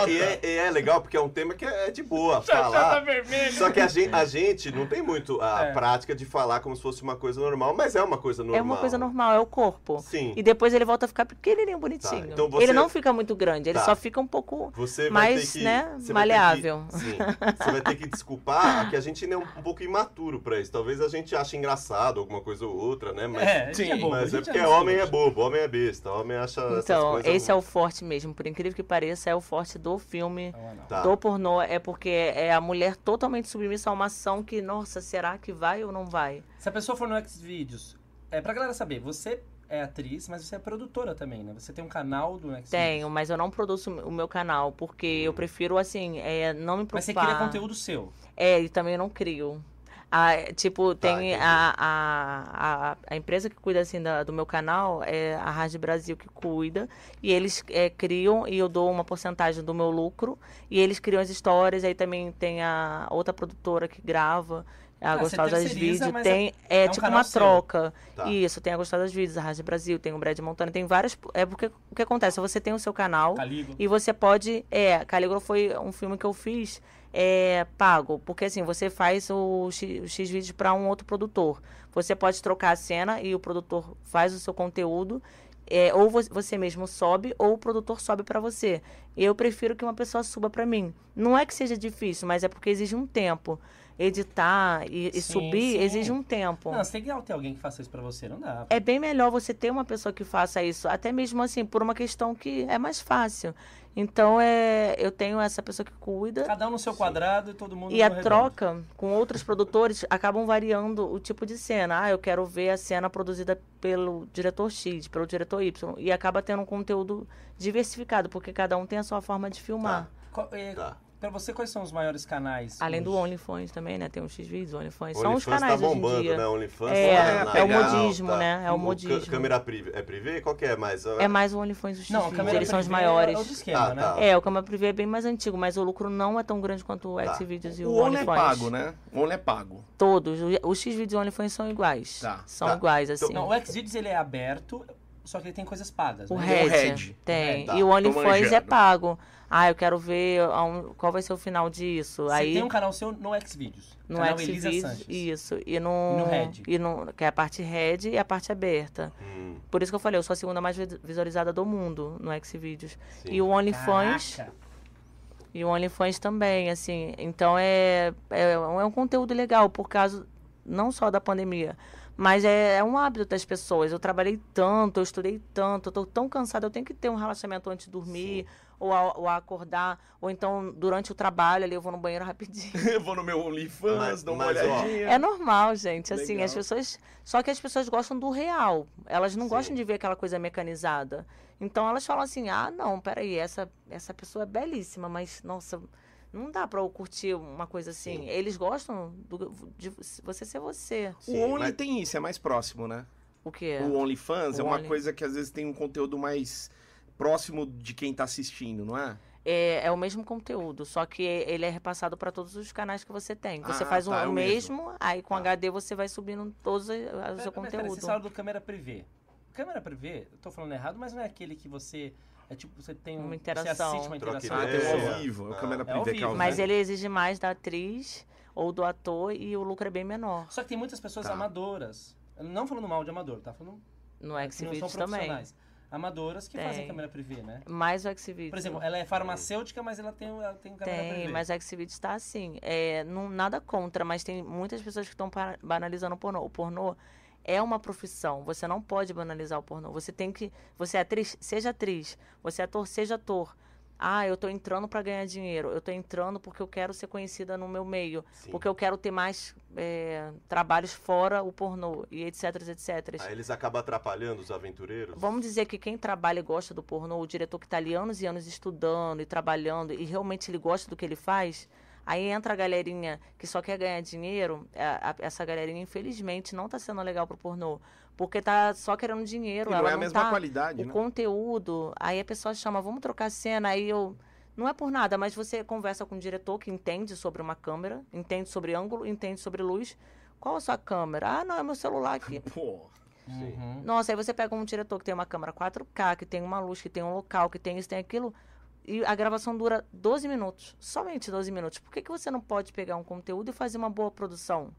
[SPEAKER 2] e, e- e é, e é legal porque é um tema que é de boa falar.
[SPEAKER 1] vermelho.
[SPEAKER 2] Só que a gente, a gente não tem muito a
[SPEAKER 1] É.
[SPEAKER 2] prática de falar como se fosse uma coisa normal, mas é uma coisa normal.
[SPEAKER 4] É uma coisa normal, é o corpo.
[SPEAKER 2] Sim.
[SPEAKER 4] E depois ele volta a ficar pequenininho, bonitinho.
[SPEAKER 2] Tá, então você-
[SPEAKER 4] Ele não fica muito grande, ele
[SPEAKER 2] Tá.
[SPEAKER 4] só fica um pouco
[SPEAKER 2] Você vai
[SPEAKER 4] mais,
[SPEAKER 2] ter que,
[SPEAKER 4] né,
[SPEAKER 2] você vai ter
[SPEAKER 4] maleável.
[SPEAKER 2] que- sim. Você vai ter que desculpar que a gente ainda é um, um pouco imaturo pra isso. Talvez a gente ache engraçado alguma coisa ou outra, né? Mas,
[SPEAKER 1] É, gente
[SPEAKER 3] Sim,
[SPEAKER 1] é bobo,
[SPEAKER 2] mas é
[SPEAKER 1] gente
[SPEAKER 2] porque
[SPEAKER 1] é
[SPEAKER 2] homem é bobo, homem é besta, homem acha essas
[SPEAKER 4] Então,
[SPEAKER 2] coisas...
[SPEAKER 4] esse é o forte mesmo, por incrível que pareça, é o forte do filme,
[SPEAKER 1] Não, não.
[SPEAKER 2] Tá.
[SPEAKER 4] do pornô, é porque é a mulher totalmente submissa a uma ação que, nossa, será que vai ou não vai?
[SPEAKER 1] Se a pessoa for no Xvideos, é pra galera saber, você é atriz, mas você é produtora também, né? Você tem um canal do Xvideos.
[SPEAKER 4] Tenho, mas eu não produzo o meu canal, porque eu prefiro, assim, é, não me preocupar.
[SPEAKER 1] Mas você cria conteúdo seu.
[SPEAKER 4] É, e também eu não crio. Ah, tipo,
[SPEAKER 2] Tá,
[SPEAKER 4] tem
[SPEAKER 2] entendi.
[SPEAKER 4] a, a, a, a empresa que cuida assim da- do meu canal, é a Rádio Brasil que cuida, e eles é, criam e eu dou uma porcentagem do meu lucro, e eles criam as histórias, aí também tem a outra produtora que grava, a
[SPEAKER 1] Ah,
[SPEAKER 4] Gostosas Vídeos,
[SPEAKER 1] mas
[SPEAKER 4] tem,
[SPEAKER 1] é
[SPEAKER 4] é,
[SPEAKER 1] um
[SPEAKER 4] tipo uma
[SPEAKER 1] seu.
[SPEAKER 4] troca.
[SPEAKER 2] Tá.
[SPEAKER 4] Isso, tem a Gostosas Vídeos, a Rádio Brasil, tem o Brad Montana, tem várias, é porque o que acontece, você tem o seu canal,
[SPEAKER 1] Caligo.
[SPEAKER 4] e você pode. É, Calígula foi um filme que eu fiz é, pago. Porque assim, você faz o X, o X vídeo para um outro produtor. Você pode trocar a cena e o produtor faz o seu conteúdo. é, ou vo- você mesmo sobe, ou o produtor sobe para você. Eu prefiro que uma pessoa suba para mim. Não é que seja difícil, mas é porque exige um tempo. Editar e, e
[SPEAKER 1] Sim,
[SPEAKER 4] subir
[SPEAKER 1] sim.
[SPEAKER 4] exige um tempo.
[SPEAKER 1] Não, você tem que ter alguém que faça isso pra você, não dá.
[SPEAKER 4] É bem melhor você ter uma pessoa que faça isso, até mesmo assim, por uma questão que é mais fácil. Então, é, eu tenho essa pessoa que cuida
[SPEAKER 1] Cada um no seu quadrado e todo mundo
[SPEAKER 4] e
[SPEAKER 1] no
[SPEAKER 4] a
[SPEAKER 1] redondo.
[SPEAKER 4] troca com outros produtores acabam variando o tipo de cena. Ah, eu quero ver a cena produzida pelo diretor X, pelo diretor Y, e acaba tendo um conteúdo diversificado, porque cada um tem a sua forma de filmar.
[SPEAKER 1] Qual- é,
[SPEAKER 2] Tá.
[SPEAKER 1] Pra você, quais são os maiores canais?
[SPEAKER 4] Além do OnlyFans também, né? Tem os X-Vídeos, OnlyFans. São os
[SPEAKER 2] OnlyFans
[SPEAKER 4] canais
[SPEAKER 2] tá
[SPEAKER 4] hoje em
[SPEAKER 2] bombando,
[SPEAKER 4] dia.
[SPEAKER 2] né? OnlyFans
[SPEAKER 4] É,
[SPEAKER 2] tá
[SPEAKER 3] é o
[SPEAKER 2] legal,
[SPEAKER 4] modismo,
[SPEAKER 2] tá.
[SPEAKER 4] né? É o modismo.
[SPEAKER 2] câmera privê, é privê? Qual que é mais?
[SPEAKER 4] É mais o OnlyFans dos
[SPEAKER 1] Não, a
[SPEAKER 4] X-Vídeos,
[SPEAKER 1] câmera
[SPEAKER 4] eles são os
[SPEAKER 1] privê
[SPEAKER 4] maiores.
[SPEAKER 1] É outro esquema,
[SPEAKER 2] Ah,
[SPEAKER 1] né?
[SPEAKER 2] tá.
[SPEAKER 4] É, o Câmera Privê é bem mais antigo, mas o lucro não é tão grande quanto o
[SPEAKER 2] Tá.
[SPEAKER 4] Xvideos e o,
[SPEAKER 3] O Only é
[SPEAKER 4] OnlyFans.
[SPEAKER 3] pago, né? O Only é pago.
[SPEAKER 4] Todos. o- Os X-Vídeos e o OnlyFans são iguais.
[SPEAKER 3] Tá,
[SPEAKER 4] São
[SPEAKER 2] tá.
[SPEAKER 4] iguais, assim.
[SPEAKER 1] Não, o Xvideos ele é aberto, só que ele tem coisas pagas.
[SPEAKER 4] o
[SPEAKER 1] né?
[SPEAKER 3] Tem o
[SPEAKER 4] Red, tem.
[SPEAKER 2] Tá,
[SPEAKER 4] e o OnlyFans é pago. Ah, eu quero ver aon- qual vai ser o final disso.
[SPEAKER 1] Você
[SPEAKER 4] Aí
[SPEAKER 1] tem um canal seu no Xvideos.
[SPEAKER 4] no
[SPEAKER 1] canal Elisa
[SPEAKER 4] Xvideos,
[SPEAKER 1] Sanches.
[SPEAKER 4] isso. E no,
[SPEAKER 1] no Red.
[SPEAKER 4] E no, que é a parte Red e a parte aberta.
[SPEAKER 2] Hum,
[SPEAKER 4] Por isso que eu falei, eu sou a segunda mais vi- visualizada do mundo no Xvideos.
[SPEAKER 2] sim.
[SPEAKER 4] E o OnlyFans.
[SPEAKER 1] Caraca.
[SPEAKER 4] E o OnlyFans também, assim. Então é, é, um- é um conteúdo legal, por causa não só da pandemia, mas é, é um hábito das pessoas. Eu trabalhei tanto, eu estudei tanto, eu tô tão cansada, eu tenho que ter um relaxamento antes de dormir, ou, a, ou a acordar, ou então durante o trabalho ali eu vou no banheiro rapidinho. (laughs)
[SPEAKER 3] Eu vou no meu OnlyFans, dou uma
[SPEAKER 2] mas, ó,
[SPEAKER 3] olhadinha.
[SPEAKER 4] É normal, gente. Assim,
[SPEAKER 3] Legal.
[SPEAKER 4] as pessoas. Só que as pessoas gostam do real. Elas não
[SPEAKER 2] Sim.
[SPEAKER 4] gostam de ver aquela coisa mecanizada. Então elas falam assim: ah, não, peraí, essa, essa pessoa é belíssima, mas, nossa, não dá pra eu curtir uma coisa assim.
[SPEAKER 2] Sim.
[SPEAKER 4] Eles gostam do- de você ser você.
[SPEAKER 3] O
[SPEAKER 2] Sim,
[SPEAKER 3] Only
[SPEAKER 2] mas-
[SPEAKER 3] tem isso, é mais próximo, né?
[SPEAKER 4] O quê?
[SPEAKER 3] O OnlyFans
[SPEAKER 4] O
[SPEAKER 3] é uma
[SPEAKER 4] Only-
[SPEAKER 3] coisa que às vezes tem um conteúdo mais próximo de quem tá assistindo, não é?
[SPEAKER 4] É, é o mesmo conteúdo, só que ele é repassado para todos os canais que você tem. Você
[SPEAKER 3] Ah,
[SPEAKER 4] faz
[SPEAKER 3] tá, é
[SPEAKER 4] o
[SPEAKER 3] o
[SPEAKER 4] mesmo, aí com
[SPEAKER 2] Tá.
[SPEAKER 4] HD você vai subindo todos o
[SPEAKER 1] Pera-
[SPEAKER 4] seu conteúdo.
[SPEAKER 1] Você fala do câmera privê. Câmera privê, eu tô falando errado, mas não é aquele que você. É tipo, você tem um.
[SPEAKER 4] Uma
[SPEAKER 1] Você
[SPEAKER 4] interação.
[SPEAKER 1] assiste uma interação.
[SPEAKER 3] Ah, tem o
[SPEAKER 2] É.
[SPEAKER 3] ao vivo, é o
[SPEAKER 2] Ah.
[SPEAKER 3] câmera
[SPEAKER 1] É ao
[SPEAKER 3] privê que é ao
[SPEAKER 1] vivo.
[SPEAKER 4] Mas ele exige mais da atriz ou do ator e o lucro é bem menor.
[SPEAKER 1] Só que tem muitas pessoas
[SPEAKER 3] Tá.
[SPEAKER 1] amadoras. Não falando mal de amador, tá? Falando
[SPEAKER 4] No
[SPEAKER 1] que não são
[SPEAKER 4] Xvideos também.
[SPEAKER 1] profissionais. Amadoras que
[SPEAKER 4] Tem.
[SPEAKER 1] fazem câmera privê, né?
[SPEAKER 4] Mais o Xvideos.
[SPEAKER 1] Por exemplo, ela é farmacêutica, mas ela tem, ela tem câmera
[SPEAKER 4] Tem,
[SPEAKER 1] privê.
[SPEAKER 4] mas o Xvideos está assim. É, não, nada contra, mas tem muitas pessoas que estão banalizando o pornô. O pornô é uma profissão. Você não pode banalizar o pornô. Você tem que. Você é atriz, seja atriz. Você é ator, seja ator. Ah, eu tô entrando para ganhar dinheiro. Eu tô entrando porque eu quero ser conhecida no meu meio.
[SPEAKER 2] Sim.
[SPEAKER 4] Porque eu quero ter mais é, trabalhos fora o pornô. E etc, etc.
[SPEAKER 2] Aí eles acabam atrapalhando os aventureiros?
[SPEAKER 4] Vamos dizer que quem trabalha e gosta do pornô, o diretor que está ali anos e anos estudando e trabalhando e realmente ele gosta do que ele faz, aí entra a galerinha que só quer ganhar dinheiro, a- a- essa galerinha infelizmente não está sendo legal pro pornô, porque tá só querendo dinheiro,
[SPEAKER 3] E
[SPEAKER 4] ela
[SPEAKER 3] não é a
[SPEAKER 4] não
[SPEAKER 3] mesma
[SPEAKER 4] tá
[SPEAKER 3] qualidade,
[SPEAKER 4] o
[SPEAKER 3] né?
[SPEAKER 4] conteúdo, aí a pessoa chama, vamos trocar cena, aí eu não é por nada, mas você conversa com um diretor que entende sobre uma câmera, entende sobre ângulo, entende sobre luz. Qual a sua câmera? Ah, não, é meu celular aqui. (laughs)
[SPEAKER 3] Pô.
[SPEAKER 1] Uhum.
[SPEAKER 4] Nossa, aí você pega um diretor que tem uma câmera 4K, que tem uma luz, que tem um local, que tem isso, tem aquilo, e a gravação dura 12 minutos, somente 12 minutos. Por que, que você não pode pegar um conteúdo e fazer uma boa produção?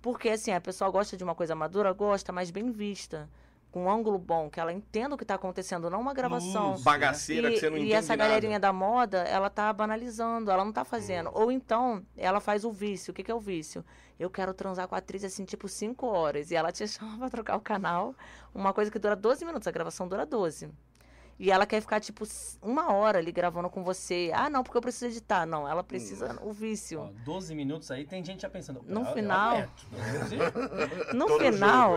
[SPEAKER 4] Porque, assim, a pessoa gosta de uma coisa madura, gosta, mas bem vista, com um ângulo bom, que ela entenda o que está acontecendo, não uma gravação.
[SPEAKER 1] Luz.
[SPEAKER 3] Bagaceira
[SPEAKER 4] E,
[SPEAKER 3] que você não
[SPEAKER 4] e
[SPEAKER 3] entende
[SPEAKER 4] essa
[SPEAKER 3] nada.
[SPEAKER 4] galerinha da moda, ela tá banalizando, ela não tá fazendo. Ou então, ela faz o vício. O que, que é o vício? Eu quero transar com a atriz assim, tipo, 5 horas. E ela te (laughs) chama pra trocar o canal. Uma coisa que dura 12 minutos, a gravação dura 12. E ela quer ficar, tipo, uma hora ali gravando com você. Ah, não, porque eu preciso editar. Não, ela precisa o vício.
[SPEAKER 1] Ó, 12 minutos aí, tem gente já pensando.
[SPEAKER 4] No
[SPEAKER 1] "Eu- eu
[SPEAKER 4] final-
[SPEAKER 1] aguento." (laughs)
[SPEAKER 4] No final,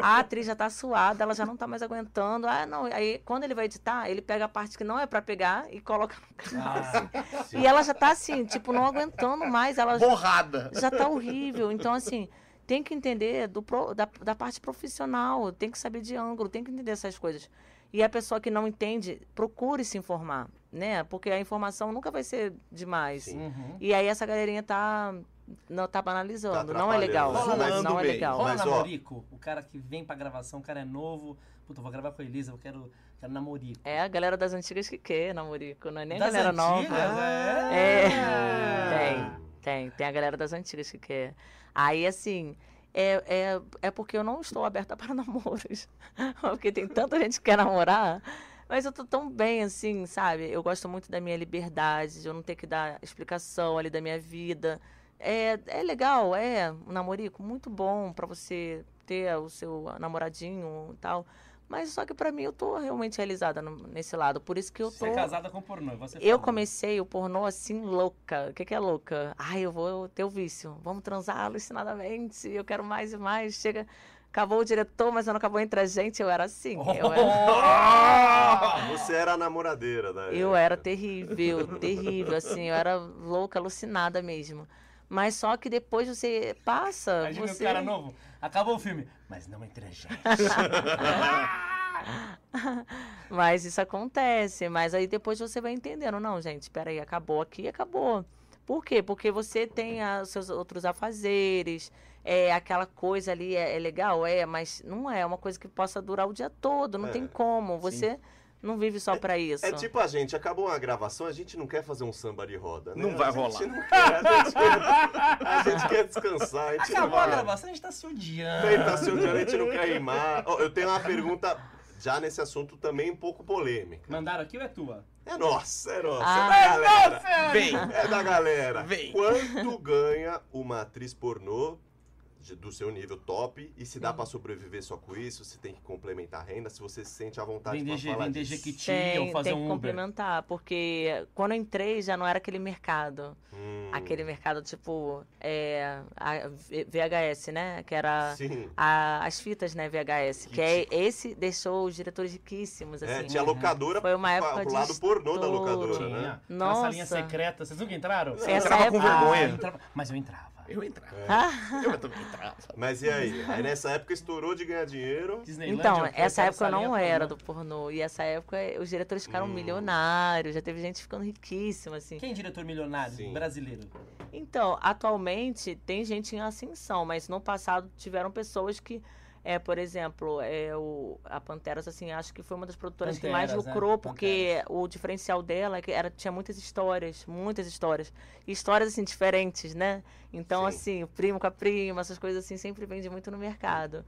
[SPEAKER 4] a atriz já tá suada, ela já não tá mais aguentando. Ah, não. Aí, quando ele vai editar, ele pega a parte que não é pra pegar e coloca no canal.
[SPEAKER 1] Ah,
[SPEAKER 2] Sim.
[SPEAKER 4] E ela já tá assim, tipo, não aguentando mais. Ela
[SPEAKER 3] Borrada.
[SPEAKER 4] já tá horrível. Então, assim, tem que entender do da, da parte profissional, tem que saber de ângulo, tem que entender essas coisas. E a pessoa que não entende, procure se informar, né? Porque a informação nunca vai ser demais.
[SPEAKER 1] Uhum.
[SPEAKER 4] E aí essa galerinha tá, não, tá banalizando. não é legal.
[SPEAKER 2] atrapalhando,
[SPEAKER 1] né?
[SPEAKER 4] Não,
[SPEAKER 3] Zoando
[SPEAKER 4] é
[SPEAKER 3] bem.
[SPEAKER 4] legal.
[SPEAKER 1] Rola
[SPEAKER 2] Mas, ó-
[SPEAKER 1] namorico, o cara que vem pra gravação, o cara é novo. Puta, eu vou gravar com a Elisa, eu quero, quero namorico.
[SPEAKER 4] É a galera das antigas que quer namorico, não é nem a
[SPEAKER 1] Das
[SPEAKER 4] galera
[SPEAKER 1] antigas,
[SPEAKER 4] nova.
[SPEAKER 1] É.
[SPEAKER 4] Tem, tem. Tem a galera das antigas que quer. Aí, assim, é, é, é porque eu não estou aberta (laughs) para namoros. (laughs) porque tem tanta gente que quer namorar. Mas eu tô tão bem, assim, sabe? Eu gosto muito da minha liberdade, de eu não ter que dar explicação ali da minha vida. É, é legal, é um namorico muito bom pra você ter o seu namoradinho e tal. Mas só que pra mim eu tô realmente realizada no- nesse lado. Por isso que eu
[SPEAKER 1] Você
[SPEAKER 4] tô.
[SPEAKER 1] é casada com pornô, você
[SPEAKER 4] Eu
[SPEAKER 1] falou.
[SPEAKER 4] comecei o pornô assim, louca. O que, que é louca? Ai, eu vou ter o vício. Vamos transar alucinadamente. Eu quero mais e mais. Chega. Acabou o diretor, mas não acabou entre a gente. Eu era assim. Eu era, (laughs)
[SPEAKER 2] Você era a namoradeira da
[SPEAKER 4] eu era terrível, terrível. Assim, eu era louca, alucinada mesmo. Mas só que depois você passa.
[SPEAKER 1] Imagina
[SPEAKER 4] você...
[SPEAKER 1] o cara novo. Acabou o filme, mas não entre a gente. (laughs)
[SPEAKER 4] Mas isso acontece. Mas aí depois você vai entendendo. Não, gente, peraí, acabou aqui, acabou. Por quê? Porque você tem a- os seus outros afazeres, é, aquela coisa ali é, é legal, é, mas não é uma coisa que possa durar o dia todo, não
[SPEAKER 2] É,
[SPEAKER 4] tem como. Você não vive só pra isso.
[SPEAKER 2] É tipo a gente, acabou uma gravação, a gente não quer fazer um samba de roda, né?
[SPEAKER 3] Não vai
[SPEAKER 2] a gente
[SPEAKER 3] rolar.
[SPEAKER 2] Não quer, a, gente quer, a gente quer descansar, a gente
[SPEAKER 1] Acabou a gravação, a gente tá se odiando.
[SPEAKER 2] Bem, tá se odiando, a gente não quer rimar. Ó, eu tenho uma pergunta já nesse assunto também um pouco polêmica.
[SPEAKER 1] Mandaram aqui ou é tua?
[SPEAKER 2] É nossa, é nossa,
[SPEAKER 4] Ah.
[SPEAKER 2] é da galera.
[SPEAKER 3] Vem.
[SPEAKER 2] É da galera.
[SPEAKER 3] Vem.
[SPEAKER 2] Quanto ganha uma atriz pornô de- do seu nível top e se dá pra sobreviver só com isso, se tem que complementar a renda, se você se sente à vontade
[SPEAKER 1] G-
[SPEAKER 2] falar
[SPEAKER 1] vender
[SPEAKER 2] disso.
[SPEAKER 1] Jequiti ou
[SPEAKER 4] Tem,
[SPEAKER 1] fazer
[SPEAKER 4] tem que
[SPEAKER 1] um Uber.
[SPEAKER 4] complementar, porque quando eu entrei já não era aquele mercado.
[SPEAKER 2] Hum,
[SPEAKER 4] Aquele mercado tipo é, VHS, né? Que era a- as fitas, né, VHS. Que é, esse deixou os diretores riquíssimos,
[SPEAKER 2] É,
[SPEAKER 4] assim.
[SPEAKER 2] tinha locadora
[SPEAKER 4] Foi uma época
[SPEAKER 2] pro
[SPEAKER 4] de
[SPEAKER 2] lado pornô da locadora,
[SPEAKER 1] Tinha.
[SPEAKER 2] né?
[SPEAKER 1] Aquela
[SPEAKER 4] Nossa.
[SPEAKER 1] salinha secreta. Vocês nunca entraram?
[SPEAKER 4] Essa
[SPEAKER 3] entrava com
[SPEAKER 4] época-
[SPEAKER 3] vergonha.
[SPEAKER 1] Ah, eu entrava- Mas eu entrava.
[SPEAKER 3] Eu entrava.
[SPEAKER 4] Ah,
[SPEAKER 3] Eu também entrava.
[SPEAKER 2] Mas e aí? Aí nessa época estourou de ganhar dinheiro.
[SPEAKER 4] Então, essa época eu não era
[SPEAKER 1] pornô.
[SPEAKER 4] do pornô. E essa época os diretores ficaram
[SPEAKER 2] Hum.
[SPEAKER 4] milionários, já teve gente ficando riquíssima, assim.
[SPEAKER 1] Quem é diretor milionário
[SPEAKER 2] Sim.
[SPEAKER 1] brasileiro?
[SPEAKER 4] Então, atualmente tem gente em ascensão, mas no passado tiveram pessoas que, é, por exemplo, é, o, a Panteras, assim, acho que foi uma das produtoras que mais
[SPEAKER 1] Panteras, né?
[SPEAKER 4] lucrou, porque o diferencial dela é que era, tinha muitas histórias, muitas histórias. Histórias, assim, diferentes, né? Então,
[SPEAKER 2] Sim.
[SPEAKER 4] assim, o primo com a prima, essas coisas assim, sempre vende muito no mercado.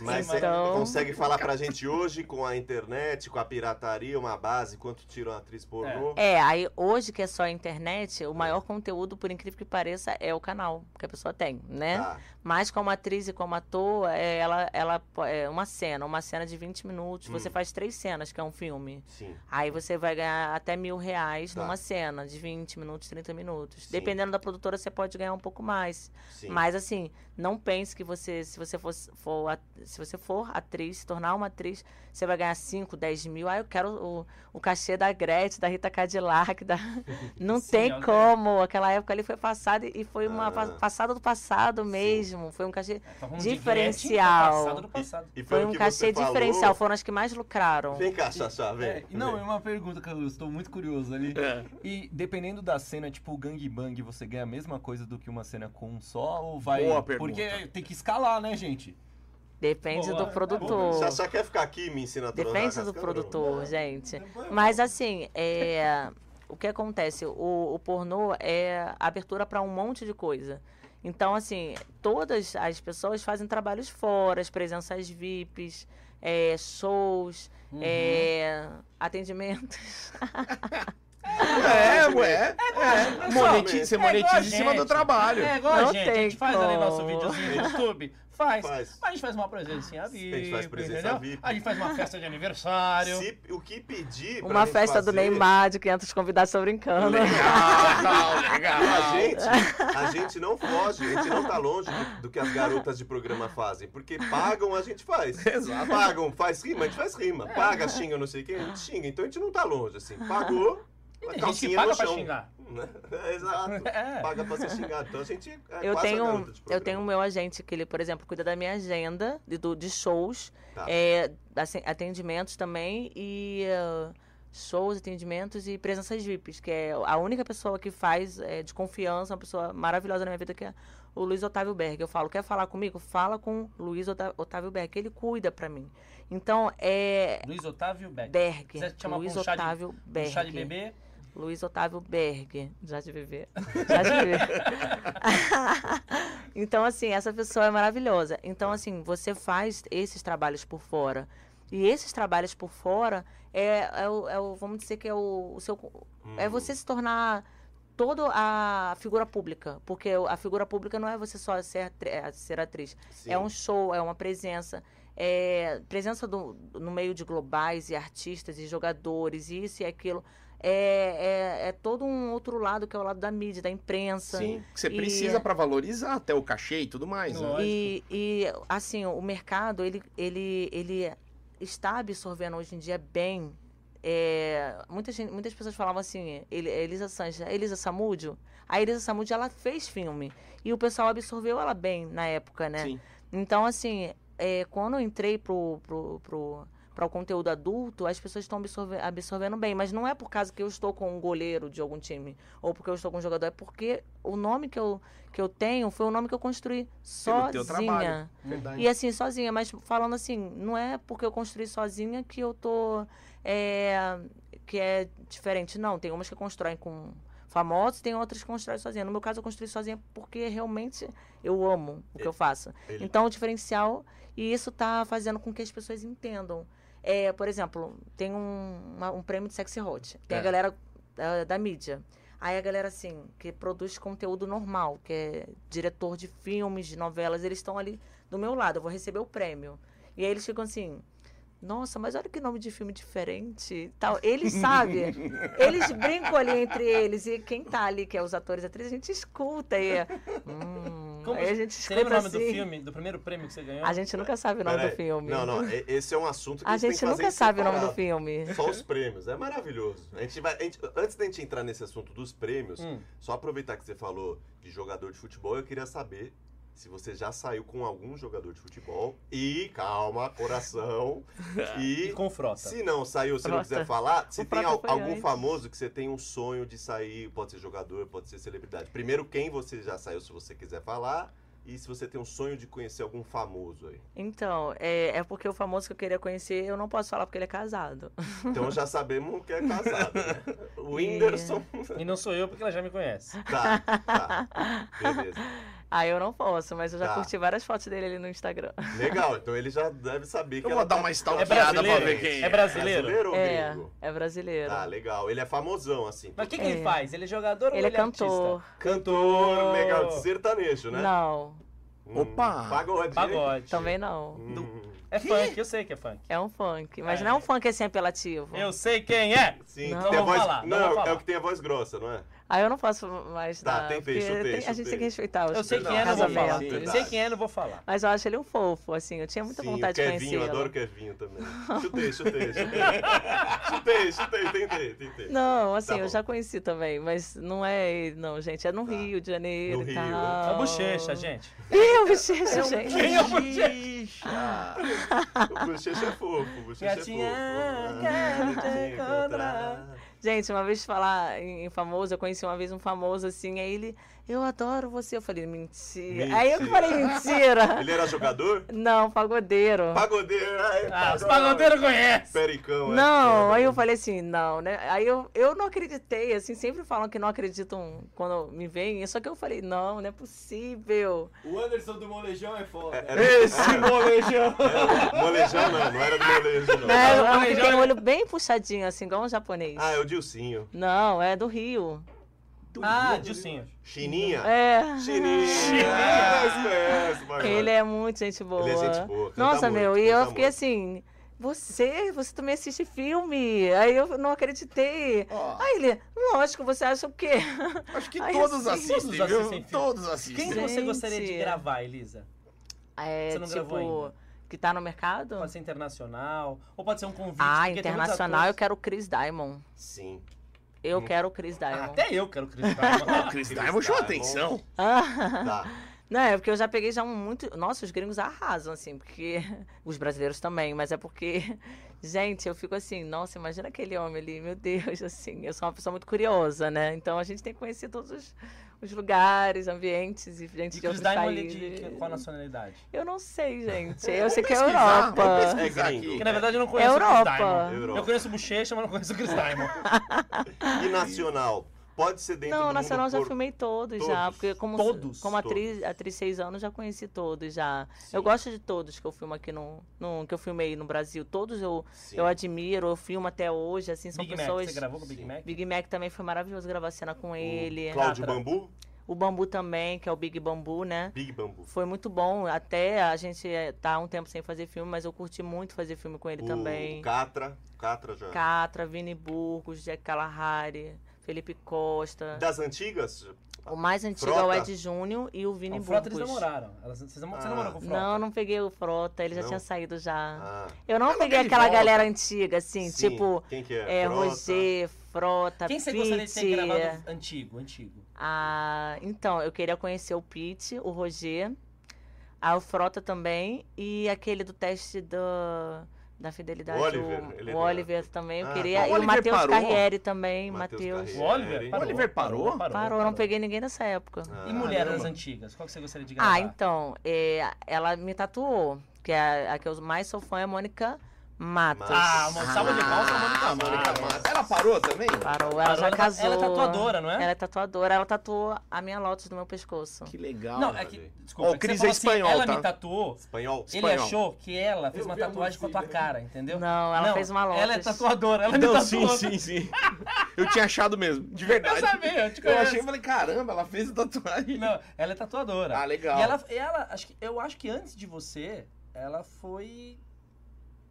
[SPEAKER 2] Mas
[SPEAKER 1] Sim,
[SPEAKER 2] você
[SPEAKER 4] então-
[SPEAKER 2] consegue falar pra gente hoje, com a internet, com a pirataria, uma base, quanto tira uma atriz pornô?
[SPEAKER 4] É, aí hoje que é só a internet, o maior conteúdo, por incrível que pareça, é o canal que a pessoa tem, né?
[SPEAKER 2] Tá.
[SPEAKER 4] Mas como atriz e como ator, é, ela, ela é uma cena, uma cena de 20 minutos.
[SPEAKER 2] Hum.
[SPEAKER 4] Você faz três cenas, que é um filme.
[SPEAKER 2] Sim.
[SPEAKER 4] Aí você vai ganhar até mil reais
[SPEAKER 2] Tá.
[SPEAKER 4] numa cena de 20 minutos, 30 minutos.
[SPEAKER 2] Sim.
[SPEAKER 4] Dependendo da produtora, você pode ganhar um pouco mais.
[SPEAKER 2] Sim.
[SPEAKER 4] Mas assim, não pense que você, se você for, for, se você for atriz, se tornar uma atriz, você vai ganhar 5, 10 mil. Ah, eu quero o, o cachê da Gretchen, da Rita Cadillac. Da... (laughs) Não
[SPEAKER 1] Sim,
[SPEAKER 4] tem
[SPEAKER 1] é
[SPEAKER 4] como. Aquela época ali foi passada e foi uma
[SPEAKER 2] Ah.
[SPEAKER 4] pa- passada do passado mesmo. Foi um cachê.
[SPEAKER 1] Tá de
[SPEAKER 4] Diferencial.
[SPEAKER 1] Gretchen, passado do passado.
[SPEAKER 2] E
[SPEAKER 4] Foi um
[SPEAKER 2] que
[SPEAKER 4] cachê
[SPEAKER 2] você falou-
[SPEAKER 4] diferencial. Foram as que mais lucraram.
[SPEAKER 2] Vem cá, Xaxá, vem.
[SPEAKER 6] É, não, é uma pergunta que eu estou muito curioso ali.
[SPEAKER 3] É.
[SPEAKER 6] E dependendo da cena, tipo o gangbang, você ganha a mesma coisa do que uma cena com um só? Ou vai.
[SPEAKER 3] Boa pergunta.
[SPEAKER 6] Porque tem que escalar, né, gente?
[SPEAKER 4] Depende
[SPEAKER 1] Boa.
[SPEAKER 4] do produtor.
[SPEAKER 2] Já, já quer ficar aqui e me ensina a
[SPEAKER 4] Depende do
[SPEAKER 2] cascavel?
[SPEAKER 4] produtor, gente.
[SPEAKER 1] Depois eu
[SPEAKER 4] Mas assim, é, o que acontece? O, o pornô é abertura para um monte de coisa. Então, assim, todas as pessoas fazem trabalhos fora, as presenças VIPs, é, shows,
[SPEAKER 1] Uhum.
[SPEAKER 4] é, atendimentos. (laughs)
[SPEAKER 3] É, ué. É, monetiza, você
[SPEAKER 1] É igual a
[SPEAKER 3] monetiza em cima do trabalho.
[SPEAKER 1] É igual a gente, a gente faz ali nosso videozinho no YouTube. Faz.
[SPEAKER 2] Faz.
[SPEAKER 1] Mas a gente faz uma presença VIP,
[SPEAKER 2] A gente faz presença
[SPEAKER 1] entendeu?
[SPEAKER 2] VIP.
[SPEAKER 1] A gente faz uma festa de aniversário.
[SPEAKER 2] Se, o que pedir pra
[SPEAKER 4] Uma
[SPEAKER 2] gente
[SPEAKER 4] festa do
[SPEAKER 2] fazer-
[SPEAKER 4] Neymar de 500 convidados, tô brincando.
[SPEAKER 3] Legal,
[SPEAKER 2] A
[SPEAKER 3] legal.
[SPEAKER 2] gente, a gente não foge, a gente não tá longe do, do que as garotas de programa fazem. Porque pagam, a gente faz.
[SPEAKER 3] Exato.
[SPEAKER 2] Pagam, faz rima, a gente faz rima. Paga, xinga, não sei quem, a gente xinga. Então a gente não tá longe, assim. Pagou, A
[SPEAKER 1] tem gente que paga pra xingar.
[SPEAKER 2] É, (laughs) exato. (laughs)
[SPEAKER 1] É.
[SPEAKER 2] Paga pra ser xingado. Então a gente é
[SPEAKER 4] Eu tenho, eu tenho o meu agente que ele, por exemplo, cuida da minha agenda de, do- de shows,
[SPEAKER 2] Tá.
[SPEAKER 4] é, assim, atendimentos também e eh, shows, atendimentos e presenças VIPs, que é a única pessoa que faz é, de confiança, uma pessoa maravilhosa na minha vida que é o Luiz Otávio Berg. Eu falo, quer falar comigo? Fala com o Luiz Otávio Berg, que ele cuida pra mim. Então é
[SPEAKER 1] Luiz Otávio.
[SPEAKER 4] Berg,
[SPEAKER 1] Quiser te chamar
[SPEAKER 4] Luiz
[SPEAKER 1] um chá de-
[SPEAKER 4] Otávio
[SPEAKER 1] Um
[SPEAKER 4] Berg.
[SPEAKER 1] chá de bebê.
[SPEAKER 4] Luiz Otávio Berg, já de bebê. Já de bebê. (laughs) então, assim, essa pessoa é maravilhosa. Então, assim, você faz esses trabalhos por fora. E esses trabalhos por fora é, é, o, é o- vamos dizer que é o, o seu. É
[SPEAKER 2] Hum.
[SPEAKER 4] você se tornar toda a figura pública. Porque a figura pública não é você só ser, é, ser atriz.
[SPEAKER 2] Sim.
[SPEAKER 4] É um show, é uma presença. É, presença do, no meio de globais e artistas e jogadores, e isso e aquilo. É, é, é todo um outro lado que é o lado da mídia, da imprensa.
[SPEAKER 3] Sim, que você
[SPEAKER 4] E-
[SPEAKER 3] precisa pra valorizar até o cachê e tudo mais. né?
[SPEAKER 4] E, e, assim, o mercado, ele, ele, ele está absorvendo hoje em dia bem. é, muita gente- muitas pessoas falavam assim, ele, Elisa Sanches, a Elisa Samúdio. A Elisa Samúdio, ela fez filme. E o pessoal absorveu ela bem na época, né?
[SPEAKER 3] Sim.
[SPEAKER 4] Então, assim, é, quando eu entrei pro, pro, pro, para o conteúdo adulto, as pessoas estão absorve- absorvendo bem. Mas não é por causa que eu estou com um goleiro de algum time ou porque eu estou com um jogador. É porque o nome que eu, que eu tenho foi o nome que eu construí sozinha. E assim, sozinha, mas falando assim, não é porque eu construí sozinha que eu tô. é, que é diferente. Não, tem umas que constroem com famosos, tem outras que constroem sozinha. No meu caso, eu construí sozinha porque realmente eu amo o que eu faço.
[SPEAKER 2] Ele-
[SPEAKER 4] Então, o diferencial, e isso tá fazendo com que as pessoas entendam. É, por exemplo, tem um, uma- um prêmio de Sexy Hot. Tem
[SPEAKER 3] É.
[SPEAKER 4] a galera da, da mídia. Aí a galera, assim, que produz conteúdo normal, que é diretor de filmes, de novelas, eles estão ali do meu lado, eu vou receber o prêmio. E aí eles ficam assim, nossa, mas olha que nome de filme diferente tal. Eles sabem, (laughs) eles brincam ali entre eles, e quem tá ali, que é os atores e atrizes, a gente escuta e é, hum,
[SPEAKER 1] Como-
[SPEAKER 4] aí a gente
[SPEAKER 1] Você lembra o nome
[SPEAKER 4] assim.
[SPEAKER 1] do filme, do primeiro prêmio que você ganhou?
[SPEAKER 4] A gente nunca sabe o nome
[SPEAKER 2] Peraí.
[SPEAKER 4] do filme.
[SPEAKER 2] Não, não, esse é um assunto que
[SPEAKER 4] A
[SPEAKER 2] gente tem
[SPEAKER 4] gente
[SPEAKER 2] que fazer
[SPEAKER 4] nunca sabe o nome do
[SPEAKER 2] separado.
[SPEAKER 4] filme.
[SPEAKER 2] Só os prêmios, é maravilhoso. A gente vai, a gente- antes da gente entrar nesse assunto dos prêmios,
[SPEAKER 1] Hum.
[SPEAKER 2] só aproveitar que você falou de jogador de futebol, eu queria saber se você já saiu com algum jogador de futebol. E, calma, coração. (laughs)
[SPEAKER 1] E
[SPEAKER 2] E
[SPEAKER 1] com frota.
[SPEAKER 2] se não saiu, se não
[SPEAKER 4] Frota.
[SPEAKER 2] quiser falar, se
[SPEAKER 4] O
[SPEAKER 2] tem al- algum
[SPEAKER 4] antes.
[SPEAKER 2] famoso que você tem um sonho de sair, pode ser jogador, pode ser celebridade. Primeiro, quem você já saiu, se você quiser falar. E se você tem um sonho de conhecer algum famoso aí.
[SPEAKER 4] Então, é, é porque o famoso que eu queria conhecer, eu não posso falar porque ele é casado.
[SPEAKER 2] Então já (laughs) sabemos que é casado, né? (laughs) O
[SPEAKER 4] E-
[SPEAKER 2] Whindersson.
[SPEAKER 1] E não sou eu porque ela já me conhece.
[SPEAKER 2] Tá, tá. Beleza.
[SPEAKER 4] Ah, eu não posso, mas eu já
[SPEAKER 2] Tá.
[SPEAKER 4] curti várias fotos dele ali no Instagram.
[SPEAKER 2] Legal, então ele já deve saber que
[SPEAKER 3] Eu
[SPEAKER 2] ela
[SPEAKER 3] vou dar
[SPEAKER 2] tá-
[SPEAKER 3] uma
[SPEAKER 1] É
[SPEAKER 3] stalkeada pra
[SPEAKER 1] brasileiro?
[SPEAKER 3] ver quem
[SPEAKER 1] É brasileiro?
[SPEAKER 2] Brasileiro ou
[SPEAKER 4] É,
[SPEAKER 2] gringo?
[SPEAKER 4] é brasileiro.
[SPEAKER 2] Tá, legal. Ele é famosão, assim.
[SPEAKER 1] Mas o que, que ele
[SPEAKER 4] É.
[SPEAKER 1] faz? Ele é jogador ou
[SPEAKER 4] ele é
[SPEAKER 1] ele
[SPEAKER 4] cantor.
[SPEAKER 1] artista?
[SPEAKER 2] Cantor, legal, de sertanejo, né?
[SPEAKER 4] Não,
[SPEAKER 2] Hum,
[SPEAKER 3] Opa!
[SPEAKER 2] Pagode.
[SPEAKER 1] Pagode.
[SPEAKER 4] também não.
[SPEAKER 2] Hum,
[SPEAKER 1] É funk, eu sei que é funk.
[SPEAKER 4] É um funk, mas
[SPEAKER 1] É.
[SPEAKER 4] não é um funk assim apelativo.
[SPEAKER 1] Eu sei quem é!
[SPEAKER 2] sim,
[SPEAKER 4] Não.
[SPEAKER 2] que tem a voz...
[SPEAKER 1] falar, não
[SPEAKER 2] não, é o que tem a voz grossa, não é?
[SPEAKER 4] Ah, eu não posso mais
[SPEAKER 2] Tá,
[SPEAKER 4] dar,
[SPEAKER 2] tentei,
[SPEAKER 4] porque
[SPEAKER 2] chutei,
[SPEAKER 4] tem- a gente tem que respeitar os
[SPEAKER 1] Eu sei quem é, não vou falar.
[SPEAKER 2] sim,
[SPEAKER 1] Eu
[SPEAKER 2] tá.
[SPEAKER 1] sei quem é, não vou falar.
[SPEAKER 4] Mas eu acho ele um fofo, assim, eu tinha muita
[SPEAKER 2] Sim,
[SPEAKER 4] vontade
[SPEAKER 2] o
[SPEAKER 4] de
[SPEAKER 2] Kevinho,
[SPEAKER 4] conhecê-lo.
[SPEAKER 2] adoro o Kevinho também. Chutei, chutei, chutei. (laughs) chutei, chutei, tentei, tentei.
[SPEAKER 4] Não, assim,
[SPEAKER 2] Tá
[SPEAKER 4] eu já conheci também, mas não é ele, não, gente. É no
[SPEAKER 2] Tá.
[SPEAKER 4] Rio de Janeiro
[SPEAKER 2] No
[SPEAKER 4] e
[SPEAKER 2] Rio.
[SPEAKER 4] tal.
[SPEAKER 1] É o bochecha, gente.
[SPEAKER 4] Ih, o bochecha, gente.
[SPEAKER 1] Quem é o bochecha? (laughs)
[SPEAKER 2] O bochecha é fofo, o bochecha
[SPEAKER 1] Gatinha,
[SPEAKER 2] é fofo.
[SPEAKER 1] quero te
[SPEAKER 2] te
[SPEAKER 1] encontrar.
[SPEAKER 4] Gente, uma vez falar em famoso, eu conheci uma vez um famoso assim, aí ele, eu adoro você. Eu falei, mentira.
[SPEAKER 2] Mentira.
[SPEAKER 4] Aí eu falei, mentira. (laughs)
[SPEAKER 2] Ele era jogador?
[SPEAKER 4] Não, pagodeiro.
[SPEAKER 2] Pagodeiro. Ai,
[SPEAKER 1] Ah, os
[SPEAKER 2] pagode.
[SPEAKER 1] pagodeiros conhecem.
[SPEAKER 2] Pericão. é
[SPEAKER 4] Não,
[SPEAKER 2] foda,
[SPEAKER 4] aí eu
[SPEAKER 2] né?
[SPEAKER 4] falei assim, não, né? Aí eu, eu não acreditei, assim, sempre falam que não acreditam quando me veem, só que eu falei, não, não é possível.
[SPEAKER 5] O Anderson do Molejão é foda.
[SPEAKER 2] É, era-
[SPEAKER 3] Esse (laughs) molejão.
[SPEAKER 2] era- Molejão não, não era do molejo, não.
[SPEAKER 4] É, é um que
[SPEAKER 1] Molejão
[SPEAKER 4] tem
[SPEAKER 1] é-
[SPEAKER 4] o olho bem puxadinho, assim, igual um japonês.
[SPEAKER 2] Ah, é o Dilcinho.
[SPEAKER 4] Não, é do Rio.
[SPEAKER 1] Ah, Dilcinho.
[SPEAKER 2] Chininha?
[SPEAKER 4] É.
[SPEAKER 2] Chininha. Vai, vai.
[SPEAKER 4] Ele é muito gente boa.
[SPEAKER 2] Ele é gente boa,
[SPEAKER 4] Nossa,
[SPEAKER 2] muito,
[SPEAKER 4] meu, e eu fiquei
[SPEAKER 2] muito.
[SPEAKER 4] assim, você, você também assiste filme? Aí eu não acreditei.
[SPEAKER 3] Ó.
[SPEAKER 4] Aí ele, lógico, você acha o quê?
[SPEAKER 3] Acho que
[SPEAKER 4] Ai,
[SPEAKER 3] todos
[SPEAKER 4] assim,
[SPEAKER 3] assistem,
[SPEAKER 1] todos
[SPEAKER 3] viu?
[SPEAKER 1] assistem filme.
[SPEAKER 3] Todos assistem.
[SPEAKER 1] Quem que você
[SPEAKER 4] Gente.
[SPEAKER 1] gostaria de gravar, Elisa?
[SPEAKER 4] É,
[SPEAKER 1] Você não gravou
[SPEAKER 4] tipo,
[SPEAKER 1] ainda?
[SPEAKER 4] que tá no mercado?
[SPEAKER 1] Pode ser internacional, ou pode ser um convite.
[SPEAKER 4] Ah, internacional eu quero o Chris Diamond.
[SPEAKER 2] Sim.
[SPEAKER 4] Eu quero o Chris
[SPEAKER 1] Ah,
[SPEAKER 4] Diamond.
[SPEAKER 1] até eu quero Chris Diamond. (laughs)
[SPEAKER 3] Chris Diamond chama atenção.
[SPEAKER 4] Ah,
[SPEAKER 2] Tá.
[SPEAKER 4] não, é porque eu já peguei já um muito. Nossa, os gringos arrasam, assim, porque. (laughs) Os brasileiros também, mas é porque. (laughs) Gente, eu fico assim, nossa, imagina aquele homem ali, meu Deus, assim. Eu sou uma pessoa muito curiosa, né? Então a gente tem que conhecer todos os, os lugares, ambientes e gente
[SPEAKER 1] E
[SPEAKER 4] de outros países.
[SPEAKER 1] de qual nacionalidade?
[SPEAKER 4] Eu não sei, gente. Eu sei que é Europa.
[SPEAKER 2] É gringo.
[SPEAKER 1] Porque na verdade eu não conheço o Chris
[SPEAKER 4] Europa.
[SPEAKER 1] Diamond.
[SPEAKER 2] Europa.
[SPEAKER 1] Eu conheço o Bochecha, mas não conheço o Chris Diamond. (laughs)
[SPEAKER 2] E nacional? Pode ser dentro
[SPEAKER 4] Não,
[SPEAKER 2] do
[SPEAKER 4] nacional
[SPEAKER 2] mundo
[SPEAKER 4] já
[SPEAKER 2] por-
[SPEAKER 4] filmei todos, já.
[SPEAKER 2] Todos?
[SPEAKER 4] Porque como,
[SPEAKER 1] Todos?
[SPEAKER 4] como atriz,
[SPEAKER 2] Todos.
[SPEAKER 4] atriz seis anos, já conheci todos já.
[SPEAKER 2] Sim.
[SPEAKER 4] Eu gosto de todos que eu filmo aqui no, no. que eu filmei no Brasil. Todos eu,
[SPEAKER 2] Sim.
[SPEAKER 4] eu admiro, eu filmo até hoje, assim, são
[SPEAKER 1] Big Mac,
[SPEAKER 4] pessoas.
[SPEAKER 1] você gravou com o Big
[SPEAKER 2] Sim.
[SPEAKER 1] Mac?
[SPEAKER 4] Big Mac também foi maravilhoso gravar cena com ele.
[SPEAKER 2] O Cláudio
[SPEAKER 1] Catra.
[SPEAKER 2] Bambu?
[SPEAKER 4] O Bambu também, que é o Big Bambu, né?
[SPEAKER 2] Big Bambu.
[SPEAKER 4] Foi muito bom. Até a gente eh, tá um tempo sem fazer filme, mas eu curti muito fazer filme com ele
[SPEAKER 2] o
[SPEAKER 4] também.
[SPEAKER 2] Catra. Catra já.
[SPEAKER 4] Catra, Vini Burgos, Jack Kalahari, Felipe Costa.
[SPEAKER 2] Das antigas?
[SPEAKER 4] O mais antigo é o
[SPEAKER 2] Frota?
[SPEAKER 4] Ed Júnior e o Vini
[SPEAKER 1] O Frota eles
[SPEAKER 4] Burgos.
[SPEAKER 1] namoraram. Elas- Você namorou, você
[SPEAKER 2] Ah.
[SPEAKER 1] namorou com o Frota?
[SPEAKER 4] Não, não peguei o Frota, ele já
[SPEAKER 2] Não?
[SPEAKER 4] tinha saído já.
[SPEAKER 2] Ah,
[SPEAKER 4] Eu não
[SPEAKER 3] Ela
[SPEAKER 4] peguei aquela
[SPEAKER 3] volta.
[SPEAKER 4] galera antiga, assim,
[SPEAKER 2] sim.
[SPEAKER 4] tipo,
[SPEAKER 2] Quem que é?
[SPEAKER 4] é,
[SPEAKER 2] Frota?
[SPEAKER 4] Roger, Frota,
[SPEAKER 1] Quem você gostaria de ter gravado antigo, antigo?
[SPEAKER 4] Ah, então, eu queria conhecer o Pete, o Roger, ah, o Frota também, e aquele do teste do, da fidelidade,
[SPEAKER 2] O Oliver,
[SPEAKER 4] o,
[SPEAKER 2] é
[SPEAKER 4] o Oliver também, eu
[SPEAKER 2] Ah,
[SPEAKER 4] queria,
[SPEAKER 3] tá. O
[SPEAKER 4] e o
[SPEAKER 3] Oliver
[SPEAKER 4] Matheus
[SPEAKER 3] parou?
[SPEAKER 4] Carriere também,
[SPEAKER 2] Matheus.
[SPEAKER 1] O Oliver?
[SPEAKER 2] O
[SPEAKER 1] Parou,
[SPEAKER 3] Oliver parou?
[SPEAKER 4] Parou, não peguei ninguém nessa época.
[SPEAKER 2] Ah,
[SPEAKER 1] E mulher
[SPEAKER 3] Caramba.
[SPEAKER 1] das antigas? Qual que você gostaria de gravar?
[SPEAKER 4] Ah, então, é, ela me tatuou, que é a, a que eu mais sou fã é a Mônica Matos.
[SPEAKER 1] Ah, uma salva de palmas pra Mônica
[SPEAKER 3] Ah,
[SPEAKER 1] Matos.
[SPEAKER 3] Matos. Ela parou também?
[SPEAKER 4] Parou, ela
[SPEAKER 1] Parou,
[SPEAKER 4] já
[SPEAKER 1] ela-
[SPEAKER 4] casou.
[SPEAKER 1] ela é tatuadora, não é?
[SPEAKER 4] Ela é tatuadora, ela tatuou a minha Lotus no meu pescoço.
[SPEAKER 3] Que legal.
[SPEAKER 1] Não, é que. Desculpa,
[SPEAKER 3] Ó, o
[SPEAKER 1] é que
[SPEAKER 3] Cris
[SPEAKER 1] você
[SPEAKER 3] é espanhol,
[SPEAKER 1] assim, ela
[SPEAKER 3] tá?
[SPEAKER 1] me tatuou.
[SPEAKER 2] Espanhol?
[SPEAKER 1] Ele
[SPEAKER 3] Espanhol.
[SPEAKER 1] achou que ela fez
[SPEAKER 5] Eu
[SPEAKER 1] uma
[SPEAKER 5] a
[SPEAKER 1] tatuagem com a tua
[SPEAKER 5] música.
[SPEAKER 1] cara, entendeu?
[SPEAKER 4] Não, ela fez uma Lotus.
[SPEAKER 1] Ela é tatuadora, ela me
[SPEAKER 3] Não,
[SPEAKER 1] tatuou.
[SPEAKER 3] sim, sim, sim. Eu tinha achado mesmo, de
[SPEAKER 1] Eu
[SPEAKER 3] verdade.
[SPEAKER 1] sabia, eu te
[SPEAKER 3] Eu
[SPEAKER 1] conheço.
[SPEAKER 3] achei e falei, caramba, ela fez tatuagem.
[SPEAKER 1] Não, ela é tatuadora.
[SPEAKER 3] Ah, legal.
[SPEAKER 1] E ela, ela acho que, eu acho que antes de você, ela foi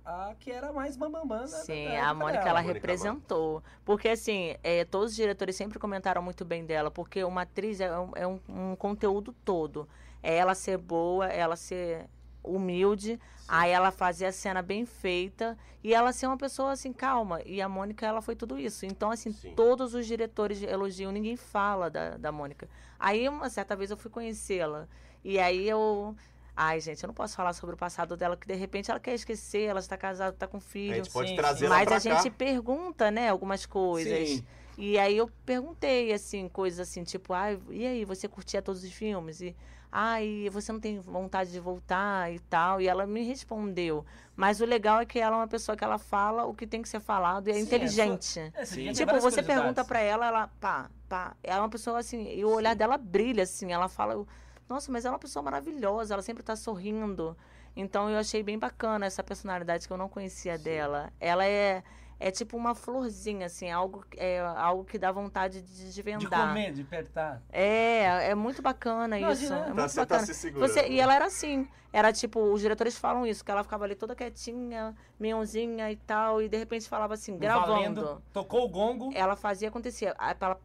[SPEAKER 1] a que era mais bambambam. da-
[SPEAKER 4] Sim,
[SPEAKER 1] da
[SPEAKER 4] a
[SPEAKER 1] época
[SPEAKER 4] Mônica
[SPEAKER 1] dela.
[SPEAKER 4] ela
[SPEAKER 2] Mônica
[SPEAKER 4] representou. Porque assim, é, todos os diretores sempre comentaram muito bem dela, porque uma atriz é um, é um- um conteúdo todo. É ela ser boa, ela ser humilde, aí ela fazer a cena bem feita e ela ser uma pessoa assim calma. E a Mônica ela foi tudo isso. Então assim,
[SPEAKER 2] Sim.
[SPEAKER 4] todos os diretores elogiam, ninguém fala da, da Mônica. Aí uma certa vez eu fui conhecê-la e aí eu Ai, gente, eu não posso falar sobre o passado dela, que de repente ela quer esquecer, ela está casada, está com
[SPEAKER 2] A
[SPEAKER 4] filho.
[SPEAKER 2] gente pode
[SPEAKER 1] Sim,
[SPEAKER 2] trazer
[SPEAKER 1] sim.
[SPEAKER 2] ela
[SPEAKER 4] Mas
[SPEAKER 2] pra
[SPEAKER 4] a gente
[SPEAKER 2] cá.
[SPEAKER 4] pergunta, né, algumas coisas.
[SPEAKER 3] Sim.
[SPEAKER 4] E aí eu perguntei, assim, coisas assim, tipo, ah, e aí, você curtia todos os filmes? E, ah, e você não tem vontade de voltar e tal? E ela me respondeu. Mas o legal é que ela é uma pessoa que ela fala o que tem que ser falado e é
[SPEAKER 1] Sim, é
[SPEAKER 4] inteligente.
[SPEAKER 1] É,
[SPEAKER 3] Sim.
[SPEAKER 4] Tipo, você pergunta pra ela, ela, pá, pá. É uma pessoa assim, e o olhar dela brilha, assim. Ela fala, nossa, mas ela é uma pessoa maravilhosa, ela sempre tá sorrindo. Então eu achei bem bacana essa personalidade que eu não conhecia dela. Ela é, é tipo uma florzinha, assim, algo, é, algo que dá vontade de
[SPEAKER 1] De
[SPEAKER 4] desvendar.
[SPEAKER 1] comer, de apertar.
[SPEAKER 4] É, é muito bacana
[SPEAKER 1] Não,
[SPEAKER 4] isso.
[SPEAKER 1] de-
[SPEAKER 4] É
[SPEAKER 1] Tá,
[SPEAKER 4] muito
[SPEAKER 2] tá
[SPEAKER 4] bacana.
[SPEAKER 2] se segurando.
[SPEAKER 4] Você, e ela era assim. Era tipo, os diretores falam isso, que ela ficava ali toda quietinha, mionzinha e tal, e de repente falava assim, gravando.
[SPEAKER 1] Valendo, tocou o gongo.
[SPEAKER 4] Ela fazia acontecer.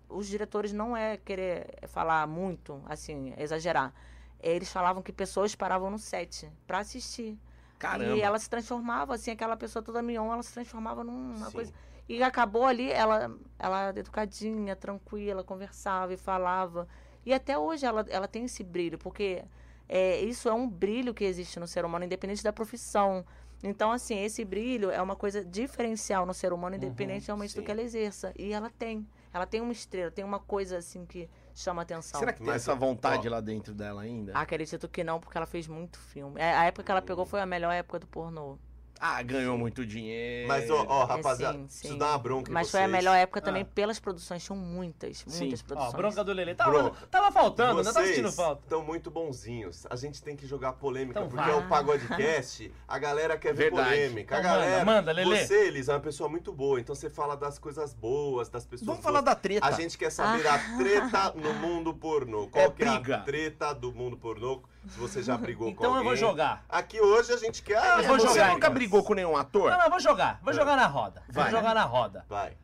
[SPEAKER 4] Os diretores não é querer falar muito, assim, exagerar. Eles falavam que pessoas paravam no set pra assistir.
[SPEAKER 3] Caramba.
[SPEAKER 4] E ela se transformava, assim, aquela pessoa toda mion, ela se transformava numa
[SPEAKER 2] Sim.
[SPEAKER 4] coisa. E acabou ali, ela, ela educadinha, tranquila, conversava e falava. E até hoje ela, ela tem esse brilho, porque é, isso é um brilho que existe no ser humano, independente da profissão. Então, assim, esse brilho é uma coisa diferencial no ser humano, independente realmente do
[SPEAKER 2] sim.
[SPEAKER 4] que ela exerça. E ela tem. Ela tem uma estrela, tem uma coisa, assim, que chama atenção.
[SPEAKER 3] Será que tem
[SPEAKER 2] Mas,
[SPEAKER 3] essa vontade
[SPEAKER 2] ó,
[SPEAKER 3] lá dentro dela ainda?
[SPEAKER 4] Acredito que não, porque ela fez muito filme. É, A época que ela pegou foi a melhor época do pornô.
[SPEAKER 3] Ah, ganhou muito dinheiro.
[SPEAKER 2] Mas, ó, ó
[SPEAKER 4] É,
[SPEAKER 2] rapaziada,
[SPEAKER 4] sim,
[SPEAKER 2] preciso
[SPEAKER 4] sim.
[SPEAKER 2] dar uma bronca em
[SPEAKER 4] Mas foi a melhor época também
[SPEAKER 1] Ah.
[SPEAKER 4] pelas produções. Tinham muitas,
[SPEAKER 3] Sim.
[SPEAKER 4] muitas
[SPEAKER 1] Ó,
[SPEAKER 4] produções.
[SPEAKER 1] bronca do Lelê. Tava,
[SPEAKER 2] Bronca.
[SPEAKER 1] tava faltando, não tava sentindo falta.
[SPEAKER 2] estão muito bonzinhos. A gente tem que jogar polêmica,
[SPEAKER 1] Então
[SPEAKER 2] porque
[SPEAKER 1] vai.
[SPEAKER 2] é o Pagodecast, (laughs) a galera quer ver
[SPEAKER 3] Verdade.
[SPEAKER 2] polêmica. A
[SPEAKER 1] Então manda,
[SPEAKER 2] galera,
[SPEAKER 1] manda, Lelê.
[SPEAKER 2] você, Elis, é uma pessoa muito boa, então você fala das coisas boas, das pessoas
[SPEAKER 3] Vamos
[SPEAKER 2] boas.
[SPEAKER 3] falar da treta.
[SPEAKER 2] A gente quer saber a treta (laughs) no mundo pornô. Qual
[SPEAKER 3] É
[SPEAKER 2] que é a treta do mundo pornô? Se você já brigou com
[SPEAKER 1] Então
[SPEAKER 2] alguém.
[SPEAKER 1] eu vou jogar.
[SPEAKER 2] Aqui hoje a gente quer...
[SPEAKER 1] Eu vou
[SPEAKER 3] Você
[SPEAKER 1] jogar,
[SPEAKER 3] nunca
[SPEAKER 1] então.
[SPEAKER 3] brigou com nenhum ator?
[SPEAKER 1] Não, não, eu vou jogar. Vou
[SPEAKER 2] É.
[SPEAKER 1] jogar na roda.
[SPEAKER 3] Vai.
[SPEAKER 1] Vou jogar na roda.
[SPEAKER 2] Vai.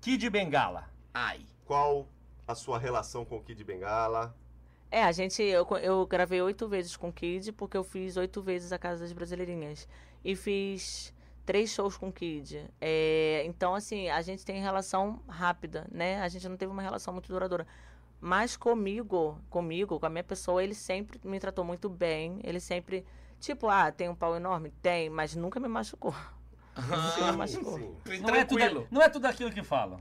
[SPEAKER 1] Kid Bengala.
[SPEAKER 3] Ai.
[SPEAKER 2] Qual a sua relação com o Kid Bengala?
[SPEAKER 4] É, a gente. Eu, eu gravei oito vezes com o Kid, porque eu fiz oito vezes a Casa das Brasileirinhas. E fiz três shows com o Kid. É, então, assim, a gente tem relação rápida, né? A gente não teve uma relação muito duradoura. Mas comigo, comigo, com a minha pessoa, ele sempre me tratou muito bem. Ele sempre. Tipo, ah, tem um pau enorme? Tem, mas nunca me machucou. Nunca me machucou.
[SPEAKER 1] Não é, tudo,
[SPEAKER 3] Tranquilo.
[SPEAKER 1] não é tudo aquilo que falam.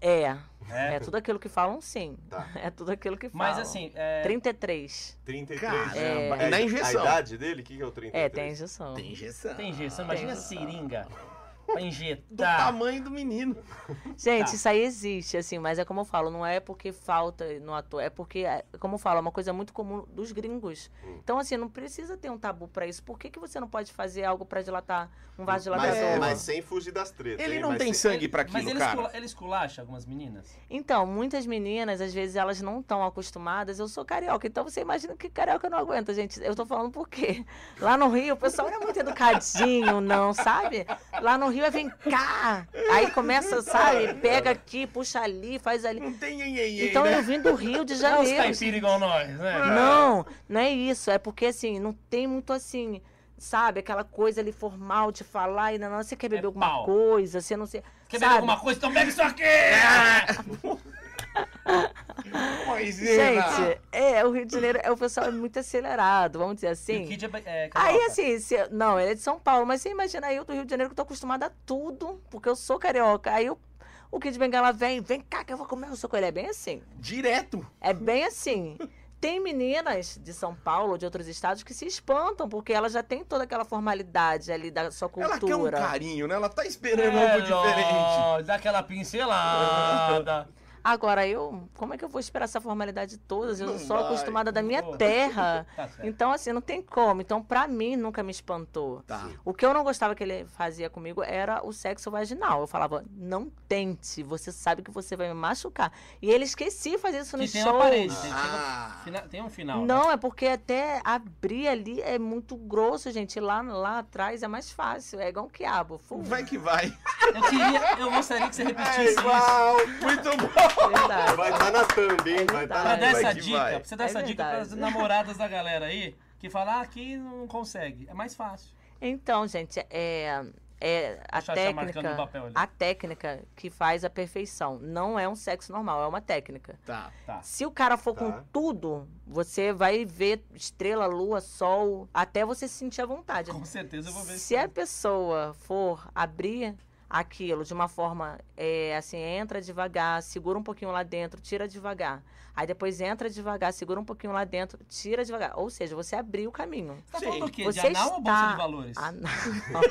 [SPEAKER 4] É.
[SPEAKER 1] É.
[SPEAKER 4] É tudo aquilo que falam, sim.
[SPEAKER 2] Tá. (laughs)
[SPEAKER 4] É tudo aquilo que falam.
[SPEAKER 1] Mas assim, é,
[SPEAKER 4] 33.
[SPEAKER 2] 33.
[SPEAKER 3] Caramba,
[SPEAKER 2] É,
[SPEAKER 3] na
[SPEAKER 2] A
[SPEAKER 3] injeção.
[SPEAKER 2] idade dele? O que que é o 33?
[SPEAKER 4] É, tem injeção.
[SPEAKER 3] Tem injeção.
[SPEAKER 1] tem injeção. Imagina a
[SPEAKER 4] Tem.
[SPEAKER 1] seringa pra
[SPEAKER 3] Do
[SPEAKER 1] injetar.
[SPEAKER 3] tamanho do menino.
[SPEAKER 4] Gente,
[SPEAKER 1] Tá.
[SPEAKER 4] isso aí existe, assim, mas é como eu falo, não é porque falta no ator, é porque, é, como eu falo, é uma coisa muito comum dos gringos.
[SPEAKER 2] Hum.
[SPEAKER 4] Então, assim, não precisa ter um tabu pra isso. Por que, que você não pode fazer algo pra dilatar um vaso
[SPEAKER 2] Mas,
[SPEAKER 4] dilatador?
[SPEAKER 2] mas sem fugir das tretas.
[SPEAKER 3] Ele
[SPEAKER 2] hein?
[SPEAKER 3] não
[SPEAKER 2] Mas
[SPEAKER 3] tem
[SPEAKER 2] sem-
[SPEAKER 3] sangue pra
[SPEAKER 1] Mas
[SPEAKER 3] aquilo, cara.
[SPEAKER 1] escula, ele esculacha algumas meninas?
[SPEAKER 4] Então, muitas meninas, às vezes, elas não estão acostumadas. Eu sou carioca, então você imagina que carioca não aguenta, gente. Eu tô falando por quê? Lá no Rio, o pessoal não é muito educadinho, não, sabe? Lá no Rio é vem cá. Aí começa, sabe? Pega aqui, puxa ali, faz ali.
[SPEAKER 3] Não tem iê,
[SPEAKER 4] Então
[SPEAKER 3] né?
[SPEAKER 4] eu vim do Rio de (laughs)
[SPEAKER 1] Não é os
[SPEAKER 4] Janeiro.
[SPEAKER 1] caipira igual nós, né?
[SPEAKER 4] Não, não é isso. É porque, assim, não tem muito assim, sabe? Aquela coisa ali formal de falar e não, não, você quer beber
[SPEAKER 1] É
[SPEAKER 4] alguma
[SPEAKER 1] pau.
[SPEAKER 4] coisa, você não sei.
[SPEAKER 1] Quer beber
[SPEAKER 4] sabe?
[SPEAKER 1] alguma coisa? Então pega isso aqui! (laughs) (laughs)
[SPEAKER 3] Maisena.
[SPEAKER 4] Gente, é, o Rio de Janeiro, é, o pessoal é muito acelerado, vamos dizer
[SPEAKER 1] E o
[SPEAKER 4] assim.
[SPEAKER 1] Kid é, é
[SPEAKER 4] Aí, assim, se- não, ele é de São Paulo, mas você imagina eu do Rio de Janeiro que tô acostumada a tudo, porque eu sou carioca. Aí eu, o Kid Bengala vem, vem cá que eu vou comer o seu Ele é bem assim.
[SPEAKER 3] Direto.
[SPEAKER 4] É bem assim. Tem meninas de São Paulo, de outros estados, que se espantam, porque ela já tem toda aquela formalidade ali da sua
[SPEAKER 3] Ela quer um
[SPEAKER 4] cultura.
[SPEAKER 3] carinho, né? Ela tá esperando
[SPEAKER 1] É,
[SPEAKER 3] algo diferente.
[SPEAKER 1] Dá aquela pincelada. (laughs)
[SPEAKER 4] Agora, eu, como é que eu vou esperar essa formalidade toda? Eu
[SPEAKER 3] Não
[SPEAKER 4] sou
[SPEAKER 3] vai.
[SPEAKER 4] acostumada da minha terra. (laughs)
[SPEAKER 1] Tá.
[SPEAKER 4] Então, assim, não tem como. Então, pra mim, nunca me espantou.
[SPEAKER 3] Tá.
[SPEAKER 4] O que eu não gostava que ele fazia comigo era o sexo vaginal. Eu falava, não tente, você sabe que você vai me machucar. E ele esquecia de fazer isso
[SPEAKER 1] Que
[SPEAKER 4] nos
[SPEAKER 1] tem uma parede,
[SPEAKER 4] shows.
[SPEAKER 1] tem,
[SPEAKER 3] Ah.
[SPEAKER 1] tem um fina- tem um final. né?
[SPEAKER 4] Não, é porque até abrir ali é muito grosso, gente. Lá, lá atrás é mais fácil. É igual um quiabo. Fu,
[SPEAKER 3] Vai que vai.
[SPEAKER 1] Eu queria, eu gostaria que você
[SPEAKER 2] É
[SPEAKER 1] repetisse isso.
[SPEAKER 2] igual.
[SPEAKER 3] Muito bom.
[SPEAKER 4] Verdade.
[SPEAKER 2] Vai estar na thumb, hein?
[SPEAKER 4] É
[SPEAKER 2] Vai estar
[SPEAKER 1] Pra
[SPEAKER 2] na
[SPEAKER 4] verdade.
[SPEAKER 1] dar
[SPEAKER 3] Vai
[SPEAKER 1] essa
[SPEAKER 3] que
[SPEAKER 1] dica,
[SPEAKER 3] vai.
[SPEAKER 1] pra você dar
[SPEAKER 4] É
[SPEAKER 1] essa dica pras
[SPEAKER 4] verdade.
[SPEAKER 1] namoradas da galera aí, que falam, ah, aqui não consegue. É mais fácil.
[SPEAKER 4] Então, gente, é, é a técnica. A técnica que faz a perfeição. Não é um sexo normal, é uma técnica.
[SPEAKER 3] Tá.
[SPEAKER 1] Tá.
[SPEAKER 4] Se o cara for
[SPEAKER 2] Tá.
[SPEAKER 4] com tudo, você vai ver estrela, lua, sol, até você se sentir à vontade.
[SPEAKER 1] Com certeza eu vou ver
[SPEAKER 4] Se a pessoa for abrir aquilo de uma forma, é, assim, entra devagar, segura um pouquinho lá dentro, tira devagar. Aí depois entra devagar, segura um pouquinho lá dentro, tira devagar. Ou seja, você abriu o caminho.
[SPEAKER 1] Você tá falando do quê?
[SPEAKER 4] Você
[SPEAKER 1] de anal ou bolsa
[SPEAKER 4] está-
[SPEAKER 1] de valores?
[SPEAKER 4] Não. (laughs)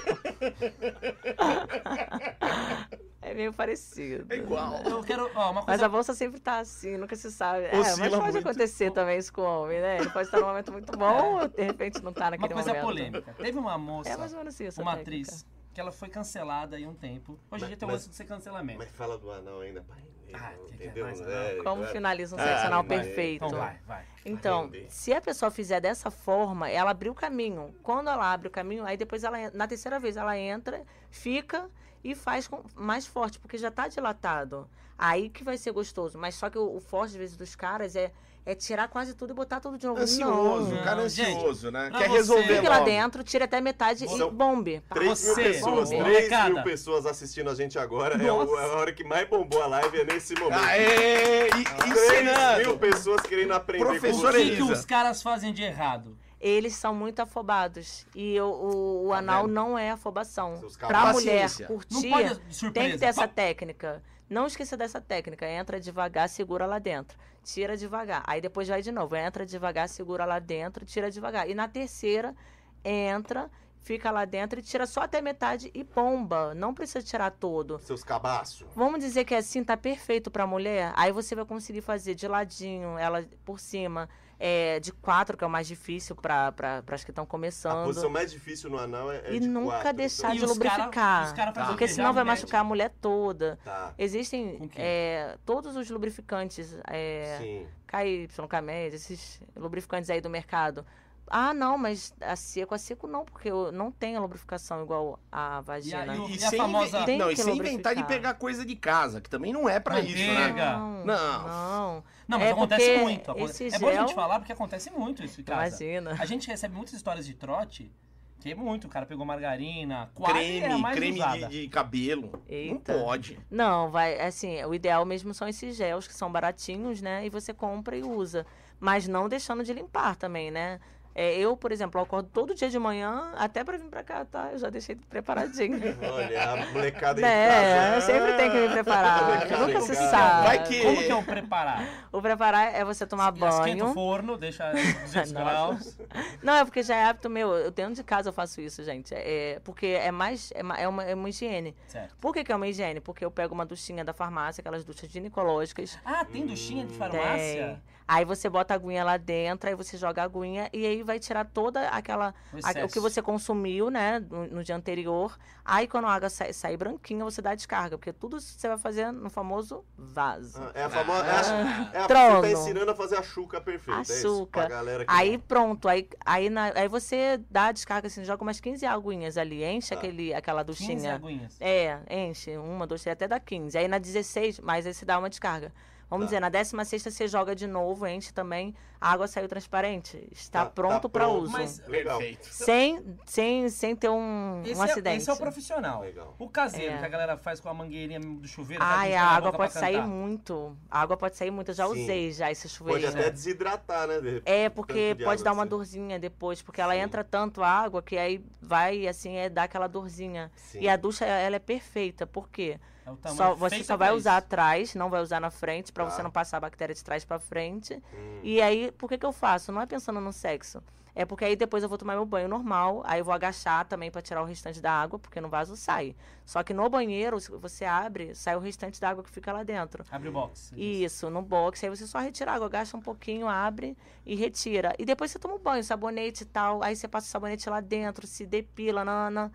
[SPEAKER 4] (laughs) é meio parecido.
[SPEAKER 3] É igual.
[SPEAKER 1] Eu quero, ó, uma
[SPEAKER 4] Mas
[SPEAKER 1] coisa...
[SPEAKER 4] a bolsa sempre tá assim, nunca se sabe. É, mas pode
[SPEAKER 3] muito.
[SPEAKER 4] acontecer também isso com o homem, né? Ele pode estar num momento muito bom (laughs) ou de repente não tá
[SPEAKER 1] Uma
[SPEAKER 4] naquele
[SPEAKER 1] coisa
[SPEAKER 4] momento.
[SPEAKER 1] polêmica. Teve uma moça,
[SPEAKER 4] É mais ou menos isso. a
[SPEAKER 1] uma
[SPEAKER 4] técnica.
[SPEAKER 1] Que ela foi cancelada aí um tempo. Hoje em dia tem o lance de ser cancelamento.
[SPEAKER 2] Mas fala do anal ainda, pai.
[SPEAKER 1] Ah, que que é mais
[SPEAKER 2] É,
[SPEAKER 4] Como
[SPEAKER 2] é.
[SPEAKER 4] finaliza um
[SPEAKER 2] Ah,
[SPEAKER 4] sexo anal
[SPEAKER 2] vai.
[SPEAKER 4] perfeito?
[SPEAKER 1] Então vai, vai.
[SPEAKER 4] Então,
[SPEAKER 2] render.
[SPEAKER 4] se a pessoa fizer dessa forma, ela abriu o caminho. Quando ela abre o caminho, aí depois ela, na terceira vez, ela entra, fica e faz com- mais forte, porque já tá dilatado. Aí que vai ser gostoso. Mas só que o, o forte, às vezes, dos caras é, é tirar quase tudo e botar tudo de novo.
[SPEAKER 3] Ansioso,
[SPEAKER 4] Não.
[SPEAKER 3] o cara é
[SPEAKER 1] Não, gente,
[SPEAKER 3] ansioso, né? Quer
[SPEAKER 1] você-
[SPEAKER 3] resolver
[SPEAKER 4] Fique lá
[SPEAKER 3] logo.
[SPEAKER 4] dentro, tira até metade
[SPEAKER 2] São
[SPEAKER 4] e bombe.
[SPEAKER 2] 3 mil
[SPEAKER 1] Você,
[SPEAKER 2] pessoas,
[SPEAKER 1] bombou.
[SPEAKER 2] 3
[SPEAKER 1] Recada.
[SPEAKER 2] mil pessoas assistindo a gente agora. É o-
[SPEAKER 1] Nossa.
[SPEAKER 2] a hora que mais bombou a live é nesse momento.
[SPEAKER 3] Aê! E,
[SPEAKER 2] 3 mil pessoas querendo aprender
[SPEAKER 3] Professor
[SPEAKER 1] O
[SPEAKER 2] com
[SPEAKER 1] que,
[SPEAKER 2] você.
[SPEAKER 1] que
[SPEAKER 3] Elisa.
[SPEAKER 1] os caras fazem de errado?
[SPEAKER 4] eles são muito afobados. E o, o, o
[SPEAKER 3] Tá
[SPEAKER 4] anal não é afobação.
[SPEAKER 2] Cabaços.
[SPEAKER 4] mulher curtir, tem que ter essa técnica. Não esqueça dessa técnica. Entra devagar, segura lá dentro. Tira devagar. Aí depois vai de novo. Entra devagar, segura lá dentro, tira devagar. E na terceira, entra, fica lá dentro e tira só até metade e bomba. Não precisa tirar todo.
[SPEAKER 2] Seus cabaços.
[SPEAKER 4] Vamos dizer que assim tá perfeito pra mulher. Aí você vai conseguir fazer de ladinho, ela por cima. É, de quatro, que é o mais difícil para as que estão
[SPEAKER 2] A
[SPEAKER 4] começando.
[SPEAKER 2] posição mais difícil no anal é, é
[SPEAKER 4] E
[SPEAKER 2] de
[SPEAKER 4] nunca
[SPEAKER 2] quatro,
[SPEAKER 4] deixar
[SPEAKER 1] E
[SPEAKER 4] de
[SPEAKER 1] os cara-
[SPEAKER 4] lubrificar.
[SPEAKER 1] os cara fazem o
[SPEAKER 4] porque senão vai machucar a mulher toda.
[SPEAKER 2] Então, Tá.
[SPEAKER 4] Existem é, todos os lubrificantes, é,
[SPEAKER 2] Sim.
[SPEAKER 4] KY, KMED, esses lubrificantes aí do mercado. Ah, não, mas a seco, a seco não, porque eu não tem a lubrificação igual a vagina.
[SPEAKER 1] E o-
[SPEAKER 3] E,
[SPEAKER 1] a
[SPEAKER 3] sem,
[SPEAKER 1] famosa-
[SPEAKER 4] Tem
[SPEAKER 3] não, e sem inventar de pegar coisa de casa, que também não é pra isso, né?
[SPEAKER 1] Manteiga.
[SPEAKER 4] Não,
[SPEAKER 3] Não.
[SPEAKER 4] não.
[SPEAKER 1] Não, mas
[SPEAKER 4] É
[SPEAKER 1] acontece muito.
[SPEAKER 4] esse
[SPEAKER 1] É bom a gente falar porque acontece muito isso em casa.
[SPEAKER 4] Imagina.
[SPEAKER 1] A gente recebe muitas histórias de trote, que é muito. O cara pegou margarina, qual é a
[SPEAKER 3] Creme, creme de, de cabelo.
[SPEAKER 4] Eita.
[SPEAKER 3] Não pode.
[SPEAKER 4] Não, vai, assim, o ideal mesmo são esses gels que são baratinhos, né? E você compra e usa. Mas não deixando de limpar também, né? É, eu, por exemplo, eu acordo todo dia de manhã, até pra vir pra cá, tá? Eu já deixei preparadinho. (laughs)
[SPEAKER 2] Olha, a molecada em
[SPEAKER 4] né?
[SPEAKER 2] casa.
[SPEAKER 4] Eu sempre tenho que me preparar.
[SPEAKER 2] Molecada
[SPEAKER 4] Nunca se sabe.
[SPEAKER 3] Vai que-
[SPEAKER 1] Como que é o preparar? (laughs)
[SPEAKER 4] O preparar é você tomar
[SPEAKER 1] Esquenta o
[SPEAKER 4] banho.
[SPEAKER 1] forno, deixa (laughs) 200
[SPEAKER 4] Nossa.
[SPEAKER 1] graus.
[SPEAKER 4] Não, é porque já é hábito meu. Eu dentro de casa eu faço isso, gente. É, porque é mais. É, é uma, é uma higiene.
[SPEAKER 1] Certo.
[SPEAKER 4] Por que, que é uma higiene? Porque eu pego uma duchinha da farmácia, aquelas duchas ginecológicas.
[SPEAKER 1] Ah, tem duchinha de
[SPEAKER 4] Tem. Aí você bota a aguinha lá dentro, aí você joga a aguinha e aí vai tirar toda aquela.
[SPEAKER 1] O
[SPEAKER 4] a- o que você consumiu, né, no, no dia anterior. Aí quando a água sai, sai branquinha, você dá a descarga. Porque tudo você vai fazer no famoso vaso.
[SPEAKER 2] Ah, É a famosa. É a, é a,
[SPEAKER 4] Trono.
[SPEAKER 2] você tá ensinando a fazer a chuca perfeita. É isso,
[SPEAKER 4] Açúcar.
[SPEAKER 2] pra galera
[SPEAKER 4] Aí
[SPEAKER 2] não-
[SPEAKER 4] pronto, aí, aí, na- aí você dá a descarga assim, joga umas 15 aguinhas ali, enche
[SPEAKER 2] Tá.
[SPEAKER 4] aquele, aquela
[SPEAKER 1] 15
[SPEAKER 4] duchinha.
[SPEAKER 1] aguinhas.
[SPEAKER 4] É, enche, uma, duas, três, até dá 15. Aí na 16, mas aí você dá uma descarga. Vamos
[SPEAKER 2] Tá.
[SPEAKER 4] dizer, na 16 você joga de novo, enche também, a água saiu transparente. Está
[SPEAKER 2] Tá- tá
[SPEAKER 4] pronto para
[SPEAKER 2] pronto.
[SPEAKER 4] uso.
[SPEAKER 1] Mas-
[SPEAKER 2] Legal.
[SPEAKER 3] Perfeito.
[SPEAKER 4] Sem, sem, sem ter um,
[SPEAKER 1] Esse,
[SPEAKER 4] um
[SPEAKER 1] é,
[SPEAKER 4] acidente.
[SPEAKER 1] esse é o profissional.
[SPEAKER 2] Legal.
[SPEAKER 1] O caseiro,
[SPEAKER 4] É.
[SPEAKER 1] que a galera faz com a mangueirinha do chuveiro.
[SPEAKER 4] Ai, a
[SPEAKER 1] na
[SPEAKER 4] água
[SPEAKER 1] boca pra
[SPEAKER 4] pode sair
[SPEAKER 1] cantar.
[SPEAKER 4] muito. A água pode sair muito. Eu já
[SPEAKER 2] Sim.
[SPEAKER 4] usei já esse
[SPEAKER 2] Pode
[SPEAKER 4] chuveirinho.
[SPEAKER 2] até desidratar, né? de-
[SPEAKER 4] É, porque
[SPEAKER 2] de
[SPEAKER 4] pode
[SPEAKER 2] água
[SPEAKER 4] dar uma
[SPEAKER 2] assim.
[SPEAKER 4] dorzinha depois, porque ela
[SPEAKER 2] Sim.
[SPEAKER 4] entra tanto água que aí vai, assim, é dar aquela dorzinha.
[SPEAKER 2] Sim.
[SPEAKER 4] E a ducha, ela é perfeita, por quê?
[SPEAKER 1] É o tamanho
[SPEAKER 4] Só, você só vai
[SPEAKER 1] isso.
[SPEAKER 4] usar atrás, não vai usar na frente, pra
[SPEAKER 2] Tá.
[SPEAKER 4] você não passar a bactéria de trás pra frente.
[SPEAKER 2] Hum.
[SPEAKER 4] E aí, por que que eu faço? Não é pensando no sexo. É porque aí depois eu vou tomar meu banho normal, aí eu vou agachar também pra tirar o restante da água, porque no vaso sai. Só que no banheiro, se você abre, sai o restante da água que fica lá dentro.
[SPEAKER 1] Abre o box.
[SPEAKER 4] Isso, no box. Aí você só retira a água, agacha um pouquinho, abre e retira. E depois você toma um banho, sabonete e tal. Aí você passa o sabonete lá dentro, se depila, nana.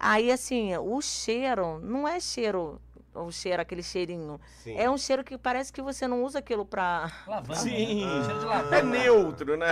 [SPEAKER 4] Aí, assim, o cheiro não é cheiro, o cheiro, aquele cheirinho.
[SPEAKER 2] Sim.
[SPEAKER 4] É um cheiro que parece que você não usa aquilo pra.
[SPEAKER 1] Lavanda.
[SPEAKER 3] Sim.
[SPEAKER 1] né? Cheiro de lavanda.
[SPEAKER 3] É neutro, né?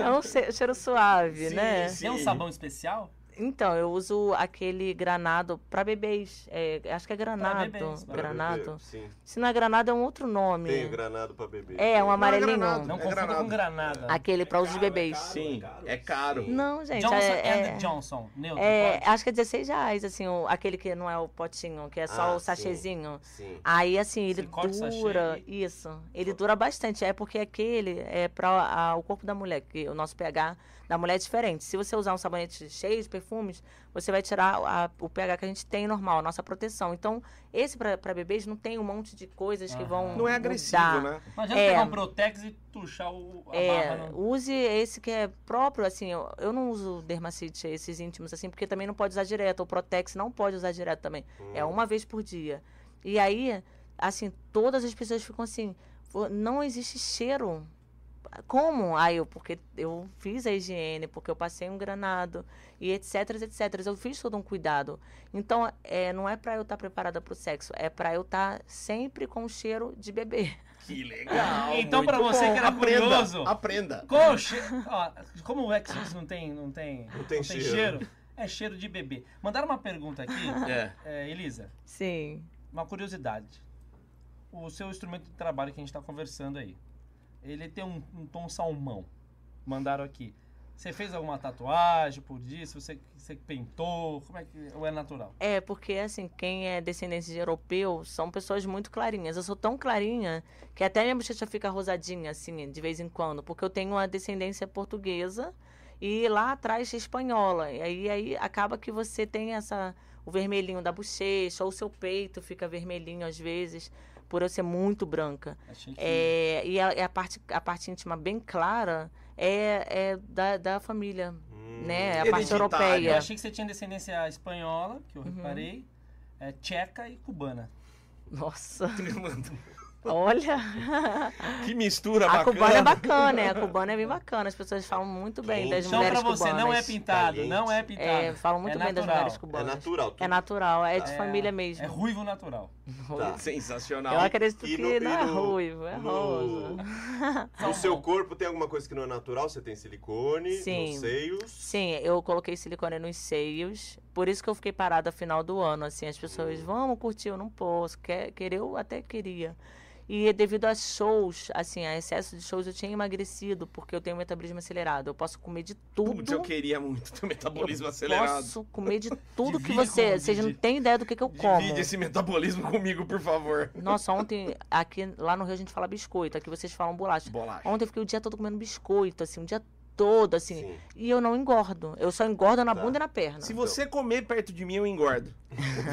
[SPEAKER 4] É um che- cheiro suave,
[SPEAKER 3] Sim,
[SPEAKER 4] né?
[SPEAKER 3] sim.
[SPEAKER 1] Tem um sabão especial?
[SPEAKER 4] Então, eu uso aquele granado pra bebês. É, acho que é granado.
[SPEAKER 1] bebês,
[SPEAKER 4] granado.
[SPEAKER 2] Beber, Sim.
[SPEAKER 4] Se não é granado, é um outro nome.
[SPEAKER 2] Tem o granado pra beber.
[SPEAKER 4] É, um amarelinho.
[SPEAKER 3] granado.
[SPEAKER 1] Não
[SPEAKER 3] É
[SPEAKER 1] confunda
[SPEAKER 3] granado.
[SPEAKER 1] com granada.
[SPEAKER 4] Aquele pra uso de bebês.
[SPEAKER 3] Sim, é caro.
[SPEAKER 2] Sim.
[SPEAKER 4] Não, gente.
[SPEAKER 1] Johnson
[SPEAKER 4] é, é-
[SPEAKER 1] Johnson. Neutro.
[SPEAKER 4] é,
[SPEAKER 1] pode?
[SPEAKER 4] acho que é 16 reais, assim, o- aquele que não é o potinho, que é só
[SPEAKER 2] Ah,
[SPEAKER 4] o sachezinho.
[SPEAKER 2] Sim.
[SPEAKER 4] Aí, assim, ele
[SPEAKER 1] Você
[SPEAKER 4] dura. Isso. Ele dura bastante. É porque aquele é para o corpo da mulher, que o nosso pH da mulher é diferente. Se você usar um sabonete cheio de perfumes, você vai tirar a- o pH que a gente tem normal, a nossa proteção. Então, esse para bebês não tem um monte de coisas que vão.
[SPEAKER 3] Não é agressivo,
[SPEAKER 4] mudar.
[SPEAKER 3] né?
[SPEAKER 1] Não adianta
[SPEAKER 4] é.
[SPEAKER 1] pegar um Protex e tuchar o, a
[SPEAKER 4] É,
[SPEAKER 1] barra no...
[SPEAKER 4] use esse que é próprio, assim, eu, eu não uso dermacite, esses íntimos, assim, porque também não pode usar direto, o Protex não pode usar direto também, é
[SPEAKER 2] Hum.
[SPEAKER 4] uma vez por dia. E aí, assim, todas as pessoas ficam assim, "Pô, não existe cheiro. Como? Aí eu, porque eu fiz a higiene, porque eu passei um granado e etc, etc. Eu fiz todo um cuidado. Então, é, não é pra eu estar preparada pro sexo, é pra eu estar sempre com cheiro de bebê.
[SPEAKER 3] Que legal. (laughs)
[SPEAKER 1] Então, pra
[SPEAKER 3] muito
[SPEAKER 1] você
[SPEAKER 3] bom.
[SPEAKER 1] que era
[SPEAKER 3] aprenda,
[SPEAKER 1] curioso.
[SPEAKER 3] Aprenda.
[SPEAKER 1] Coxa! Ó, como o X não tem, não tem,
[SPEAKER 2] Não tem cheiro.
[SPEAKER 1] cheiro, é cheiro de bebê. Mandaram uma pergunta aqui, (laughs)
[SPEAKER 3] É.
[SPEAKER 1] é, Elisa,
[SPEAKER 4] Sim.
[SPEAKER 1] uma curiosidade. O seu instrumento de trabalho que a gente está conversando aí, ele tem um, um tom salmão. Mandaram aqui. Você fez alguma tatuagem por disso? Você, você pintou? Como é que ou é natural?
[SPEAKER 4] É, porque assim, quem é descendente de europeu são pessoas muito clarinhas. Eu sou tão clarinha que até minha bochecha fica rosadinha, assim, de vez em quando, porque eu tenho uma descendência portuguesa E lá atrás espanhola. E aí, aí acaba que você tem essa o vermelhinho da bochecha, ou o seu peito fica vermelhinho às vezes, por eu ser muito branca.
[SPEAKER 1] Achei que...
[SPEAKER 4] É, e a, a parte, a parte íntima bem clara é, é da, da família,
[SPEAKER 2] Hum.
[SPEAKER 4] né? A parte europeia.
[SPEAKER 1] Eu achei que você tinha descendência espanhola, que eu
[SPEAKER 4] Uhum.
[SPEAKER 1] reparei, é, tcheca e cubana.
[SPEAKER 4] Nossa, (laughs) olha. (laughs)
[SPEAKER 3] que mistura
[SPEAKER 4] A
[SPEAKER 3] bacana.
[SPEAKER 4] cubana é bacana, né? A cubana é bem bacana. As pessoas falam muito bem das
[SPEAKER 2] Então,
[SPEAKER 1] Então,
[SPEAKER 4] mulheres
[SPEAKER 1] pra você,
[SPEAKER 4] cubanas.
[SPEAKER 1] não é pintado, não é pintado.
[SPEAKER 4] É, falam muito
[SPEAKER 1] É
[SPEAKER 4] bem das
[SPEAKER 1] natural.
[SPEAKER 4] mulheres
[SPEAKER 2] É
[SPEAKER 4] cubanas.
[SPEAKER 2] natural. tudo.
[SPEAKER 4] É natural, é de
[SPEAKER 1] É-
[SPEAKER 4] família mesmo.
[SPEAKER 1] É ruivo natural. (laughs)
[SPEAKER 2] Tá.
[SPEAKER 3] Sensacional.
[SPEAKER 4] Eu acredito
[SPEAKER 2] E
[SPEAKER 4] que
[SPEAKER 2] no-
[SPEAKER 4] não é
[SPEAKER 2] no-
[SPEAKER 4] ruivo, é
[SPEAKER 2] no-
[SPEAKER 4] rosa. (laughs)
[SPEAKER 2] No seu corpo tem alguma coisa que não é natural? Você tem silicone
[SPEAKER 4] Sim.
[SPEAKER 2] nos seios?
[SPEAKER 4] Sim, eu coloquei silicone nos seios. Por isso que eu fiquei parada final do ano. Assim, as pessoas, vamos curtir, eu não posso. Quer, querer, eu até queria. E devido a shows, assim, a excesso de shows, eu tinha emagrecido, porque eu tenho metabolismo acelerado. Eu posso comer de tudo.
[SPEAKER 3] Putz, eu queria muito ter metabolismo
[SPEAKER 4] eu
[SPEAKER 3] acelerado.
[SPEAKER 4] posso comer de tudo que
[SPEAKER 1] Divide
[SPEAKER 4] você.
[SPEAKER 1] como
[SPEAKER 4] Vocês não
[SPEAKER 1] divide.
[SPEAKER 4] têm ideia do que, que eu como.
[SPEAKER 3] Divide esse metabolismo (laughs) comigo, por favor.
[SPEAKER 4] Nossa, ontem, aqui lá no Rio a gente fala biscoito, aqui vocês falam bolacha.
[SPEAKER 3] Bolacha.
[SPEAKER 4] Ontem eu fiquei o dia todo comendo biscoito, assim, o dia todo, assim.
[SPEAKER 2] Sim.
[SPEAKER 4] E eu não engordo. Eu só engordo na
[SPEAKER 2] Tá.
[SPEAKER 4] bunda e na perna.
[SPEAKER 3] Se você comer perto de mim, eu engordo.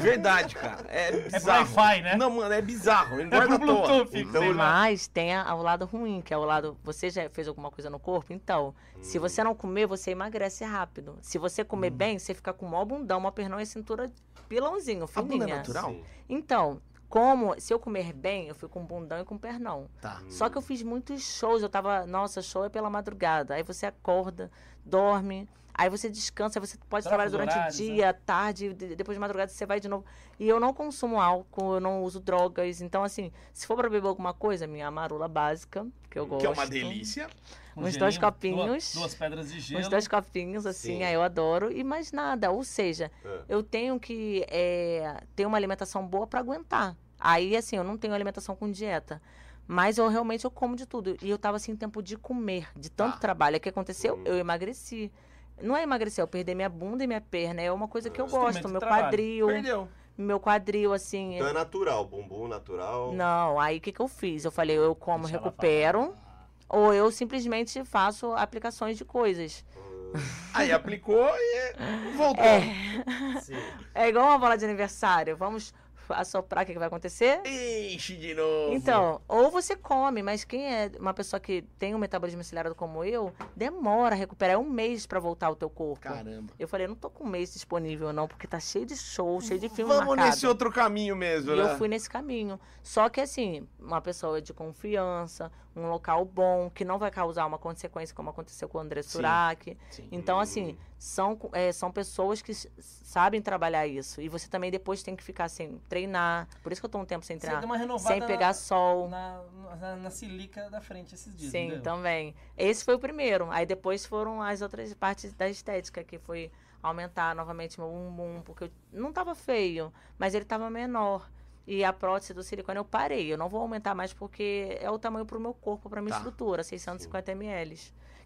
[SPEAKER 3] Verdade, cara. É
[SPEAKER 1] É pro
[SPEAKER 3] bizarro.
[SPEAKER 1] Wi-Fi, né?
[SPEAKER 3] Não, mano, é bizarro.
[SPEAKER 1] É
[SPEAKER 3] Engorda
[SPEAKER 1] pro
[SPEAKER 3] à toa.
[SPEAKER 1] Bluetooth.
[SPEAKER 2] Então.
[SPEAKER 4] Mas tem a- o lado ruim, que é o lado. Você já fez alguma coisa no corpo? Então, se você não comer, você emagrece rápido. Se você comer bem, você fica com mó bundão, uma pernão e a cintura pilãozinho,
[SPEAKER 3] A bunda é
[SPEAKER 4] fininha.
[SPEAKER 3] natural?
[SPEAKER 2] Sim.
[SPEAKER 4] Então, como se eu comer bem, eu fico com bundão e com pernão.
[SPEAKER 3] Tá.
[SPEAKER 4] Só que eu fiz muitos shows, eu tava, nossa, show é pela madrugada. Aí você acorda, dorme, aí você descansa, aí você pode
[SPEAKER 1] Troca
[SPEAKER 4] trabalhar
[SPEAKER 1] os
[SPEAKER 4] durante
[SPEAKER 1] horários,
[SPEAKER 4] o dia, tarde, de- depois de madrugada você vai de novo. E eu não consumo álcool, eu não uso drogas. Então, assim, se for pra beber alguma coisa, minha marula básica, que eu gosto.
[SPEAKER 3] Que é uma delícia.
[SPEAKER 1] Um
[SPEAKER 4] uns dois
[SPEAKER 1] gelinho,
[SPEAKER 4] copinhos.
[SPEAKER 1] Duas, duas pedras de gelo.
[SPEAKER 4] Uns dois copinhos, assim,
[SPEAKER 2] Sim.
[SPEAKER 4] aí eu adoro. E mais nada. Ou seja,
[SPEAKER 2] É.
[SPEAKER 4] eu tenho que é, ter uma alimentação boa pra aguentar. Aí, assim, eu não tenho alimentação com dieta. Mas eu realmente eu como de tudo. E eu tava sem tempo de comer, de tanto
[SPEAKER 3] Tá.
[SPEAKER 4] trabalho. O que aconteceu?
[SPEAKER 2] Hum.
[SPEAKER 4] Eu emagreci. Não é emagrecer, eu perder minha bunda e minha perna. É uma coisa que eu gosto. Meu
[SPEAKER 1] trabalho.
[SPEAKER 4] quadril.
[SPEAKER 3] Perdeu.
[SPEAKER 4] Meu quadril, assim.
[SPEAKER 2] Então é natural, bumbum natural.
[SPEAKER 4] Não, aí o que, que eu fiz? Eu falei, eu como,
[SPEAKER 1] Deixa
[SPEAKER 4] recupero. Ou eu simplesmente faço aplicações de coisas.
[SPEAKER 3] Aí aplicou e voltou.
[SPEAKER 4] É. (laughs) É igual uma bola de aniversário. Vamos assoprar, o que, que vai acontecer?
[SPEAKER 3] Enche de novo.
[SPEAKER 4] Então, ou você come, mas quem é uma pessoa que tem um metabolismo acelerado como eu, demora a recuperar. É um mês pra voltar ao teu corpo.
[SPEAKER 3] Caramba.
[SPEAKER 4] Eu falei, eu não tô com um mês disponível, não, porque tá cheio de show, cheio de filme
[SPEAKER 3] Vamos
[SPEAKER 4] marcado.
[SPEAKER 3] nesse outro caminho mesmo,
[SPEAKER 4] E
[SPEAKER 3] né?
[SPEAKER 4] eu fui nesse caminho. Só que, assim, uma pessoa de confiança, um local bom, que não vai causar uma consequência como aconteceu com o André Surak. Então, assim, são, é, são pessoas que sabem trabalhar isso. E você também depois tem que ficar sem treinar. Por isso que eu tô um tempo sem treinar. Sem pegar sol.
[SPEAKER 1] na, na, na silica da frente esses dias.
[SPEAKER 4] Sim,
[SPEAKER 1] não deu?
[SPEAKER 4] também. Esse foi o primeiro. Aí depois foram as outras partes da estética, que foi aumentar novamente meu bumbum, porque eu não tava feio, mas ele tava menor. E a prótese do silicone eu parei. Eu não vou aumentar mais porque é o tamanho pro meu corpo, pra minha
[SPEAKER 3] Tá.
[SPEAKER 4] estrutura, 650 ml.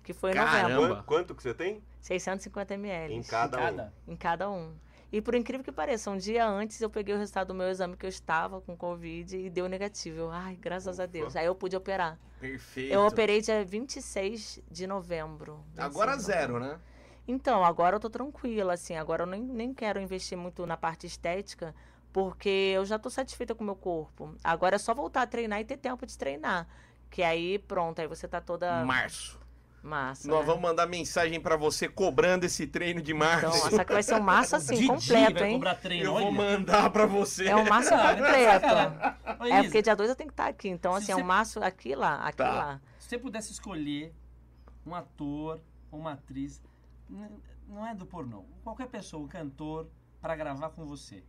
[SPEAKER 4] Que foi em
[SPEAKER 3] Caramba.
[SPEAKER 4] novembro.
[SPEAKER 2] Quanto, quanto que você tem?
[SPEAKER 4] 650 ml.
[SPEAKER 2] Em cada,
[SPEAKER 1] Cada.
[SPEAKER 4] Em cada um. E por incrível que pareça, um dia antes eu peguei o resultado do meu exame que eu estava com Covid e deu negativo. Eu, ai, graças a Deus. Aí eu pude operar.
[SPEAKER 3] Perfeito.
[SPEAKER 4] Eu operei dia 26 de novembro.
[SPEAKER 3] Agora
[SPEAKER 4] 26 de
[SPEAKER 3] zero,
[SPEAKER 4] novembro.
[SPEAKER 3] né?
[SPEAKER 4] Então, agora eu tô tranquila, assim. Agora eu nem, nem quero investir muito na parte estética, porque eu já tô satisfeita com o meu corpo. Agora é só voltar a treinar e ter tempo de treinar. Que aí, pronto, aí você tá toda
[SPEAKER 3] Março.
[SPEAKER 4] massa.
[SPEAKER 3] Nós
[SPEAKER 4] né?
[SPEAKER 3] vamos mandar mensagem pra você cobrando esse treino de março.
[SPEAKER 4] Então, só que vai ser um março assim,
[SPEAKER 1] Didi
[SPEAKER 4] completo,
[SPEAKER 1] vai
[SPEAKER 4] hein?
[SPEAKER 1] treino,
[SPEAKER 3] Eu vou
[SPEAKER 1] olha.
[SPEAKER 3] mandar pra você.
[SPEAKER 4] É um março (laughs) completo. É porque dia 2 eu tenho que estar aqui. Então,
[SPEAKER 1] Se
[SPEAKER 4] assim, é
[SPEAKER 1] você-
[SPEAKER 4] um março aqui e lá, aqui
[SPEAKER 3] Tá.
[SPEAKER 4] lá.
[SPEAKER 1] Se você pudesse escolher um ator ou uma atriz, não é do pornô, qualquer pessoa, um cantor, pra gravar com você.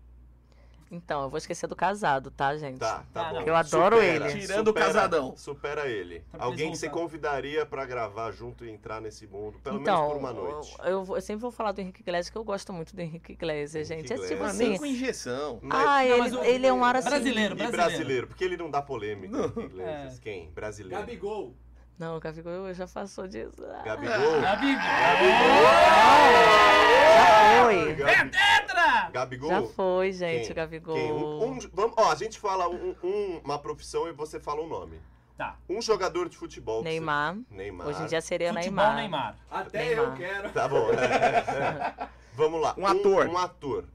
[SPEAKER 4] Então, eu vou esquecer do casado, tá, gente?
[SPEAKER 2] Tá, tá
[SPEAKER 1] Ah,
[SPEAKER 2] bom.
[SPEAKER 1] não.
[SPEAKER 4] Eu adoro
[SPEAKER 2] Supera,
[SPEAKER 4] ele.
[SPEAKER 3] Tirando o casadão.
[SPEAKER 2] Supera ele.
[SPEAKER 1] Tá
[SPEAKER 2] Alguém que você convidaria pra gravar junto e entrar nesse mundo, pelo
[SPEAKER 4] então,
[SPEAKER 2] menos por uma noite.
[SPEAKER 4] Eu, eu sempre vou falar do Henrique Iglesias, que eu gosto muito do Henrique Iglesias,
[SPEAKER 2] Henrique
[SPEAKER 4] gente. É tipo.
[SPEAKER 3] Ah, nem
[SPEAKER 4] assim.
[SPEAKER 3] com injeção.
[SPEAKER 4] Ah,
[SPEAKER 1] Não,
[SPEAKER 4] ele,
[SPEAKER 1] o-
[SPEAKER 4] ele é um ar assim.
[SPEAKER 1] Brasileiro,
[SPEAKER 2] e
[SPEAKER 1] brasileiro.
[SPEAKER 2] brasileiro, porque ele não dá polêmica. Iglesias.
[SPEAKER 1] É.
[SPEAKER 2] Quem? Brasileiro.
[SPEAKER 5] Gabigol.
[SPEAKER 4] Não, o Gabigol já passou disso. Ah,
[SPEAKER 2] Gabigol.
[SPEAKER 4] Já foi.
[SPEAKER 2] Gabi-
[SPEAKER 1] Entra!
[SPEAKER 2] Gabigol.
[SPEAKER 4] Já foi, gente,
[SPEAKER 2] Quem?
[SPEAKER 4] o Gabigol.
[SPEAKER 2] Quem? Um- um- vamos, ó, a gente fala um- um- uma profissão e você fala um nome.
[SPEAKER 1] Tá.
[SPEAKER 2] Um jogador de futebol.
[SPEAKER 4] Neymar.
[SPEAKER 2] você- Neymar.
[SPEAKER 4] Hoje em dia seria
[SPEAKER 1] Futebol
[SPEAKER 4] Neymar.
[SPEAKER 1] Neymar.
[SPEAKER 5] Até
[SPEAKER 4] Neymar.
[SPEAKER 5] eu quero.
[SPEAKER 2] Tá bom. é, (laughs) é. Vamos lá.
[SPEAKER 3] Um ator.
[SPEAKER 2] Um, ator.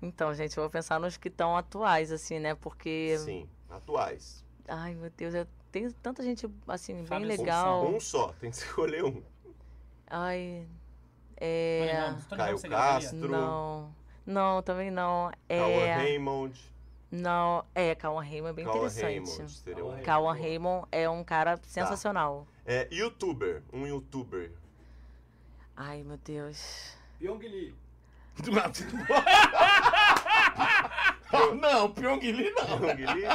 [SPEAKER 4] Então, gente, eu vou pensar nos que estão atuais, assim, né? Porque.
[SPEAKER 2] Sim. Atuais.
[SPEAKER 4] Ai, meu Deus, eu tenho tanta gente, assim, bem legal.
[SPEAKER 2] Um só. Tem que (laughs) escolher um.
[SPEAKER 4] Ai. É.
[SPEAKER 2] Caio? Castro.
[SPEAKER 4] Não. Não, também não. É.
[SPEAKER 2] Raymond.
[SPEAKER 4] Não, é, Cauã Raymond é bem
[SPEAKER 2] Cauã
[SPEAKER 4] interessante.
[SPEAKER 2] Raymond. Seria um...
[SPEAKER 5] Cauã
[SPEAKER 4] Cauã Raymond é um
[SPEAKER 2] Tá.
[SPEAKER 4] cara sensacional.
[SPEAKER 2] É, youtuber. Um youtuber.
[SPEAKER 4] Ai, meu Deus.
[SPEAKER 5] Pyong Lee.
[SPEAKER 3] Oh, (laughs) não, Pyong Lee não.
[SPEAKER 2] Pyong Lee.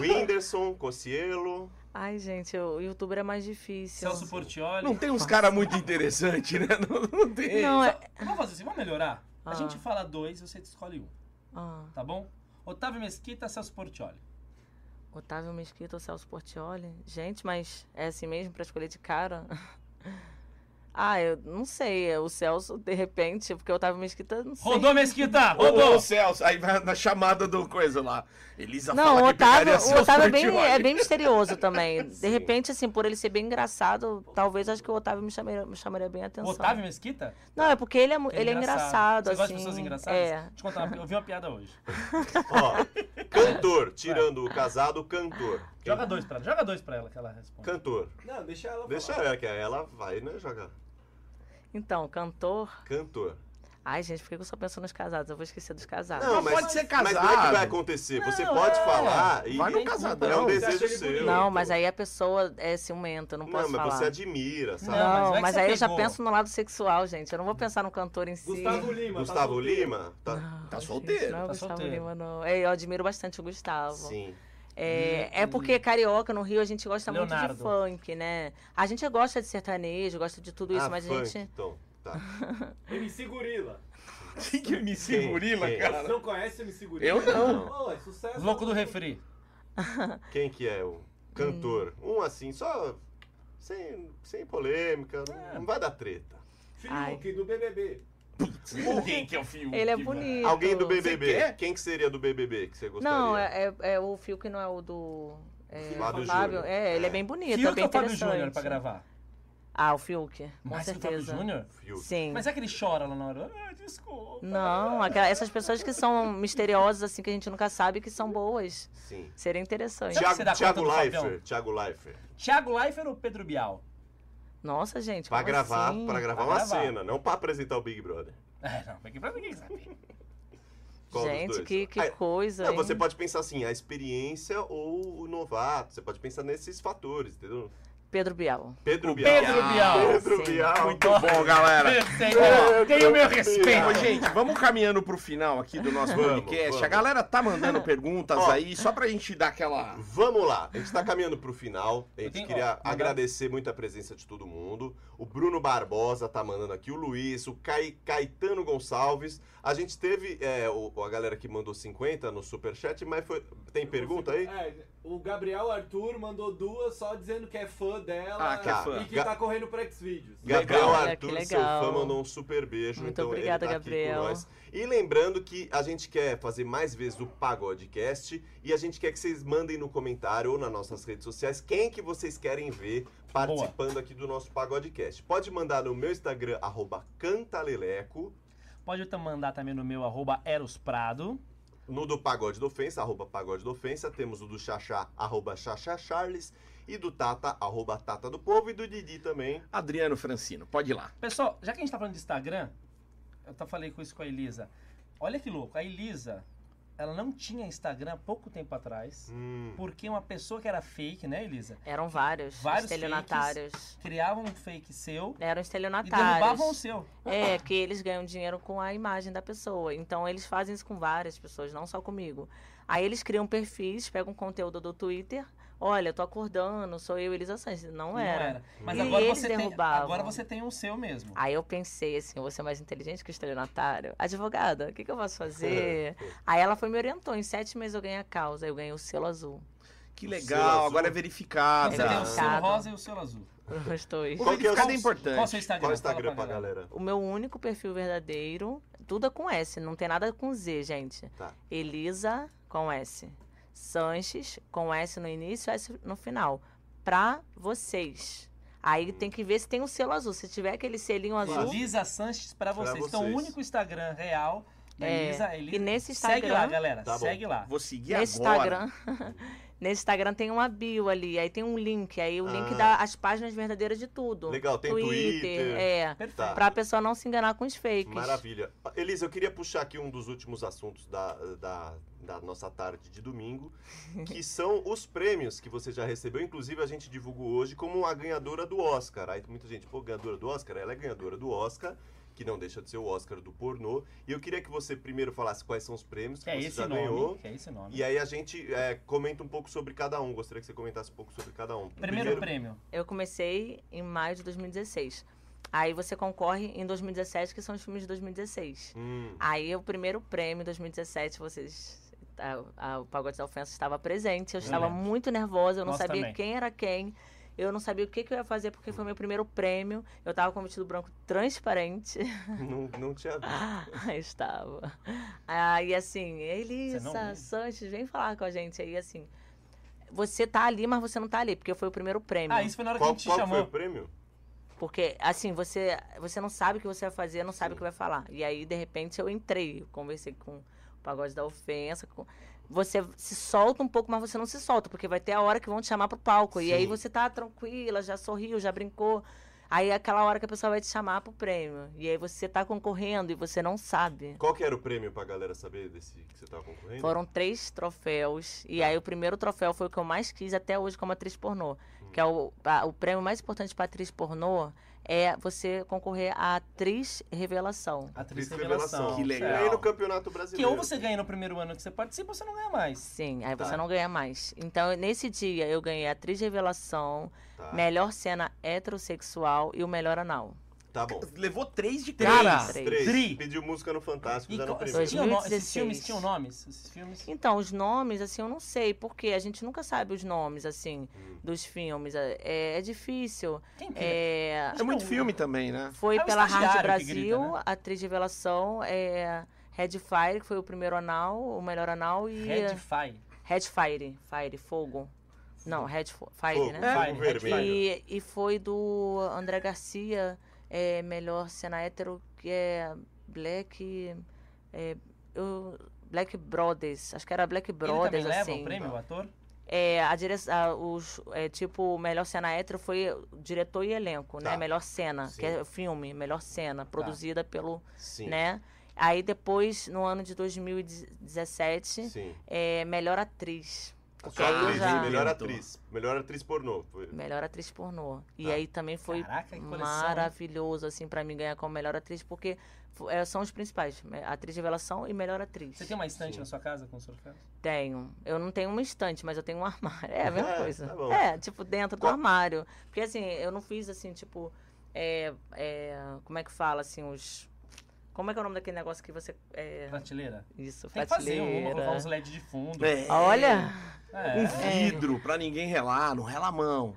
[SPEAKER 2] Whindersson, Cocielo.
[SPEAKER 4] Ai, gente, o youtuber é mais difícil.
[SPEAKER 1] Celso Portioli.
[SPEAKER 3] Não tem uns caras muito interessantes, né? Não, não tem.
[SPEAKER 4] Não, é.
[SPEAKER 1] Vamos fazer assim, vamos melhorar? A
[SPEAKER 4] Ah.
[SPEAKER 1] gente fala dois você escolhe um,
[SPEAKER 4] Ah,
[SPEAKER 1] tá bom? Otávio Mesquita, Celso Portioli.
[SPEAKER 4] Otávio Mesquita ou Celso Portioli? Gente, mas é assim mesmo pra escolher de cara? (laughs) Ah, eu não sei. O Celso, de repente, porque o Otávio Mesquita, não sei.
[SPEAKER 1] Rodou Mesquita! (laughs) Rodou!
[SPEAKER 3] ô, Celso, aí vai na chamada do coisa lá. Elisa
[SPEAKER 4] Não, o
[SPEAKER 3] fala que pegaria
[SPEAKER 4] Otávio, o Otávio é, bem, é bem misterioso também. (laughs) De repente, assim, por ele ser bem engraçado, talvez acho que o Otávio me chamaria, me chamaria bem a
[SPEAKER 1] O
[SPEAKER 4] atenção.
[SPEAKER 1] Otávio Mesquita?
[SPEAKER 4] Não, é porque ele é, mu-
[SPEAKER 1] Ele
[SPEAKER 4] ele é engraçado,
[SPEAKER 1] Você
[SPEAKER 4] assim.
[SPEAKER 1] gosta de pessoas engraçadas?
[SPEAKER 4] É.
[SPEAKER 1] Deixa eu contar uma, eu vi uma piada hoje. (laughs)
[SPEAKER 2] Ó, cantor. Tirando o casado, cantor.
[SPEAKER 1] Joga dois pra ela, joga dois pra ela que ela responde.
[SPEAKER 2] Cantor.
[SPEAKER 5] Não, deixa ela
[SPEAKER 2] Deixa
[SPEAKER 5] falar.
[SPEAKER 2] ela, que ela vai, né, jogar.
[SPEAKER 4] Então, cantor.
[SPEAKER 2] Cantor.
[SPEAKER 4] Ai, gente, por que eu só penso nos casados? Eu vou esquecer dos casados.
[SPEAKER 2] Não,
[SPEAKER 3] Mas pode ser
[SPEAKER 2] Mas não é que
[SPEAKER 3] casado.
[SPEAKER 2] vai acontecer. Você
[SPEAKER 1] Não,
[SPEAKER 2] pode
[SPEAKER 1] é.
[SPEAKER 2] falar e
[SPEAKER 3] Vai no
[SPEAKER 2] é
[SPEAKER 3] casadão.
[SPEAKER 2] um
[SPEAKER 5] Você acha
[SPEAKER 2] desejo seu.
[SPEAKER 5] bonito?
[SPEAKER 4] Não, mas aí a pessoa é ciumenta, eu não
[SPEAKER 2] Não,
[SPEAKER 4] posso
[SPEAKER 2] mas
[SPEAKER 4] falar.
[SPEAKER 2] você admira, sabe?
[SPEAKER 1] Não, mas
[SPEAKER 4] Não,
[SPEAKER 1] que
[SPEAKER 4] mas
[SPEAKER 1] você
[SPEAKER 4] aí eu já
[SPEAKER 1] pegou.
[SPEAKER 4] penso no lado sexual, gente. Eu não vou pensar no cantor em si.
[SPEAKER 5] Gustavo Lima. tá
[SPEAKER 2] Gustavo
[SPEAKER 5] solteiro.
[SPEAKER 2] Lima? Tá.
[SPEAKER 3] Tá
[SPEAKER 4] Gente,
[SPEAKER 3] solteiro.
[SPEAKER 4] Não, é o
[SPEAKER 1] tá
[SPEAKER 4] Gustavo
[SPEAKER 1] solteiro.
[SPEAKER 4] Lima, não. É, eu admiro bastante o Gustavo.
[SPEAKER 2] Sim.
[SPEAKER 4] É, é porque carioca, no Rio, a gente gosta muito
[SPEAKER 1] Leonardo.
[SPEAKER 4] de funk, né? A gente gosta de sertanejo, gosta de tudo isso,
[SPEAKER 2] ah,
[SPEAKER 4] mas
[SPEAKER 2] funk,
[SPEAKER 4] a gente.
[SPEAKER 2] então. Tá. (laughs)
[SPEAKER 5] MC Gorila.
[SPEAKER 3] Quem que me segurila,
[SPEAKER 2] Quem?
[SPEAKER 5] Você
[SPEAKER 3] cara?
[SPEAKER 5] não conhece MC Gorila?
[SPEAKER 3] Eu não.
[SPEAKER 5] Oh, é sucesso.
[SPEAKER 1] Louco do refri. (laughs)
[SPEAKER 2] Quem que é o cantor? Um assim, só sem, sem polêmica, não- não vai dar treta.
[SPEAKER 5] Fiuk, do BBB.
[SPEAKER 3] Quem que é o filme?
[SPEAKER 4] Ele é bonito.
[SPEAKER 2] Alguém do BBB. Quem que seria do BBB que você gostaria?
[SPEAKER 4] Não, é, é, é o Fio que não é o do. É,
[SPEAKER 2] Fábio
[SPEAKER 4] Fábio.
[SPEAKER 2] Júnior.
[SPEAKER 4] É, ele é bem bonito, é
[SPEAKER 1] Fiuk
[SPEAKER 4] bem
[SPEAKER 1] ou Fábio. Júnior pra gravar?
[SPEAKER 4] Ah, o Fiuk, com
[SPEAKER 1] Mais
[SPEAKER 4] certeza.
[SPEAKER 1] Fábio Júnior?
[SPEAKER 2] Fiuk.
[SPEAKER 4] Sim.
[SPEAKER 1] Mas é que ele chora lá na hora. Ah, desculpa.
[SPEAKER 4] Não, aquela- essas pessoas que são misteriosas, assim, que a gente nunca sabe que são boas.
[SPEAKER 2] Sim.
[SPEAKER 4] Seria interessante.
[SPEAKER 1] Conta do
[SPEAKER 2] Leifert. Thiago Leifert.
[SPEAKER 1] Thiago Leifert ou Pedro Bial?
[SPEAKER 4] Nossa, gente.
[SPEAKER 2] Pra gravar,
[SPEAKER 4] assim?
[SPEAKER 2] pra gravar
[SPEAKER 1] Pra
[SPEAKER 2] uma
[SPEAKER 1] gravar.
[SPEAKER 2] cena, não pra apresentar o Big Brother.
[SPEAKER 1] É, não, aqui pra ninguém sabe. (laughs)
[SPEAKER 2] Qual
[SPEAKER 4] Gente, que, que
[SPEAKER 2] Aí-
[SPEAKER 4] coisa.
[SPEAKER 2] Não, você pode pensar assim, a experiência ou o novato. Você pode pensar nesses fatores, entendeu?
[SPEAKER 4] Pedro Bial.
[SPEAKER 2] Pedro Bial.
[SPEAKER 1] Pedro Bial.
[SPEAKER 2] Pedro. Bial.
[SPEAKER 3] Muito bom, galera.
[SPEAKER 1] Perfeito. Tem o meu respeito.
[SPEAKER 3] Ô, gente, vamos caminhando pro final aqui do nosso
[SPEAKER 2] Vamos,
[SPEAKER 3] podcast.
[SPEAKER 2] vamos.
[SPEAKER 3] A galera tá mandando (laughs) perguntas
[SPEAKER 2] Ó.
[SPEAKER 3] aí, só pra gente dar aquela.
[SPEAKER 2] Vamos lá, a gente tá caminhando pro final. A gente
[SPEAKER 1] tenho-
[SPEAKER 2] queria
[SPEAKER 1] ó,
[SPEAKER 2] agradecer muito a presença de todo mundo. O Bruno Barbosa tá mandando aqui, o Luiz, o Cai- Caetano Gonçalves. A gente teve é, o- a galera que mandou 50 no superchat, mas foi. Tem pergunta aí?
[SPEAKER 5] É, o Gabriel Arthur mandou duas só dizendo que é fã dela
[SPEAKER 3] Ah, que é fã.
[SPEAKER 5] e que
[SPEAKER 2] Ga-
[SPEAKER 5] tá correndo pro Xvideos.
[SPEAKER 2] Gabriel
[SPEAKER 4] Olha,
[SPEAKER 2] Arthur,
[SPEAKER 4] que
[SPEAKER 2] seu
[SPEAKER 4] legal.
[SPEAKER 2] fã, mandou um super beijo.
[SPEAKER 4] Muito
[SPEAKER 2] então
[SPEAKER 4] obrigada,
[SPEAKER 2] ele tá aqui
[SPEAKER 4] Gabriel.
[SPEAKER 2] com nós. E lembrando que a gente quer fazer mais vezes o Pagodecast e a gente quer que vocês mandem no comentário ou nas nossas redes sociais quem que vocês querem ver participando aqui do nosso Pagodecast. Pode mandar no meu Instagram, arroba Cantaleleco,
[SPEAKER 1] Pode mandar também no meu arroba Eros Prado.
[SPEAKER 2] No do Pagode da Ofensa, arroba Pagode da Ofensa, temos o do Xaxá, arroba Xaxá Charles, e do Tata, arroba Tata do Povo, e do Didi também.
[SPEAKER 3] Adriano Francino, pode ir lá.
[SPEAKER 1] Pessoal, já que a gente tá falando de Instagram, eu tá falei com isso com a Elisa. Olha que louco, a Elisa, ela não tinha Instagram há pouco tempo atrás,
[SPEAKER 2] Hum,
[SPEAKER 1] porque uma pessoa que era fake, né, Elisa?
[SPEAKER 4] Eram vários,
[SPEAKER 1] Vários
[SPEAKER 4] estelionatários.
[SPEAKER 1] Criava um fake seu
[SPEAKER 4] Eram
[SPEAKER 1] e
[SPEAKER 4] estelionatários.
[SPEAKER 1] derrubavam o seu.
[SPEAKER 4] É, que eles ganham dinheiro com a imagem da pessoa. Então eles fazem isso com várias pessoas, não só comigo. Aí eles criam perfis, pegam conteúdo do Twitter. Olha, tô acordando, sou eu, Elisa Sanches. Não
[SPEAKER 1] E
[SPEAKER 4] era.
[SPEAKER 1] Mas
[SPEAKER 4] E
[SPEAKER 1] agora
[SPEAKER 4] eles
[SPEAKER 1] você, tem,
[SPEAKER 4] derrubavam.
[SPEAKER 1] agora você tem um seu mesmo.
[SPEAKER 4] Aí eu pensei assim, eu vou ser mais inteligente que o estelionatário. Advogada, o que, que eu posso fazer? (laughs) Aí ela foi e me orientou. Em sete meses eu ganhei a causa. Aí eu ganhei o selo azul.
[SPEAKER 3] Que legal,
[SPEAKER 2] azul.
[SPEAKER 3] agora é
[SPEAKER 1] Você
[SPEAKER 3] verificado.
[SPEAKER 1] tem o selo rosa e o selo azul. (laughs)
[SPEAKER 4] Os dois.
[SPEAKER 3] O
[SPEAKER 2] Qual que é o
[SPEAKER 3] verificado é
[SPEAKER 2] seu-
[SPEAKER 3] importante.
[SPEAKER 1] Qual é o seu Instagram?
[SPEAKER 2] Qual o Instagram pra galera?
[SPEAKER 4] O meu único perfil verdadeiro, tudo é com S, não tem nada com Z, gente.
[SPEAKER 2] Tá.
[SPEAKER 4] Elisa com S. Sanches com S no início e S no final. pra vocês. Aí tem que ver se tem um selo azul. Se tiver aquele selinho azul.
[SPEAKER 1] Elisa Sanches pra
[SPEAKER 2] Pra
[SPEAKER 1] vocês. Então, o
[SPEAKER 2] vocês.
[SPEAKER 1] único Instagram real da
[SPEAKER 4] É,
[SPEAKER 1] Elisa é Elisa.
[SPEAKER 4] e nesse
[SPEAKER 1] Segue
[SPEAKER 4] Instagram-
[SPEAKER 1] lá, galera.
[SPEAKER 2] Tá
[SPEAKER 1] segue lá.
[SPEAKER 3] Vou seguir
[SPEAKER 4] Nesse
[SPEAKER 3] agora.
[SPEAKER 4] Instagram. (laughs) Nesse Instagram tem uma bio ali, aí tem um link, aí o link
[SPEAKER 2] Ah.
[SPEAKER 4] dá as páginas verdadeiras de tudo.
[SPEAKER 2] Legal, tem Twitter.
[SPEAKER 4] É.
[SPEAKER 1] Perfeito.
[SPEAKER 2] Tá.
[SPEAKER 4] Pra pessoa não se enganar com os fakes.
[SPEAKER 2] Maravilha. Elisa, eu queria puxar aqui um dos últimos assuntos da, da, da nossa tarde de domingo, (laughs) que são os prêmios que você já recebeu. Inclusive, a gente divulgou hoje como a ganhadora do Oscar. Aí muita gente, pô, ganhadora do Oscar? Ela é ganhadora do Oscar, que não deixa de ser o Oscar do pornô. E eu queria que você primeiro falasse quais são os prêmios que,
[SPEAKER 1] Que é
[SPEAKER 2] você
[SPEAKER 1] esse
[SPEAKER 2] já
[SPEAKER 1] nome.
[SPEAKER 2] ganhou.
[SPEAKER 1] Que é esse nome.
[SPEAKER 2] E aí a gente é, comenta um pouco sobre cada um. Gostaria que você comentasse um pouco sobre cada um.
[SPEAKER 1] Primeiro prêmio.
[SPEAKER 4] Eu comecei em maio de 2016. Aí você concorre em 2017, que são os filmes de 2016.
[SPEAKER 2] Hum,
[SPEAKER 4] Aí o primeiro prêmio em 2017, vocês. a- a- o Pagode da Ofensa estava presente. Eu estava
[SPEAKER 1] lembro.
[SPEAKER 4] muito nervosa, eu não
[SPEAKER 1] Nós
[SPEAKER 4] sabia
[SPEAKER 1] também.
[SPEAKER 4] quem era quem. Eu não sabia o que, que eu ia fazer, porque foi meu primeiro prêmio. Eu tava com um vestido branco transparente. (laughs)
[SPEAKER 2] não, não tinha visto. (laughs)
[SPEAKER 4] Estava. Aí assim,
[SPEAKER 1] Você não
[SPEAKER 4] Elisa? Sanches, vem falar com a gente aí, assim. Você tá ali, mas você não tá ali, porque foi o primeiro prêmio.
[SPEAKER 1] Ah, isso foi na hora que a
[SPEAKER 2] Qual,
[SPEAKER 1] gente te
[SPEAKER 2] qual foi
[SPEAKER 1] chamou.
[SPEAKER 2] o prêmio?
[SPEAKER 4] Porque, assim, você, você não sabe o que você vai fazer, não sabe o que vai falar. E aí, de repente, eu entrei, eu conversei com o Pagode da Ofensa. com- Você se solta um pouco, mas você não se solta, porque vai ter a hora que vão te chamar pro palco. E aí
[SPEAKER 2] Sim.
[SPEAKER 4] você tá tranquila, já sorriu, já brincou. Aí é aquela hora que a pessoa vai te chamar pro prêmio. E aí você tá concorrendo e você não sabe.
[SPEAKER 2] Qual que era o prêmio pra galera saber desse que você tava concorrendo?
[SPEAKER 4] Foram três troféus. E aí o primeiro troféu foi o que eu mais quis até hoje como atriz pornô. Que é o, a- o prêmio mais importante pra atriz pornô é você concorrer à atriz revelação.
[SPEAKER 1] Atriz
[SPEAKER 2] Atriz
[SPEAKER 1] Revelação.
[SPEAKER 2] Revelação.
[SPEAKER 3] Que legal.
[SPEAKER 2] E aí no Campeonato
[SPEAKER 1] Que
[SPEAKER 2] Brasileiro.
[SPEAKER 1] ou você ganha no primeiro ano que você participa ou você não ganha mais.
[SPEAKER 4] Sim, aí
[SPEAKER 2] Tá.
[SPEAKER 4] você não ganha mais. Então, nesse dia, eu ganhei atriz revelação,
[SPEAKER 2] Tá,
[SPEAKER 4] melhor cena heterossexual e o melhor anal.
[SPEAKER 2] Tá bom.
[SPEAKER 3] Levou três de
[SPEAKER 1] Três.
[SPEAKER 3] cara.
[SPEAKER 4] Três.
[SPEAKER 2] Três.
[SPEAKER 1] Tri.
[SPEAKER 2] Pediu música no Fantástico
[SPEAKER 1] E
[SPEAKER 2] já no primeiro.
[SPEAKER 1] tinham no- esses
[SPEAKER 4] 2016.
[SPEAKER 1] filmes tinham nomes? Esses filmes?
[SPEAKER 4] Então, os nomes, assim, eu não sei, porque a gente nunca sabe os nomes, assim,
[SPEAKER 2] Hum.
[SPEAKER 4] dos filmes. É, é difícil.
[SPEAKER 1] Quem que é?
[SPEAKER 4] É,
[SPEAKER 3] É muito filme também, né?
[SPEAKER 4] Foi
[SPEAKER 1] É
[SPEAKER 4] pela
[SPEAKER 1] que
[SPEAKER 4] Brasil,
[SPEAKER 1] grita, né?
[SPEAKER 4] atriz de revelação, é, Red Fire, que foi o primeiro anal, o melhor anal, e
[SPEAKER 1] Red Fire.
[SPEAKER 4] Red Fire, Fire, fogo. Não, Red Fire,
[SPEAKER 2] Fogo,
[SPEAKER 4] né?
[SPEAKER 1] Fire,
[SPEAKER 2] fogo.
[SPEAKER 4] E, e foi do André Garcia, é, melhor cena hétero, que é Black. é, eu- Black Brothers, acho que era Black
[SPEAKER 1] Ele
[SPEAKER 4] Brothers,
[SPEAKER 1] também leva
[SPEAKER 4] assim.
[SPEAKER 1] o prêmio, o ator?
[SPEAKER 4] É, a direção, os, é, tipo, melhor cena hétero foi diretor e elenco,
[SPEAKER 2] Tá.
[SPEAKER 4] né? Melhor cena,
[SPEAKER 2] Sim.
[SPEAKER 4] que é filme, melhor cena, produzida pelo,
[SPEAKER 2] Sim.
[SPEAKER 4] né? Aí depois, no ano de 2017,
[SPEAKER 2] Sim.
[SPEAKER 4] é melhor atriz.
[SPEAKER 2] Atriz,
[SPEAKER 4] já...
[SPEAKER 2] melhor atriz. Melhor atriz pornô. Foi-
[SPEAKER 4] Melhor atriz pornô. E
[SPEAKER 2] Tá.
[SPEAKER 4] aí também foi
[SPEAKER 1] Caraca,
[SPEAKER 4] maravilhoso, assim, pra mim ganhar como melhor atriz, porque é, são os principais, atriz de revelação e melhor atriz.
[SPEAKER 1] Você tem uma estante
[SPEAKER 2] Sim.
[SPEAKER 1] na sua casa com os troféus?
[SPEAKER 4] Tenho. Eu não tenho uma estante, mas eu tenho um armário. É a mesma (laughs)
[SPEAKER 2] É,
[SPEAKER 4] coisa.
[SPEAKER 2] tá bom.
[SPEAKER 4] é, tipo, dentro do
[SPEAKER 2] Qual-
[SPEAKER 4] armário. Porque assim, eu não fiz assim, tipo. é, é, como é que fala, assim, os. Como é que é o nome daquele negócio que você. É,
[SPEAKER 1] Prateleira?
[SPEAKER 4] isso,
[SPEAKER 1] Tem que fazer uma,
[SPEAKER 4] prateleira.
[SPEAKER 1] colocar uns LED de fundo.
[SPEAKER 3] É.
[SPEAKER 4] Olha!
[SPEAKER 1] É.
[SPEAKER 3] Um vidro pra ninguém relar, não rela a mão.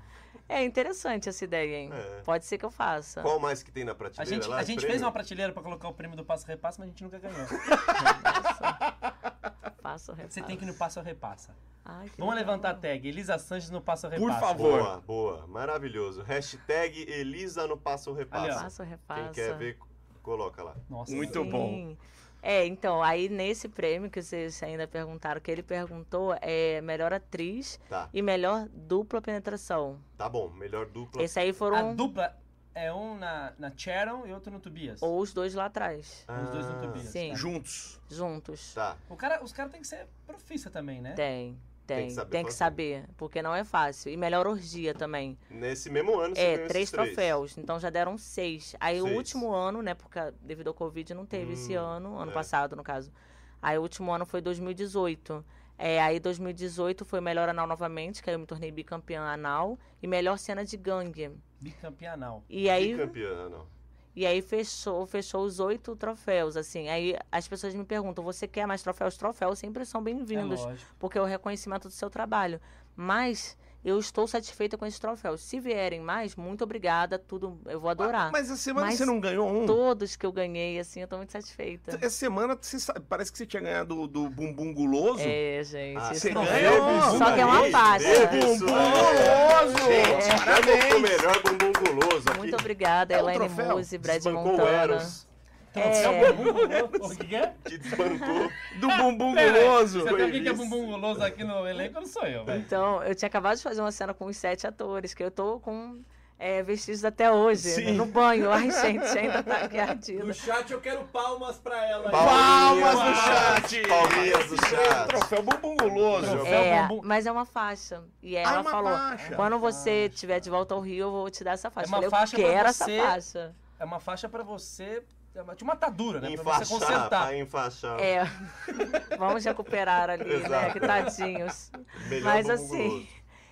[SPEAKER 4] É interessante essa ideia, hein?
[SPEAKER 2] É.
[SPEAKER 4] Pode ser que eu faça.
[SPEAKER 2] Qual mais que tem na
[SPEAKER 1] A
[SPEAKER 2] prateleira
[SPEAKER 1] gente,
[SPEAKER 2] lá?
[SPEAKER 1] a gente fez uma prateleira pra colocar o prêmio do Passo Repassa, mas a gente nunca ganhou. (laughs)
[SPEAKER 4] Faço,
[SPEAKER 1] Você tem que ir no Passo Repassa.
[SPEAKER 4] Ai, que
[SPEAKER 1] Vamos
[SPEAKER 4] legal.
[SPEAKER 1] levantar a tag. Elisa Sanches no Passo
[SPEAKER 3] Por
[SPEAKER 1] Repassa.
[SPEAKER 3] favor.
[SPEAKER 2] Boa, boa. Maravilhoso. Hashtag Elisa no Passo
[SPEAKER 1] Ali.
[SPEAKER 2] Repassa.
[SPEAKER 4] Faço, repassa.
[SPEAKER 2] Quem quer ver, coloca lá.
[SPEAKER 1] Nossa,
[SPEAKER 3] Muito
[SPEAKER 1] sim.
[SPEAKER 3] bom.
[SPEAKER 4] É, então, aí nesse prêmio que vocês ainda perguntaram, que ele perguntou é melhor atriz
[SPEAKER 2] Tá,
[SPEAKER 4] e melhor dupla penetração.
[SPEAKER 2] tá bom. Melhor dupla.
[SPEAKER 4] Esse aí
[SPEAKER 1] A
[SPEAKER 4] foram
[SPEAKER 1] dupla é um na, na Sharon e outro no Tobias.
[SPEAKER 4] ou os dois lá atrás,
[SPEAKER 1] Os dois no
[SPEAKER 2] Ah,
[SPEAKER 1] Tobias.
[SPEAKER 4] Sim.
[SPEAKER 3] Juntos.
[SPEAKER 4] juntos.
[SPEAKER 2] Tá.
[SPEAKER 1] O cara, os caras têm que ser profissa também, né?
[SPEAKER 4] Tem,
[SPEAKER 2] Tem
[SPEAKER 4] tem,
[SPEAKER 2] que saber
[SPEAKER 4] tem que saber, porque não é fácil. E melhor orgia também.
[SPEAKER 2] Nesse mesmo ano você
[SPEAKER 4] É, três
[SPEAKER 2] três.
[SPEAKER 4] troféus, então já deram seis. Aí o
[SPEAKER 2] Seis.
[SPEAKER 4] último ano, né, porque devido ao Covid não teve esse
[SPEAKER 2] Hum,
[SPEAKER 4] ano, ano
[SPEAKER 2] é.
[SPEAKER 4] passado no caso. Aí o último ano foi 2018. É, aí 2018 foi melhor anal novamente, que aí eu me tornei bicampeã anal. E melhor cena de gangue.
[SPEAKER 1] Bicampeanal.
[SPEAKER 4] E aí,
[SPEAKER 2] Bicampeã, não.
[SPEAKER 4] E aí fechou, fechou os oito troféus, assim. Aí as pessoas me perguntam, você quer mais troféus? Troféus sempre são
[SPEAKER 1] É
[SPEAKER 4] bem-vindos,
[SPEAKER 1] lógico.
[SPEAKER 4] porque é o reconhecimento do seu trabalho. Mas eu estou satisfeita com esses troféus. Se vierem mais, muito obrigada, tudo eu vou adorar.
[SPEAKER 3] Mas essa semana
[SPEAKER 4] Mas
[SPEAKER 3] você não ganhou um?
[SPEAKER 4] Todos que eu ganhei, assim, eu tô muito satisfeita.
[SPEAKER 3] Essa semana você sabe- parece que você tinha ganhado do bumbum guloso.
[SPEAKER 4] É, gente.
[SPEAKER 2] Ah,
[SPEAKER 3] você ganhou?
[SPEAKER 4] Só que é uma
[SPEAKER 2] isso,
[SPEAKER 3] Bumbum
[SPEAKER 2] é.
[SPEAKER 3] guloso!
[SPEAKER 2] Gente, o
[SPEAKER 3] Parabéns!
[SPEAKER 2] melhor bumbum guloso aqui.
[SPEAKER 4] Muito obrigada,
[SPEAKER 3] É o
[SPEAKER 4] Elaine. Muse, Brad
[SPEAKER 2] Desbancou o
[SPEAKER 4] Montana.
[SPEAKER 2] Eros,
[SPEAKER 4] É,
[SPEAKER 1] O que que é?
[SPEAKER 2] que desbancou. (laughs)
[SPEAKER 3] Do bumbum guloso.
[SPEAKER 1] Você tem alguém que é bumbum guloso aqui no elenco? Não sou eu, velho.
[SPEAKER 4] Então, eu tinha acabado de fazer uma cena com os sete atores, que eu tô com é, vestidos até hoje,
[SPEAKER 3] Sim.
[SPEAKER 4] no banho. Ai, (laughs) gente, ainda tá aqui ardida.
[SPEAKER 5] No chat eu quero palmas pra ela.
[SPEAKER 3] Palmas no
[SPEAKER 2] Palminhas.
[SPEAKER 3] chat!
[SPEAKER 2] Palminhas do chat.
[SPEAKER 3] Troféu bumbum guloso.
[SPEAKER 4] É,
[SPEAKER 1] bumbum.
[SPEAKER 4] mas é uma faixa. E
[SPEAKER 3] Ah,
[SPEAKER 4] ela
[SPEAKER 3] uma
[SPEAKER 4] falou:
[SPEAKER 3] faixa.
[SPEAKER 4] quando você estiver de volta ao Rio, eu vou te dar essa faixa.
[SPEAKER 1] É uma
[SPEAKER 4] eu falei,
[SPEAKER 1] faixa
[SPEAKER 4] eu
[SPEAKER 1] pra
[SPEAKER 4] quero
[SPEAKER 1] você-
[SPEAKER 4] essa faixa.
[SPEAKER 1] É uma faixa pra você. É uma, atadura, né? Pra você
[SPEAKER 2] Enfaixar,
[SPEAKER 1] consertar.
[SPEAKER 2] pra enfaixar.
[SPEAKER 4] É, (laughs) vamos recuperar ali, né? Que tadinhos.
[SPEAKER 2] Melhor
[SPEAKER 4] Mas assim,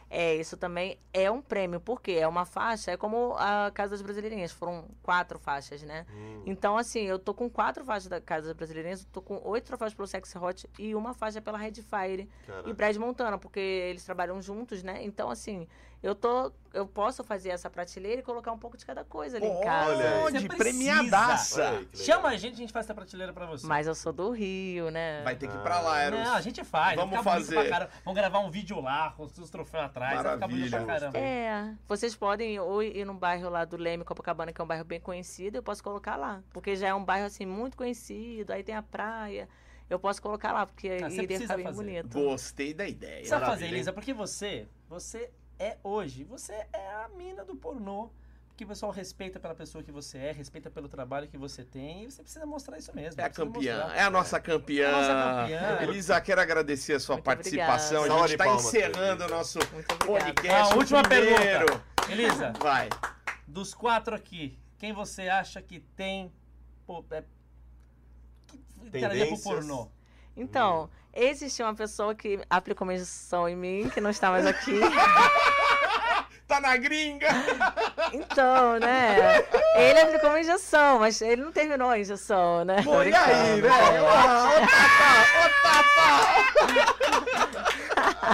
[SPEAKER 4] é, isso também é um prêmio, porque é uma faixa, é como a Casa das Brasileirinhas, foram quatro faixas, né?
[SPEAKER 2] Hum.
[SPEAKER 4] Então, assim, eu tô com quatro faixas da Casa das Brasileirinhas, tô com oito troféus pelo Sexy Hot e uma faixa pela Red Fire
[SPEAKER 2] Caraca.
[SPEAKER 4] e Brad Montana, porque eles trabalham juntos, né? Então, assim, eu tô. Eu posso fazer essa prateleira e colocar um pouco de cada coisa ali em casa.
[SPEAKER 2] Olha
[SPEAKER 1] precisa.
[SPEAKER 3] premiadaça.
[SPEAKER 2] Olha.
[SPEAKER 1] Chama a gente, a gente faz essa prateleira pra você.
[SPEAKER 4] Mas eu sou do Rio, né?
[SPEAKER 3] Vai ter que ir pra lá, Eros.
[SPEAKER 1] Não, a gente faz.
[SPEAKER 3] Vamos fazer.
[SPEAKER 1] Pra caramba. Vamos gravar um vídeo lá com os troféus atrás. Vai ficar bonito pra
[SPEAKER 3] Maravilha.
[SPEAKER 1] caramba.
[SPEAKER 4] É, vocês podem ou ir num bairro lá do Leme, Copacabana, que é um bairro bem conhecido, eu posso colocar lá. Porque já é um bairro, assim, muito conhecido, aí tem a praia. Eu posso colocar lá, porque
[SPEAKER 1] Ah,
[SPEAKER 4] iria ficar bem
[SPEAKER 1] fazer.
[SPEAKER 4] bonito.
[SPEAKER 3] Gostei da ideia.
[SPEAKER 1] Precisa fazer,
[SPEAKER 2] Maravilha?
[SPEAKER 1] Elisa, porque você, você é hoje, você é a mina do pornô. Que o pessoal respeita pela pessoa que você é, respeita pelo trabalho que você tem, e você precisa mostrar isso mesmo.
[SPEAKER 3] É a campeã,
[SPEAKER 1] mostrar.
[SPEAKER 3] é a nossa campeã.
[SPEAKER 1] É a nossa campeã.
[SPEAKER 3] Elisa, quero agradecer a sua
[SPEAKER 4] Muito
[SPEAKER 3] participação.
[SPEAKER 2] obrigada.
[SPEAKER 3] A gente está encerrando o nosso podcast.
[SPEAKER 1] Ah, última
[SPEAKER 3] primeiro.
[SPEAKER 1] pergunta. Elisa,
[SPEAKER 3] Vai.
[SPEAKER 1] dos quatro aqui, quem você acha que tem. Pô, é, que pornô?
[SPEAKER 4] Então, existe uma pessoa que aplicou uma injeção em mim, que não está mais aqui. (laughs)
[SPEAKER 3] Tá na gringa.
[SPEAKER 4] Então, né? Ele aplicou uma injeção, mas ele não terminou a injeção, né?
[SPEAKER 3] Pô, e aí, né? (laughs) Ô, Tata, ô, Tata.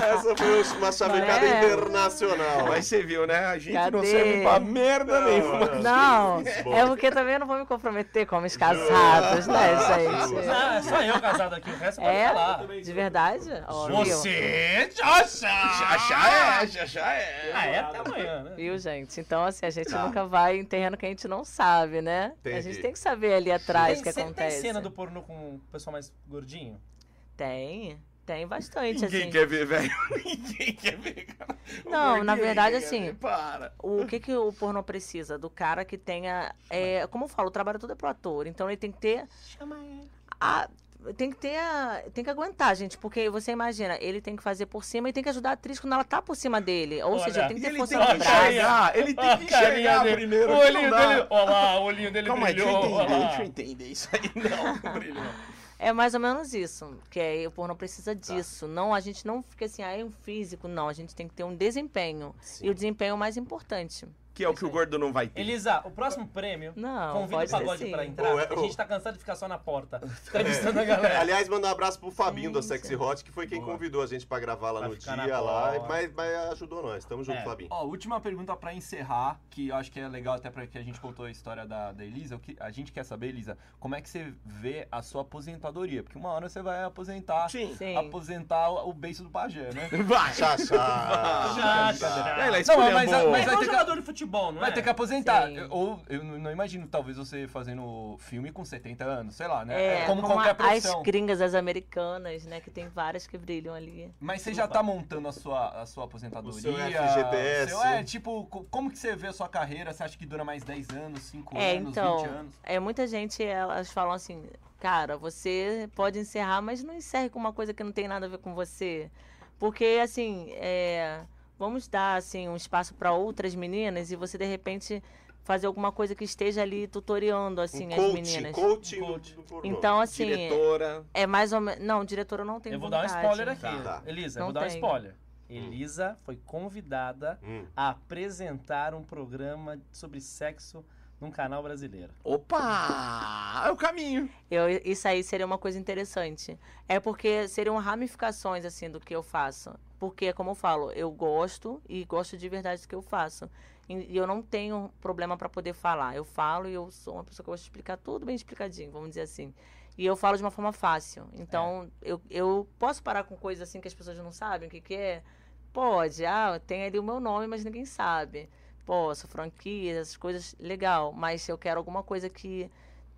[SPEAKER 2] Essa foi uma chavecada
[SPEAKER 4] É.
[SPEAKER 2] internacional.
[SPEAKER 3] Mas você viu, né? A gente não
[SPEAKER 4] Cadê?
[SPEAKER 3] serve pra merda
[SPEAKER 2] Não,
[SPEAKER 3] nenhuma.
[SPEAKER 4] Não,
[SPEAKER 2] Bom.
[SPEAKER 4] é porque também eu não vou me comprometer com os casados, né,
[SPEAKER 2] Justo.
[SPEAKER 4] gente?
[SPEAKER 1] Ah, é só eu casado aqui, o resto pode
[SPEAKER 4] É?
[SPEAKER 1] falar.
[SPEAKER 4] De verdade? Viu?
[SPEAKER 1] Você!
[SPEAKER 3] Já já é, já já é.
[SPEAKER 1] Ah, é até amanhã, né?
[SPEAKER 4] Viu, gente? Então, assim, a gente
[SPEAKER 2] Tá.
[SPEAKER 4] nunca vai em terreno que a gente não sabe, né? A
[SPEAKER 2] Entendi.
[SPEAKER 4] gente tem que saber ali atrás o que acontece.
[SPEAKER 1] Tem cena do pornô com o pessoal mais gordinho?
[SPEAKER 4] Tem, tem bastante,
[SPEAKER 3] Ninguém
[SPEAKER 4] assim.
[SPEAKER 3] quer ver, velho. (laughs) Ninguém quer ver, cara.
[SPEAKER 4] Não, na verdade, assim,
[SPEAKER 3] ver. Para.
[SPEAKER 4] O que, que o pornô precisa? Do cara que tenha. É, como eu falo, o trabalho todo é pro ator. Então ele tem que ter.
[SPEAKER 1] Chama ele.
[SPEAKER 4] A, tem que ter. A, tem que aguentar, gente. Porque você imagina, ele tem que fazer por cima e tem que ajudar a atriz quando ela tá por cima dele. Ou
[SPEAKER 1] Olha,
[SPEAKER 4] seja, tem que ter
[SPEAKER 3] ele
[SPEAKER 4] força
[SPEAKER 3] tem que
[SPEAKER 4] no braço.
[SPEAKER 3] ele tem que enxergar
[SPEAKER 1] dele.
[SPEAKER 3] primeiro.
[SPEAKER 1] O olhinho dele. Olha lá, o olhinho dele
[SPEAKER 3] Calma aí, deixa
[SPEAKER 1] brilhou.
[SPEAKER 3] eu entender, deixa eu entender isso aí. Não, não brilhou. (laughs)
[SPEAKER 4] É mais ou menos isso. Que é, o pornô precisa disso. Não, a gente não fica assim, ah, é um físico. Não, a gente tem que ter um desempenho.
[SPEAKER 2] Sim.
[SPEAKER 4] E o desempenho é o mais importante.
[SPEAKER 3] Que é o que o gordo não vai ter.
[SPEAKER 1] Elisa, o próximo prêmio.
[SPEAKER 4] Não,
[SPEAKER 1] Convida
[SPEAKER 4] pode
[SPEAKER 1] o
[SPEAKER 4] ser
[SPEAKER 1] pagode
[SPEAKER 4] sim.
[SPEAKER 1] pra entrar.
[SPEAKER 2] Ô, é-
[SPEAKER 1] A gente tá cansado de ficar só na porta. (laughs) Entrevistando a galera.
[SPEAKER 2] Aliás, manda um abraço pro Fabinho da Sexy Hot, que foi quem
[SPEAKER 1] Boa.
[SPEAKER 2] convidou a gente pra gravar lá
[SPEAKER 1] Pra
[SPEAKER 2] no
[SPEAKER 1] ficar
[SPEAKER 2] dia lá, mas, mas ajudou nós. Tamo junto,
[SPEAKER 1] É.
[SPEAKER 2] Fabinho.
[SPEAKER 6] Ó, última pergunta pra encerrar, que eu acho que é legal até pra que a gente contou a história da, da Elisa. O que a gente quer saber, Elisa, como é que você vê a sua aposentadoria? Porque uma hora você vai aposentar,
[SPEAKER 3] Sim.
[SPEAKER 4] Sim.
[SPEAKER 6] aposentar o, o beiço do pajé, né?
[SPEAKER 3] Vai.
[SPEAKER 2] Tchá, tchá.
[SPEAKER 1] Já, já.
[SPEAKER 3] Ela
[SPEAKER 6] Não, mas-
[SPEAKER 3] boa.
[SPEAKER 6] mas-
[SPEAKER 1] É
[SPEAKER 6] vai
[SPEAKER 1] igual
[SPEAKER 6] ter que-
[SPEAKER 1] jogador de futebol, não
[SPEAKER 6] Vai
[SPEAKER 1] é?
[SPEAKER 6] ter que aposentar.
[SPEAKER 4] Sim.
[SPEAKER 6] Ou eu não imagino, talvez, você fazendo filme com 70 anos, sei lá, né?
[SPEAKER 4] É,
[SPEAKER 6] como
[SPEAKER 4] como
[SPEAKER 6] qualquer
[SPEAKER 4] a-
[SPEAKER 6] profissão.
[SPEAKER 4] as gringas, as americanas, né? Que tem várias que brilham ali.
[SPEAKER 6] Mas você já tá montando a sua, a sua aposentadoria?
[SPEAKER 2] O seu FGTS.
[SPEAKER 6] seu- é, tipo, co- como que você vê a sua carreira? Você acha que dura mais 10 anos, 5
[SPEAKER 4] É,
[SPEAKER 6] anos,
[SPEAKER 4] então,
[SPEAKER 6] 20 anos?
[SPEAKER 4] é muita gente, elas falam assim, cara, você pode encerrar, mas não encerre com uma coisa que não tem nada a ver com você. Porque, assim, é, vamos dar, assim, um espaço para outras meninas e você, de repente, fazer alguma coisa que esteja ali tutoriando, assim,
[SPEAKER 2] um
[SPEAKER 4] as
[SPEAKER 2] coach,
[SPEAKER 4] meninas.
[SPEAKER 2] coach,
[SPEAKER 1] Coach.
[SPEAKER 4] Então, assim,
[SPEAKER 3] Diretora.
[SPEAKER 4] é mais ou menos... Não, diretora não tem
[SPEAKER 1] Eu vou dar um
[SPEAKER 4] vontade.
[SPEAKER 1] spoiler aqui.
[SPEAKER 2] Tá.
[SPEAKER 1] Elisa, eu
[SPEAKER 4] Não
[SPEAKER 1] vou dar um
[SPEAKER 4] tem.
[SPEAKER 1] spoiler. Elisa foi convidada
[SPEAKER 2] Hum.
[SPEAKER 1] a apresentar um programa sobre sexo num canal brasileiro.
[SPEAKER 3] Opa! É o caminho.
[SPEAKER 4] Eu, isso aí seria uma coisa interessante. É porque seriam ramificações, assim, do que eu faço. Porque, como eu falo, eu gosto e gosto de verdade do que eu faço. E eu não tenho problema para poder falar. Eu falo e eu sou uma pessoa que gosta de explicar tudo bem explicadinho, vamos dizer assim. E eu falo de uma forma fácil. Então, eu, eu posso parar com coisas assim que as pessoas não sabem o que, que é? Pode. Ah, tem ali o meu nome, mas ninguém sabe. Posso, franquia, essas coisas, legal. Mas se eu quero alguma coisa que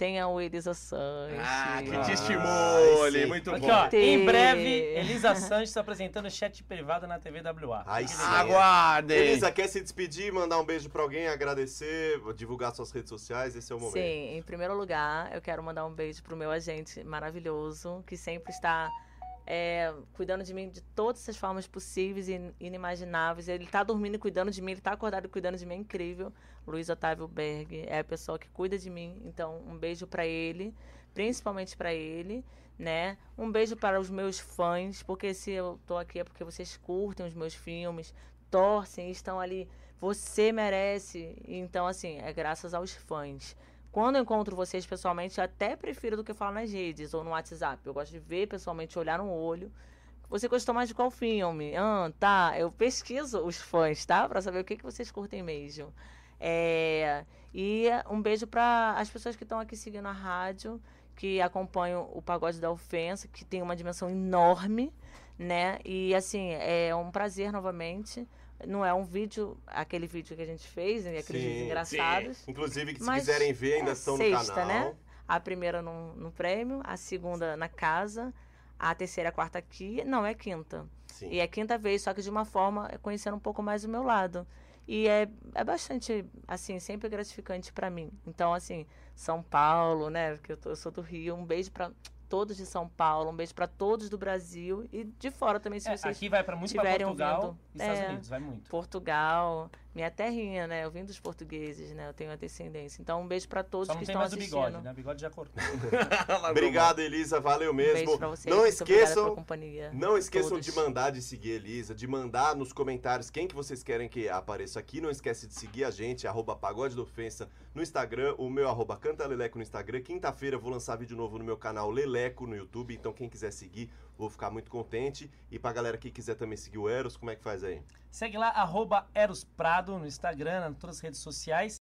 [SPEAKER 4] tenha o Elisa Sanches.
[SPEAKER 3] Ah, que
[SPEAKER 2] Ah,
[SPEAKER 3] te estimule. Muito
[SPEAKER 1] Aqui,
[SPEAKER 3] bom.
[SPEAKER 1] ó, em breve, Elisa Sanches apresentando chat privado na TV WA.
[SPEAKER 2] Aí sim.
[SPEAKER 3] Aguardem.
[SPEAKER 2] Elisa, quer se despedir, mandar um beijo pra alguém, agradecer, divulgar suas redes sociais? Esse é o momento.
[SPEAKER 4] Sim, em primeiro lugar, eu quero mandar um beijo pro meu agente maravilhoso, que sempre está é, cuidando de mim de todas as formas possíveis e inimagináveis. Ele tá dormindo e cuidando de mim, ele tá acordado e cuidando de mim, é incrível. Luiz Otávio Berg é a pessoa que cuida de mim, então um beijo para ele, principalmente para ele, né? Um beijo para os meus fãs, porque se eu tô aqui é porque vocês curtem os meus filmes, torcem, estão ali. Você merece. Então, assim, é graças aos fãs. Quando eu encontro vocês pessoalmente, eu até prefiro do que falar nas redes ou no WhatsApp. Eu gosto de ver pessoalmente, olhar no olho. Você gostou mais de qual filme? Ah, tá. Eu pesquiso os fãs, tá? Pra saber o que, que vocês curtem mesmo. É, e um beijo para as pessoas que estão aqui seguindo a rádio, que acompanham o Pagode da Ofensa, que tem uma dimensão enorme, né? E assim, é um prazer novamente. Não é um vídeo, aquele vídeo que a gente fez, né? aqueles
[SPEAKER 2] Sim,
[SPEAKER 4] vídeos engraçados.
[SPEAKER 2] Inclusive, que se quiserem ver, ainda
[SPEAKER 4] é
[SPEAKER 2] estão
[SPEAKER 4] sexta,
[SPEAKER 2] no canal.
[SPEAKER 4] né? A primeira no, no prêmio, a segunda na casa, a terceira a quarta aqui. Não, é quinta.
[SPEAKER 2] Sim.
[SPEAKER 4] E é quinta vez, só que de uma forma conhecendo um pouco mais o meu lado. E é, é bastante, assim, sempre gratificante pra mim. Então, assim, São Paulo, né? Porque eu, tô- eu sou do Rio. Um beijo pra todos de São Paulo, um beijo pra todos do Brasil e de fora também, se
[SPEAKER 1] É,
[SPEAKER 4] vocês.
[SPEAKER 1] aqui vai para muito para Portugal
[SPEAKER 4] ouvindo,
[SPEAKER 1] e Estados
[SPEAKER 4] é.
[SPEAKER 1] Unidos, vai muito.
[SPEAKER 4] Portugal, minha terrinha, né? Eu vim dos portugueses, né? Eu tenho a descendência. Então, um beijo pra todos
[SPEAKER 1] Só não
[SPEAKER 4] que
[SPEAKER 1] tem
[SPEAKER 4] estão
[SPEAKER 1] mais o
[SPEAKER 4] assistindo.
[SPEAKER 1] bigode, né? O bigode já cortou. (laughs)
[SPEAKER 2] Obrigado, Elisa. Valeu
[SPEAKER 4] Um beijo
[SPEAKER 2] mesmo.
[SPEAKER 4] pra vocês.
[SPEAKER 2] não esqueçam.
[SPEAKER 4] pela companhia.
[SPEAKER 2] Não esqueçam
[SPEAKER 4] Todos.
[SPEAKER 2] de mandar de seguir Elisa, de mandar nos comentários quem que vocês querem que apareça aqui. Não esquece de seguir a gente, arroba Pagode da Ofensa no Instagram, o meu arroba Canta Leleco no Instagram. Quinta-feira eu vou lançar vídeo novo no meu canal Leleco no YouTube, então quem quiser seguir, vou ficar muito contente. E pra galera que quiser também seguir o Eros, como é que faz aí?
[SPEAKER 1] Segue lá, arroba Eros Prado no Instagram, em todas as redes sociais.